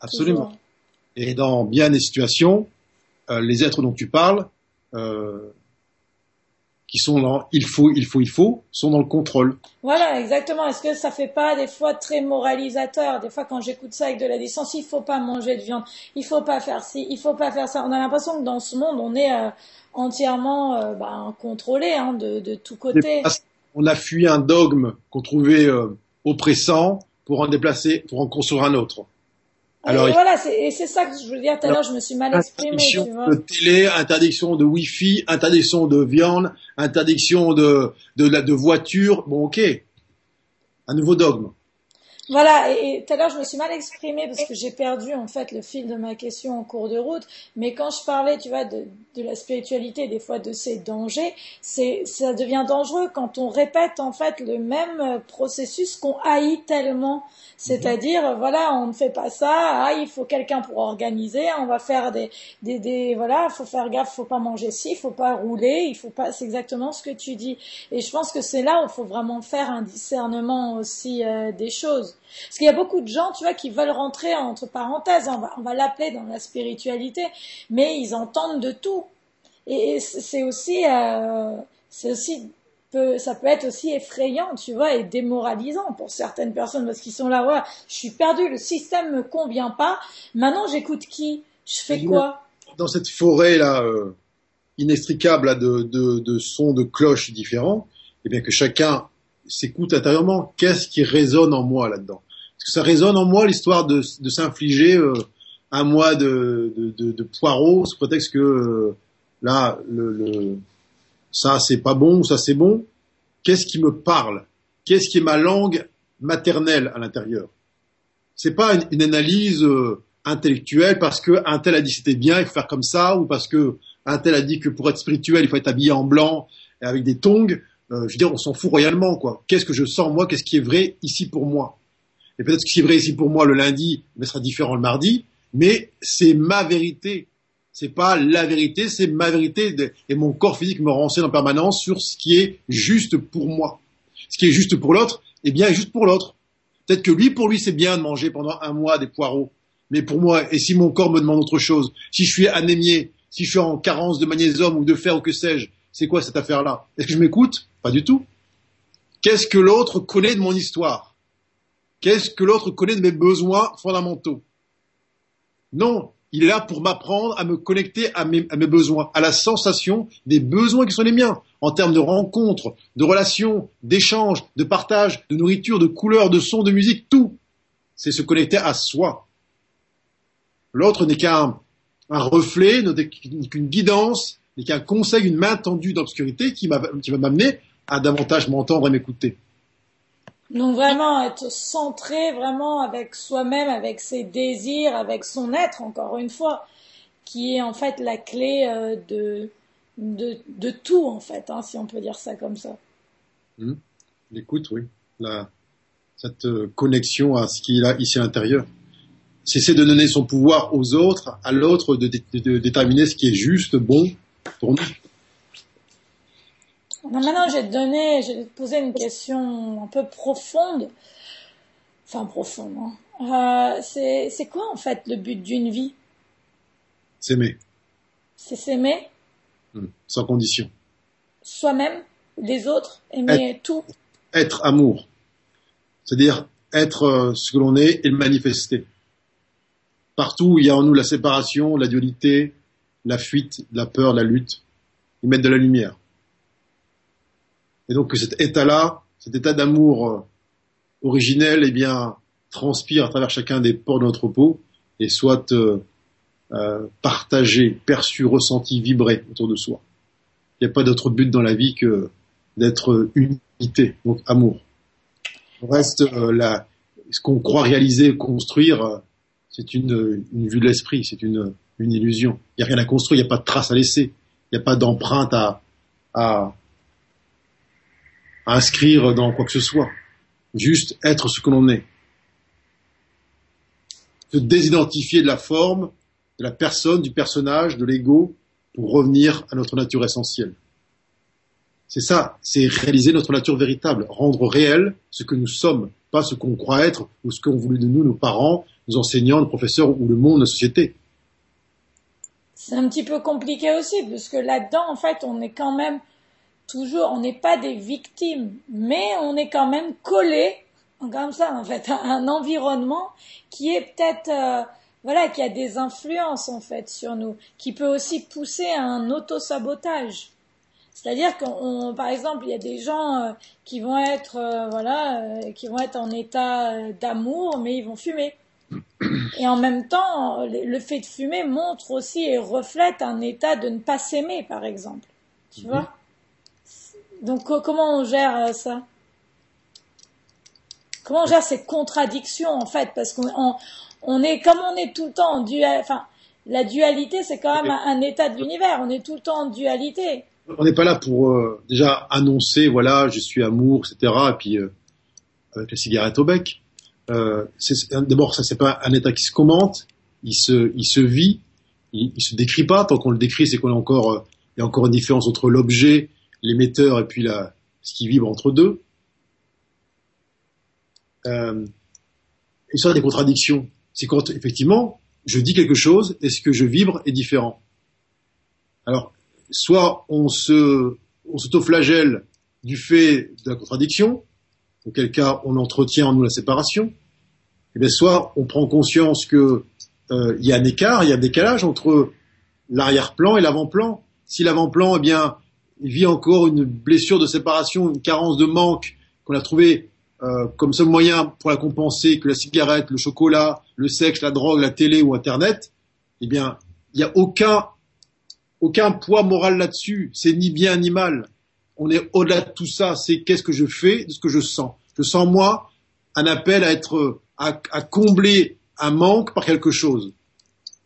Speaker 2: Absolument. Et dans bien des situations, euh, les êtres dont tu parles, euh, qui sont dans il faut, il faut, il faut, sont dans le contrôle.
Speaker 1: Voilà, exactement. Est-ce que ça fait pas des fois très moralisateur? Des fois, quand j'écoute ça avec de la distance, il faut pas manger de viande, il faut pas faire ci, il faut pas faire ça. On a l'impression que dans ce monde, on est euh, entièrement euh, ben, contrôlé hein, de, de tous côtés.
Speaker 2: On a fui un dogme qu'on trouvait euh, oppressant pour en déplacer, pour en construire un autre.
Speaker 1: Alors, et voilà, c'est ça que je voulais dire tout à l'heure, je me suis mal exprimé.
Speaker 2: Interdiction tu vois. de télé, interdiction de wifi, interdiction de viande, interdiction de, de, de, de voiture. Bon, ok. Un nouveau dogme.
Speaker 1: Voilà, et, tout à l'heure je me suis mal exprimée parce que j'ai perdu en fait le fil de ma question en cours de route. Mais quand je parlais, tu vois, de, de la spiritualité, des fois de ses dangers, c'est ça devient dangereux quand on répète en fait le même processus qu'on haït tellement. C'est-à-dire, voilà, on ne fait pas ça, ah, il faut quelqu'un pour organiser, on va faire des, des, des voilà, faut faire gaffe, faut pas manger ci, faut pas rouler, il faut pas, c'est exactement ce que tu dis. Et je pense que c'est là où il faut vraiment faire un discernement aussi euh, des choses. Parce qu'il y a beaucoup de gens, tu vois, qui veulent rentrer entre parenthèses, on va, on va l'appeler dans la spiritualité, mais ils entendent de tout. Et c'est aussi, euh, c'est aussi ça peut être aussi effrayant, tu vois, et démoralisant pour certaines personnes parce qu'ils sont là, ouais, je suis perdu, le système me convient pas. Maintenant, j'écoute qui? Je fais quoi?
Speaker 2: Dans cette forêt là euh, inextricable de, de, de, sons de cloches différents, et eh bien que chacun s'écoute intérieurement. Qu'est-ce qui résonne en moi là-dedans? Est-ce que ça résonne en moi l'histoire de, de s'infliger euh, un mois de, de, de, poireaux sous prétexte que euh, là le, le ça c'est pas bon, ça c'est bon. Qu'est-ce qui me parle? Qu'est-ce qui est ma langue maternelle à l'intérieur? C'est pas une, une analyse euh, intellectuelle parce que un tel a dit c'était bien, il faut faire comme ça, ou parce que un tel a dit que pour être spirituel, il faut être habillé en blanc et avec des tongs. Euh, je veux dire, on s'en fout royalement, quoi. Qu'est-ce que je sens moi? Qu'est-ce qui est vrai ici pour moi? Et peut-être que ce qui est vrai ici pour moi le lundi, mais sera différent le mardi. Mais c'est ma vérité. C'est pas la vérité, c'est ma vérité. Et mon corps physique me renseigne en permanence sur ce qui est juste pour moi. Ce qui est juste pour l'autre, eh bien, est juste pour l'autre. Peut-être que lui, pour lui, c'est bien de manger pendant un mois des poireaux. Mais pour moi, et si mon corps me demande autre chose, si je suis anémié, si je suis en carence de magnésium ou de fer ou que sais-je, c'est quoi cette affaire-là? Est-ce que je m'écoute? Pas du tout. Qu'est-ce que l'autre connaît de mon histoire? Qu'est-ce que l'autre connaît de mes besoins fondamentaux? Non, il est là pour m'apprendre à me connecter à mes, besoins, à la sensation des besoins qui sont les miens, en termes de rencontres, de relations, d'échanges, de partage, de nourriture, de couleurs, de sons, de musique, tout. C'est se connecter à soi. L'autre n'est qu'un un reflet, n'est qu'une guidance, n'est qu'un conseil, une main tendue d'obscurité qui va m'amener à davantage m'entendre et m'écouter.
Speaker 1: Donc vraiment être centré vraiment avec soi-même, avec ses désirs, avec son être, encore une fois, qui est en fait la clé euh, de, de, de, tout, en fait, hein, si on peut dire ça comme ça.
Speaker 2: Mmh. L'écoute, oui. La, cette euh, connexion à ce qu'il a ici à l'intérieur. Cesser de donner son pouvoir aux autres, à l'autre de, de, de déterminer ce qui est juste, bon pour nous.
Speaker 1: Maintenant, je vais te poser une question un peu profonde. Enfin, profonde. Hein. Euh, c'est quoi, en fait, le but d'une vie?
Speaker 2: S'aimer.
Speaker 1: C'est s'aimer?
Speaker 2: Mmh. Sans condition.
Speaker 1: Soi-même, des autres, aimer
Speaker 2: être,
Speaker 1: tout?
Speaker 2: Être amour. C'est-à-dire être euh, ce que l'on est et le manifester. Partout où il y a en nous la séparation, la dualité, la fuite, la peur, la lutte, ils mettent de la lumière. Et donc que cet état-là, cet état d'amour euh, originel, eh bien, transpire à travers chacun des pores de notre peau et soit euh, euh, partagé, perçu, ressenti, vibré autour de soi. Il n'y a pas d'autre but dans la vie que d'être unité, donc amour. Reste, euh, ce qu'on croit réaliser, construire, euh, c'est une, une, vue de l'esprit, c'est une, une illusion. Il n'y a rien à construire, il n'y a pas de trace à laisser, il n'y a pas d'empreinte à, à, à inscrire dans quoi que ce soit. Juste être ce que l'on est. Se désidentifier de la forme, de la personne, du personnage, de l'ego, pour revenir à notre nature essentielle. C'est ça, c'est réaliser notre nature véritable, rendre réel ce que nous sommes, pas ce qu'on croit être ou ce qu'ont voulu de nous nos parents, nos enseignants, nos professeurs ou le monde, la société.
Speaker 1: C'est un petit peu compliqué aussi, parce que là-dedans, en fait, on est quand même toujours, on n'est pas des victimes, mais on est quand même collé, comme ça en fait, à un environnement qui est peut-être, euh, voilà, qui a des influences en fait sur nous, qui peut aussi pousser à un auto-sabotage. C'est-à-dire qu'on, par exemple, il y a des gens euh, qui vont être, euh, voilà, euh, qui vont être en état euh, d'amour, mais ils vont fumer. Et en même temps, le fait de fumer montre aussi et reflète un état de ne pas s'aimer, par exemple. Tu
Speaker 2: Mhm.
Speaker 1: vois? Donc co- comment on gère euh, ça? Comment on gère ces contradictions en fait? Parce qu'on on, on est comme on est tout le temps en dual, enfin la dualité c'est quand même un, un état de l'univers. On est tout le temps en dualité.
Speaker 2: On n'est pas là pour euh, déjà annoncer, voilà, je suis amour, etc. Et puis euh, avec la cigarette au bec. Euh, D'abord, ça c'est pas un état qui se commente, il se, il se vit, il, il se décrit pas. Tant qu'on le décrit, c'est qu'on a encore, euh, il y a encore une différence entre l'objet, l'émetteur et puis la, ce qui vibre entre deux. Euh, et ça, des contradictions. C'est quand effectivement, je dis quelque chose et ce que je vibre est différent. Alors, soit on se, on s'autoflagelle du fait de la contradiction, auquel cas on entretient en nous la séparation, et bien soit on prend conscience que euh, il y a un écart, il y a un décalage entre l'arrière-plan et l'avant-plan. Si l'avant-plan, eh bien, il vit encore une blessure de séparation, une carence de manque qu'on a trouvé euh, comme seul moyen pour la compenser que la cigarette, le chocolat, le sexe, la drogue, la télé ou Internet, eh bien, il n'y a aucun aucun poids moral là-dessus. C'est ni bien ni mal. on est au-delà de tout ça. C'est qu'est-ce que je fais de ce que je sens. Je sens moi un appel à être, à, combler un manque par quelque chose.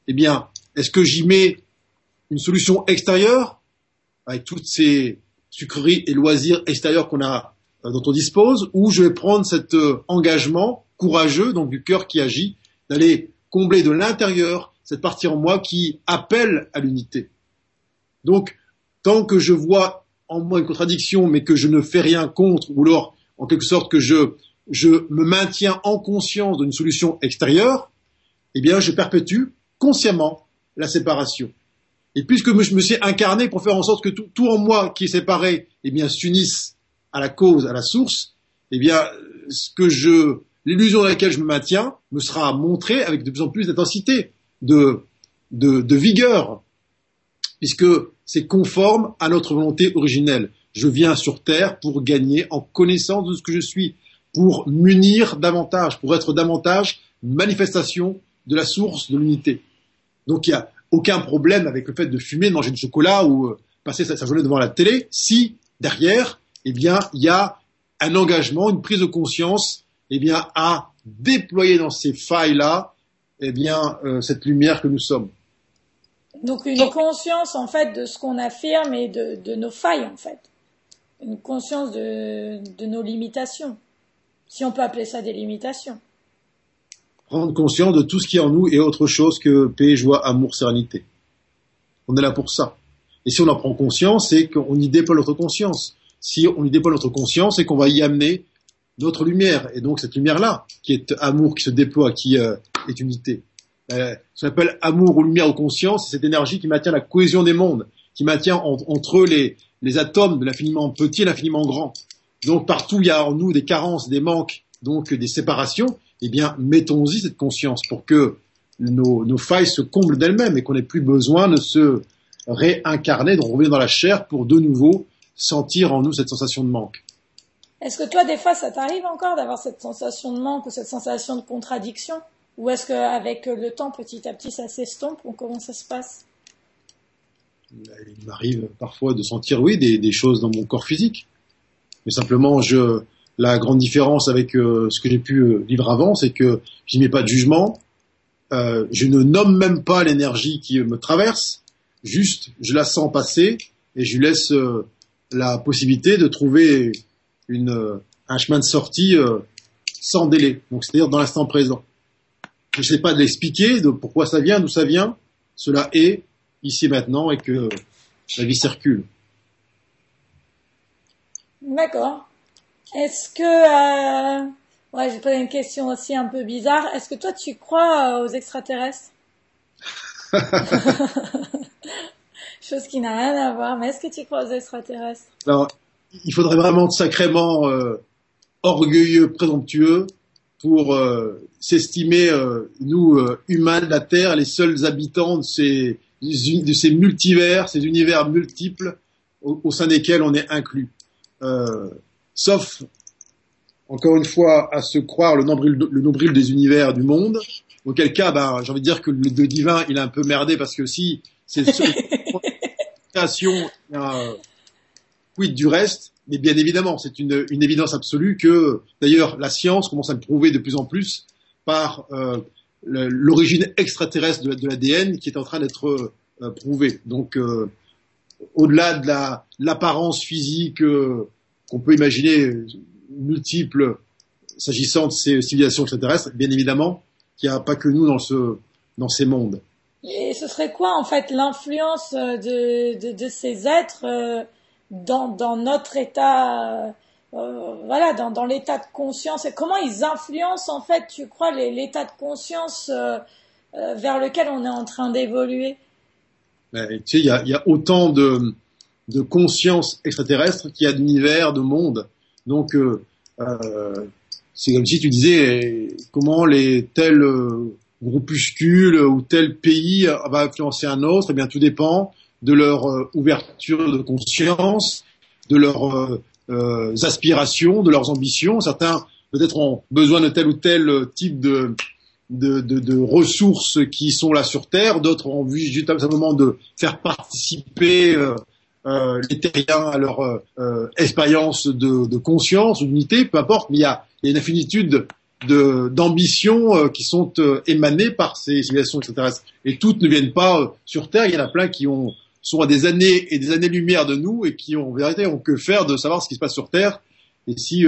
Speaker 2: Eh bien, est-ce que j'y mets une solution extérieure? Avec toutes ces sucreries et loisirs extérieurs euh, dont on dispose, ou je vais prendre cet euh, engagement courageux, donc du cœur qui agit, d'aller combler de l'intérieur cette partie en moi qui appelle à l'unité. Donc, tant que je vois en moi une contradiction, mais que je ne fais rien contre, ou alors, en quelque sorte, que je, je me maintiens en conscience d'une solution extérieure, eh bien, je perpétue consciemment la séparation. Et puisque je me suis incarné pour faire en sorte que tout, en moi qui est séparé, eh bien, s'unisse à la cause, à la source, eh bien, ce que je, l'illusion dans laquelle je me maintiens me sera montrée avec de plus en plus d'intensité, de, de, de vigueur, puisque c'est conforme à notre volonté originelle. Je viens sur Terre pour gagner en connaissance de ce que je suis, pour m'unir davantage, pour être davantage manifestation de la source de l'unité. Donc il n'y a aucun problème avec le fait de fumer, de manger du chocolat ou euh, passer sa, journée devant la télé, si derrière, eh bien, il y a un engagement, une prise de conscience, eh bien, à déployer dans ces failles-là, eh bien, euh, cette lumière que nous sommes.
Speaker 1: Donc une conscience en fait de ce qu'on affirme et de, nos failles en fait, une conscience de, de nos limitations, si on peut appeler ça des limitations
Speaker 2: prendre conscience de tout ce qui est en nous et autre chose que paix, joie, amour, sérénité. On est là pour ça. Et si on en prend conscience, c'est qu'on y déploie notre conscience. Si on y déploie notre conscience, c'est qu'on va y amener notre lumière. Et donc cette lumière-là, qui est amour, qui se déploie, qui euh, est unité. Euh, ce qu'on appelle amour ou lumière ou conscience, c'est cette énergie qui maintient la cohésion des mondes, qui maintient entre les, les atomes de l'infiniment petit et l'infiniment grand. Donc partout il y a en nous des carences, des manques, donc des séparations, eh bien, mettons-y cette conscience pour que nos, failles se comblent d'elles-mêmes et qu'on n'ait plus besoin de se réincarner, de revenir dans la chair pour de nouveau sentir en nous cette sensation de manque.
Speaker 1: Est-ce que toi, des fois, ça t'arrive encore d'avoir cette sensation de manque ou cette sensation de contradiction? Ou est-ce qu'avec le temps, petit à petit, ça s'estompe ou comment ça se passe?
Speaker 2: Il m'arrive parfois de sentir, oui, des choses dans mon corps physique. Mais simplement, je, la grande différence avec euh, ce que j'ai pu euh, vivre avant, c'est que je n'y mets pas de jugement, euh, je ne nomme même pas l'énergie qui me traverse, juste je la sens passer et je laisse la possibilité de trouver un chemin de sortie sans délai, donc c'est-à-dire dans l'instant présent. Je ne sais pas de l'expliquer, de pourquoi ça vient, d'où ça vient, cela est ici et maintenant et que la vie circule.
Speaker 1: D'accord. Est-ce que, euh... ouais, j'ai posé une question aussi un peu bizarre. Est-ce que toi, tu crois euh, aux extraterrestres? Chose qui n'a rien à voir. Mais est-ce que tu crois aux extraterrestres?
Speaker 2: Alors, il faudrait vraiment être sacrément euh, orgueilleux, présomptueux pour euh, s'estimer, euh, nous, humains de la Terre, les seuls habitants de ces, de ces multivers, ces univers multiples au, au sein desquels on est inclus. Euh, sauf, encore une fois, à se croire le nombril, le nombril des univers du monde, auquel cas, ben, j'ai envie de dire que le, divin, il a un peu merdé parce que si c'est création, euh, quid du reste, mais bien évidemment, c'est une, une, évidence absolue que, d'ailleurs, la science commence à le prouver de plus en plus par euh, l'origine extraterrestre de, l'ADN qui est en train d'être euh, prouvée. Donc, euh, au-delà de l'apparence physique euh, qu'on peut imaginer multiples s'agissant de ces civilisations extraterrestres, bien évidemment qu'il n'y a pas que nous dans, ce, dans ces mondes.
Speaker 1: Et ce serait quoi en fait l'influence de, de, de, ces êtres euh, dans, dans notre état, euh, voilà, dans, dans l'état de conscience? Et comment ils influencent en fait, tu crois, l'état de conscience euh, vers lequel on est en train d'évoluer?
Speaker 2: Ben, Tu sais, il y a, y a autant de, de conscience extraterrestre qu'il y a d'univers, de monde. Donc, euh, euh, c'est comme si tu disais comment les tels euh, groupuscules ou tel pays va influencer un autre. Eh bien, tout dépend de leur ouverture de conscience, de leurs aspirations, de leurs ambitions. Certains peut-être ont besoin de tel ou tel type de, de, de, de, ressources qui sont là sur Terre, d'autres ont juste simplement de faire participer euh, les terriens à leur euh, euh, expérience de, de conscience, d'unité, peu importe, mais il y a, il y a une infinitude de d'ambitions qui sont émanées par ces civilisations extraterrestres. Et toutes ne viennent pas sur Terre. Il y en a plein qui ont sont à des années et des années-lumière de nous et qui en vérité ont que faire de savoir ce qui se passe sur Terre et si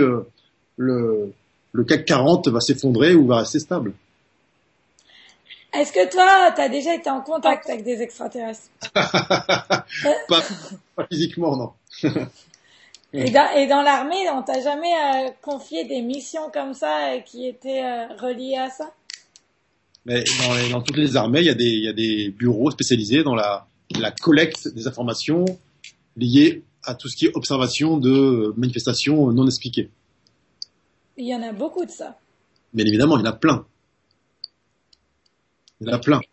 Speaker 2: le, le CAC 40 va s'effondrer ou va rester stable.
Speaker 1: Est-ce que toi, tu as déjà été en contact avec des extraterrestres?
Speaker 2: Pas, pas, physiquement, non.
Speaker 1: et dans, l'armée, on t'a jamais euh, confié des missions comme ça qui étaient euh, reliées à ça?
Speaker 2: Mais dans, dans, toutes les armées, il y, a des, il y a des bureaux spécialisés dans la, la collecte des informations liées à tout ce qui est observation de manifestations non expliquées.
Speaker 1: Il y en a beaucoup de ça.
Speaker 2: Bien évidemment, il y en a plein.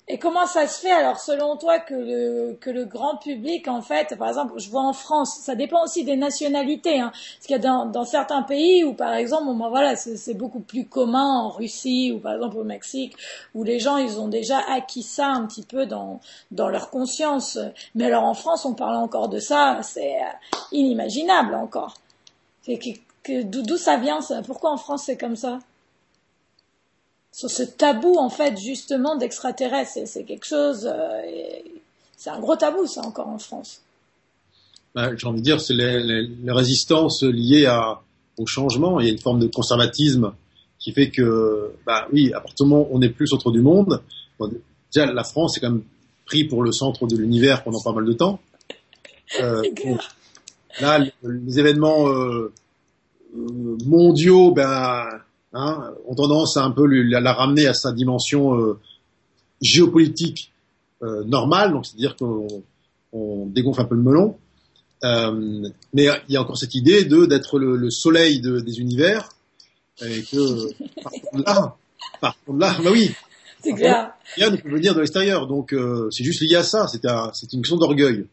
Speaker 1: Et comment ça se fait alors selon toi que le, que le grand public en fait, par exemple, je vois en France, ça dépend aussi des nationalités, hein, parce qu'il y a dans, dans, certains pays où par exemple, ben voilà, c'est beaucoup plus commun en Russie ou par exemple au Mexique, où les gens ils ont déjà acquis ça un petit peu dans dans leur conscience. Mais alors en France, on parle encore de ça, c'est euh, inimaginable encore. D'où ça vient ça? Pourquoi en France c'est comme ça? Sur ce tabou en fait justement d'extraterrestres, c'est quelque chose, euh, c'est un gros tabou ça encore en France.
Speaker 2: Bah, J'ai envie de dire c'est résistances liées à, au changement. Il y a une forme de conservatisme qui fait que, bah oui, à partir du moment où on est plus autour du monde, déjà la France est quand même pris pour le centre de l'univers pendant pas mal de temps. Euh, là, les, événements euh, euh, mondiaux ben, hein, ont tendance à un peu la, la ramener à sa dimension euh, géopolitique euh, normale, donc c'est-à-dire qu'on on dégonfle un peu le melon. Euh, mais il y a encore cette idée de d'être le, le, soleil de, des univers et que par contre là, par contre là, bah oui,
Speaker 1: c'est clair.
Speaker 2: Rien ne peut venir de l'extérieur, donc euh, c'est juste lié à ça. C'est un, c'est une question d'orgueil.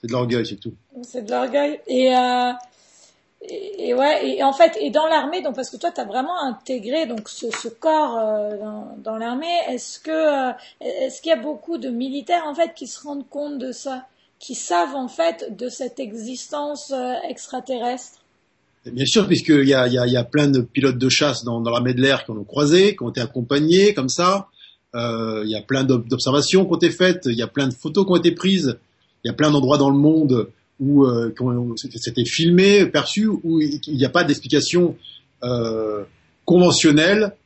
Speaker 2: C'est de l'orgueil, c'est tout.
Speaker 1: C'est de l'orgueil. Et, euh, et, ouais, et en fait, et dans l'armée, donc parce que toi, tu as vraiment intégré donc ce, corps euh, dans, l'armée. Est-ce que euh, est-ce qu'il y a beaucoup de militaires en fait qui se rendent compte de ça, qui savent en fait de cette existence euh, extraterrestre?
Speaker 2: Bien sûr, puisqu'il y a, y, a, y a plein de pilotes de chasse dans, dans l'armée de l'air qui ont croisé, qui ont été accompagnés comme ça. Il y a plein d'observations qui ont été faites, il y a plein de photos qui ont été prises il y a plein d'endroits dans le monde où euh, c'était filmé, perçu, où il n'y a pas d'explication euh, conventionnelle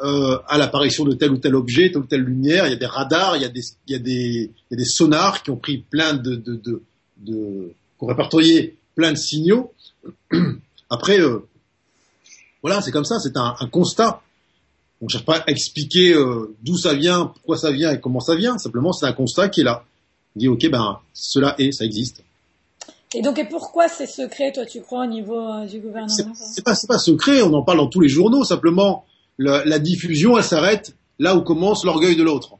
Speaker 2: euh, à l'apparition de tel ou tel objet, telle ou telle lumière. Il y a des radars, il y a des, il y a des, il y a des sonars qui ont pris plein de, de, de, de qui ont répertorié plein de signaux. Après, euh, voilà, c'est comme ça, c'est un, un, constat. On ne cherche pas à expliquer euh, d'où ça vient, pourquoi ça vient et comment ça vient. Simplement, c'est un constat qui est là dit ok ben cela est, ça existe.
Speaker 1: Et donc et pourquoi c'est secret toi tu crois au niveau euh, du gouvernement
Speaker 2: C'est pas pas secret, on en parle dans tous les journaux. Simplement la, la diffusion elle s'arrête là où commence l'orgueil de l'autre.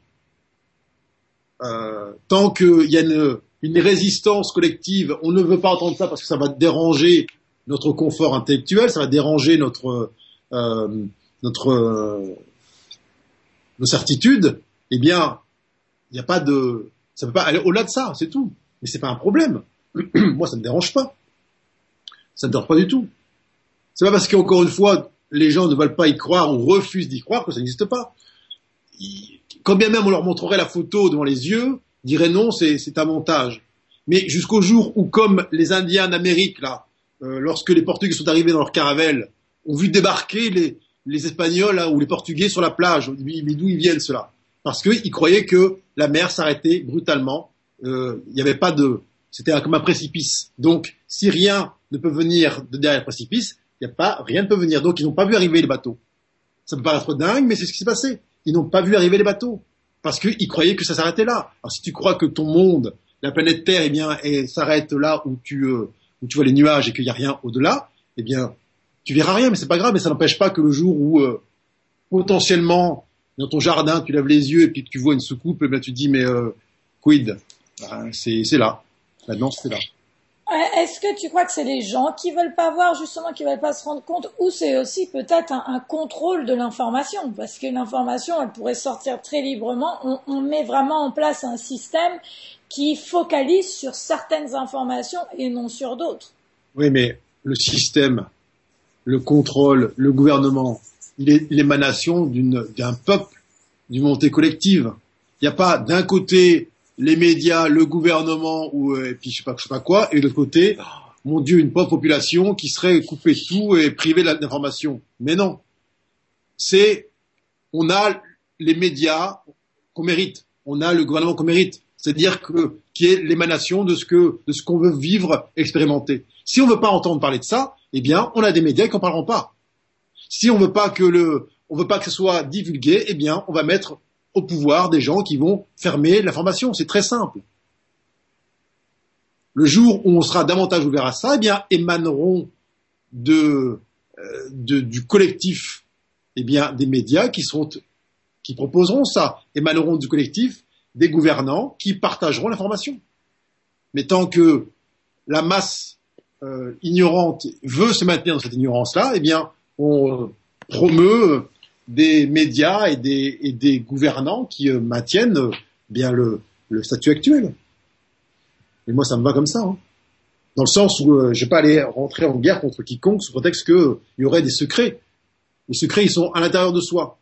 Speaker 2: Euh, tant qu'il y a une, une, résistance collective, on ne veut pas entendre ça parce que ça va déranger notre confort intellectuel, ça va déranger notre euh, notre euh, nos certitudes. Eh bien, il n'y a pas de ça peut pas aller au-delà de ça, c'est tout. Mais c'est pas un problème. Moi, ça me dérange pas. Ça me dérange pas du tout. C'est pas parce qu'encore une fois, les gens ne veulent pas y croire ou refusent d'y croire que ça n'existe pas. Quand bien même on leur montrerait la photo devant les yeux, ils diraient non, c'est un montage. Mais jusqu'au jour où, comme les Indiens d'Amérique, là, euh, lorsque les Portugais sont arrivés dans leur caravelle, ont vu débarquer les, Espagnols ou les Portugais sur la plage, mais d'où ils viennent cela parce qu'ils croyaient que la mer s'arrêtait brutalement. Euh, il n'y avait pas de, c'était comme un précipice. Donc, si rien ne peut venir de derrière le précipice, n'y a pas, rien ne peut venir. Donc, ils n'ont pas vu arriver les bateaux. Ça peut paraître dingue, mais c'est ce qui s'est passé. Ils n'ont pas vu arriver les bateaux parce qu'ils croyaient que ça s'arrêtait là. Alors, si tu crois que ton monde, la planète Terre, eh bien, s'arrête là où tu, euh, où tu vois les nuages et qu'il n'y a rien au-delà, eh bien, tu verras rien, mais c'est pas grave. Mais ça n'empêche pas que le jour où euh, potentiellement dans ton jardin, tu lèves les yeux et puis que tu vois une soucoupe, ben tu te dis mais euh, quid? Ben, C'est là. Maintenant c'est là.
Speaker 1: Est-ce que tu crois que c'est les gens qui veulent pas voir, justement, qui veulent pas se rendre compte, ou c'est aussi peut-être un, contrôle de l'information, parce que l'information, elle pourrait sortir très librement. On, on, met vraiment en place un système qui focalise sur certaines informations et non sur d'autres.
Speaker 2: Oui, mais le système, le contrôle, le gouvernement, il est l'émanation d'un peuple, d'une montée collective. Il n'y a pas d'un côté les médias, le gouvernement ou euh, et puis je sais pas, sais pas quoi, et de l'autre côté, mon Dieu, une pauvre population qui serait coupée tout et privée d'informations. Mais non, c'est on a les médias qu'on mérite, on a le gouvernement qu'on mérite, c'est-à-dire que qui est l'émanation de ce que de qu'on veut vivre, expérimenter. Si on veut pas entendre parler de ça, eh bien, on a des médias qui n'en parleront pas. Si on veut pas que le on veut pas que ce soit divulgué, eh bien, on va mettre au pouvoir des gens qui vont fermer l'information. C'est très simple. Le jour où on sera davantage ouvert à ça, eh bien, émaneront de, euh, de, du collectif, eh bien, des médias qui seront, qui proposeront ça, émaneront du collectif des gouvernants qui partageront l'information. Mais tant que la masse euh, ignorante veut se maintenir dans cette ignorance-là, eh bien, on promeut des médias et des, gouvernants qui euh, maintiennent euh, bien le, statut actuel. Et moi, ça me va comme ça. Hein. Dans le sens où euh, je ne vais pas aller rentrer en guerre contre quiconque sous prétexte qu'il y aurait des secrets. Les secrets, ils sont à l'intérieur de soi.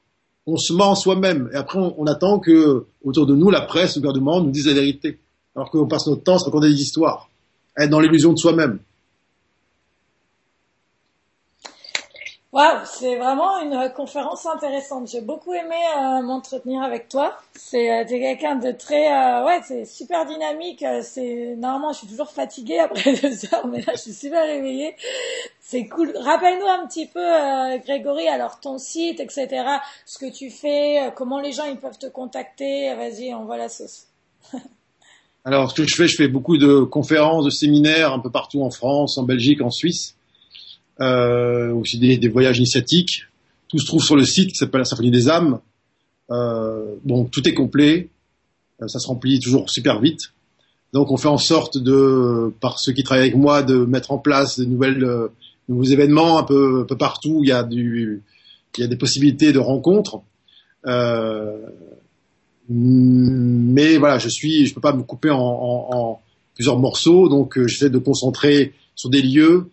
Speaker 2: On se ment en soi-même. Et après, on, attend que, autour de nous, la presse, le gouvernement nous dise la vérité. Alors qu'on passe notre temps à se raconter des histoires. Être dans l'illusion de soi-même.
Speaker 1: Waouh, c'est vraiment une conférence intéressante. J'ai beaucoup aimé euh, m'entretenir avec toi. C'est euh, quelqu'un de très, euh, ouais, c'est super dynamique. Euh, c'est normalement, je suis toujours fatiguée après deux heures, mais là, je suis super réveillée. C'est cool. Rappelle-nous un petit peu, Grégory, alors ton site, etc., ce que tu fais, comment les gens ils peuvent te contacter. Vas-y, on voit la sauce.
Speaker 2: alors, ce que je fais, je fais beaucoup de conférences, de séminaires un peu partout en France, en Belgique, en Suisse euh, aussi des, des, voyages initiatiques. Tout se trouve sur le site qui s'appelle la Symphonie des âmes. Euh, bon, tout est complet, euh, ça se remplit toujours super vite. Donc on fait en sorte de, par ceux qui travaillent avec moi, de mettre en place de nouvelles, euh, nouveaux événements un peu, un peu partout. Il y a du, il y a des possibilités de rencontres. Euh, mais voilà, je suis, je peux pas me couper en, en, en plusieurs morceaux, donc euh, j'essaie de concentrer sur des lieux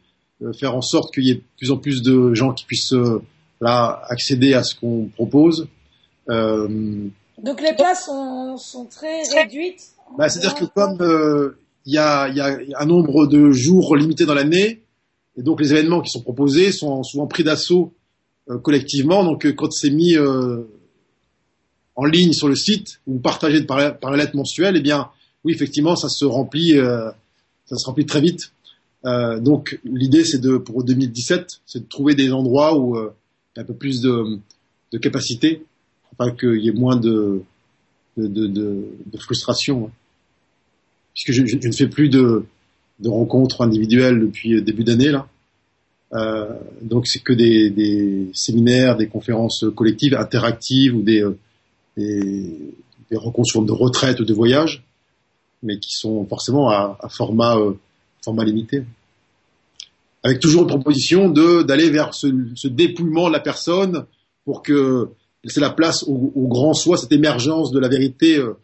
Speaker 2: faire en sorte qu'il y ait de plus en plus de gens qui puissent euh, là accéder à ce qu'on propose.
Speaker 1: Euh, Donc les places sont, sont très réduites.
Speaker 2: Bah, C'est-à-dire que comme il y, a, y, a, un nombre de jours limités dans l'année, et donc les événements qui sont proposés sont souvent pris d'assaut collectivement. Donc quand c'est mis en ligne sur le site ou partagé par, par la lettre mensuelle, eh bien oui effectivement ça se remplit, ça se remplit très vite. Euh, donc l'idée c'est de pour 2017, c'est de trouver des endroits où euh, il y a un peu plus de, de capacité, afin qu'il y ait moins de de, de, de, frustration, hein. puisque je, je, ne fais plus de, de rencontres individuelles depuis début d'année là. Euh, donc c'est que des, des, séminaires, des conférences collectives, interactives ou des, euh, des, des rencontres de retraite ou de voyage, mais qui sont forcément à, à format euh, format limité. Avec toujours une proposition de d'aller vers ce, ce, dépouillement de la personne pour que c'est la place au, grand soi, cette émergence de la vérité euh,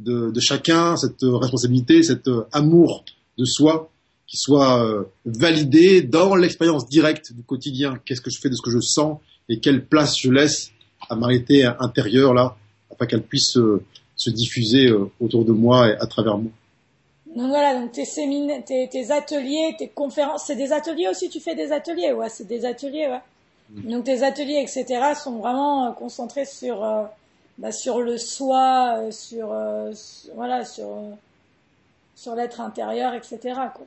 Speaker 2: de, chacun, cette responsabilité, cet euh, amour de soi qui soit euh, validé dans l'expérience directe du quotidien. Qu'est-ce que je fais de ce que je sens et quelle place je laisse à ma réalité intérieure là, afin qu'elle puisse se diffuser autour de moi et à travers moi.
Speaker 1: Donc voilà, donc tes séminaires, tes, tes, ateliers, tes conférences, c'est des ateliers aussi, tu fais des ateliers, ouais, c'est des ateliers, ouais. Mm. Donc tes ateliers, etc., sont vraiment euh, concentrés sur, euh, bah, sur le soi, euh, sur, voilà, sur, sur l'être intérieur, etc., quoi.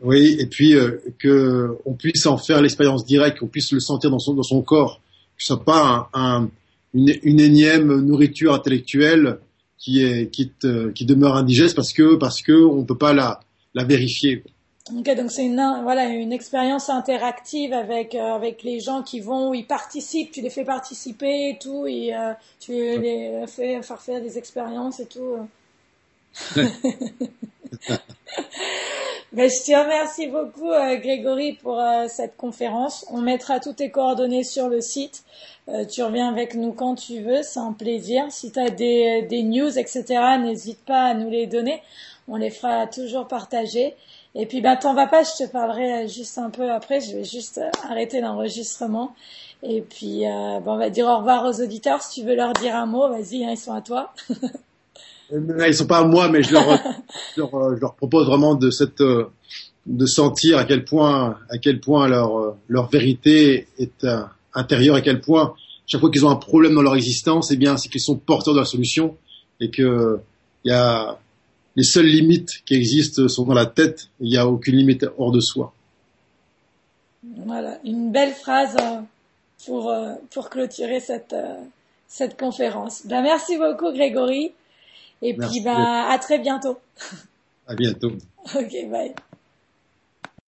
Speaker 2: Oui, et puis que on puisse en faire l'expérience directe, qu'on puisse le sentir dans son, dans son corps, que ce soit pas un, un, une, une énième nourriture intellectuelle qui est qui, est, qui demeure indigeste parce que parce que on peut pas la la vérifier.
Speaker 1: Ok, donc c'est une voilà une expérience interactive avec euh, avec les gens qui vont, ils participent, tu les fais participer et tout, et euh, tu les fais faire faire des expériences et tout. Ben, je te remercie beaucoup, euh, Grégory, pour euh, cette conférence. On mettra toutes tes coordonnées sur le site. Euh, tu reviens avec nous quand tu veux, c'est un plaisir. Si tu as des, des news, etc., n'hésite pas à nous les donner. On les fera toujours partager. Et puis, ben, t'en vas pas, je te parlerai juste un peu après. Je vais juste arrêter l'enregistrement. Et puis, euh, bon, on va dire au revoir aux auditeurs. Si tu veux leur dire un mot, vas-y, hein, ils sont à toi.
Speaker 2: ils sont pas à moi, mais je leur, je leur, euh, je leur propose vraiment de cette, euh, de sentir à quel point, à quel point leur, euh, leur vérité est intérieure, à quel point chaque fois qu'ils ont un problème dans leur existence, eh bien, c'est qu'ils sont porteurs de la solution et que y a les seules limites qui existent sont dans la tête. Il n'y a aucune limite hors de soi.
Speaker 1: Voilà, une belle phrase pour pour clôturer cette cette conférence. Ben, merci beaucoup, Grégory. Et puis, bah, à très bientôt.
Speaker 2: À bientôt.
Speaker 1: ok, bye.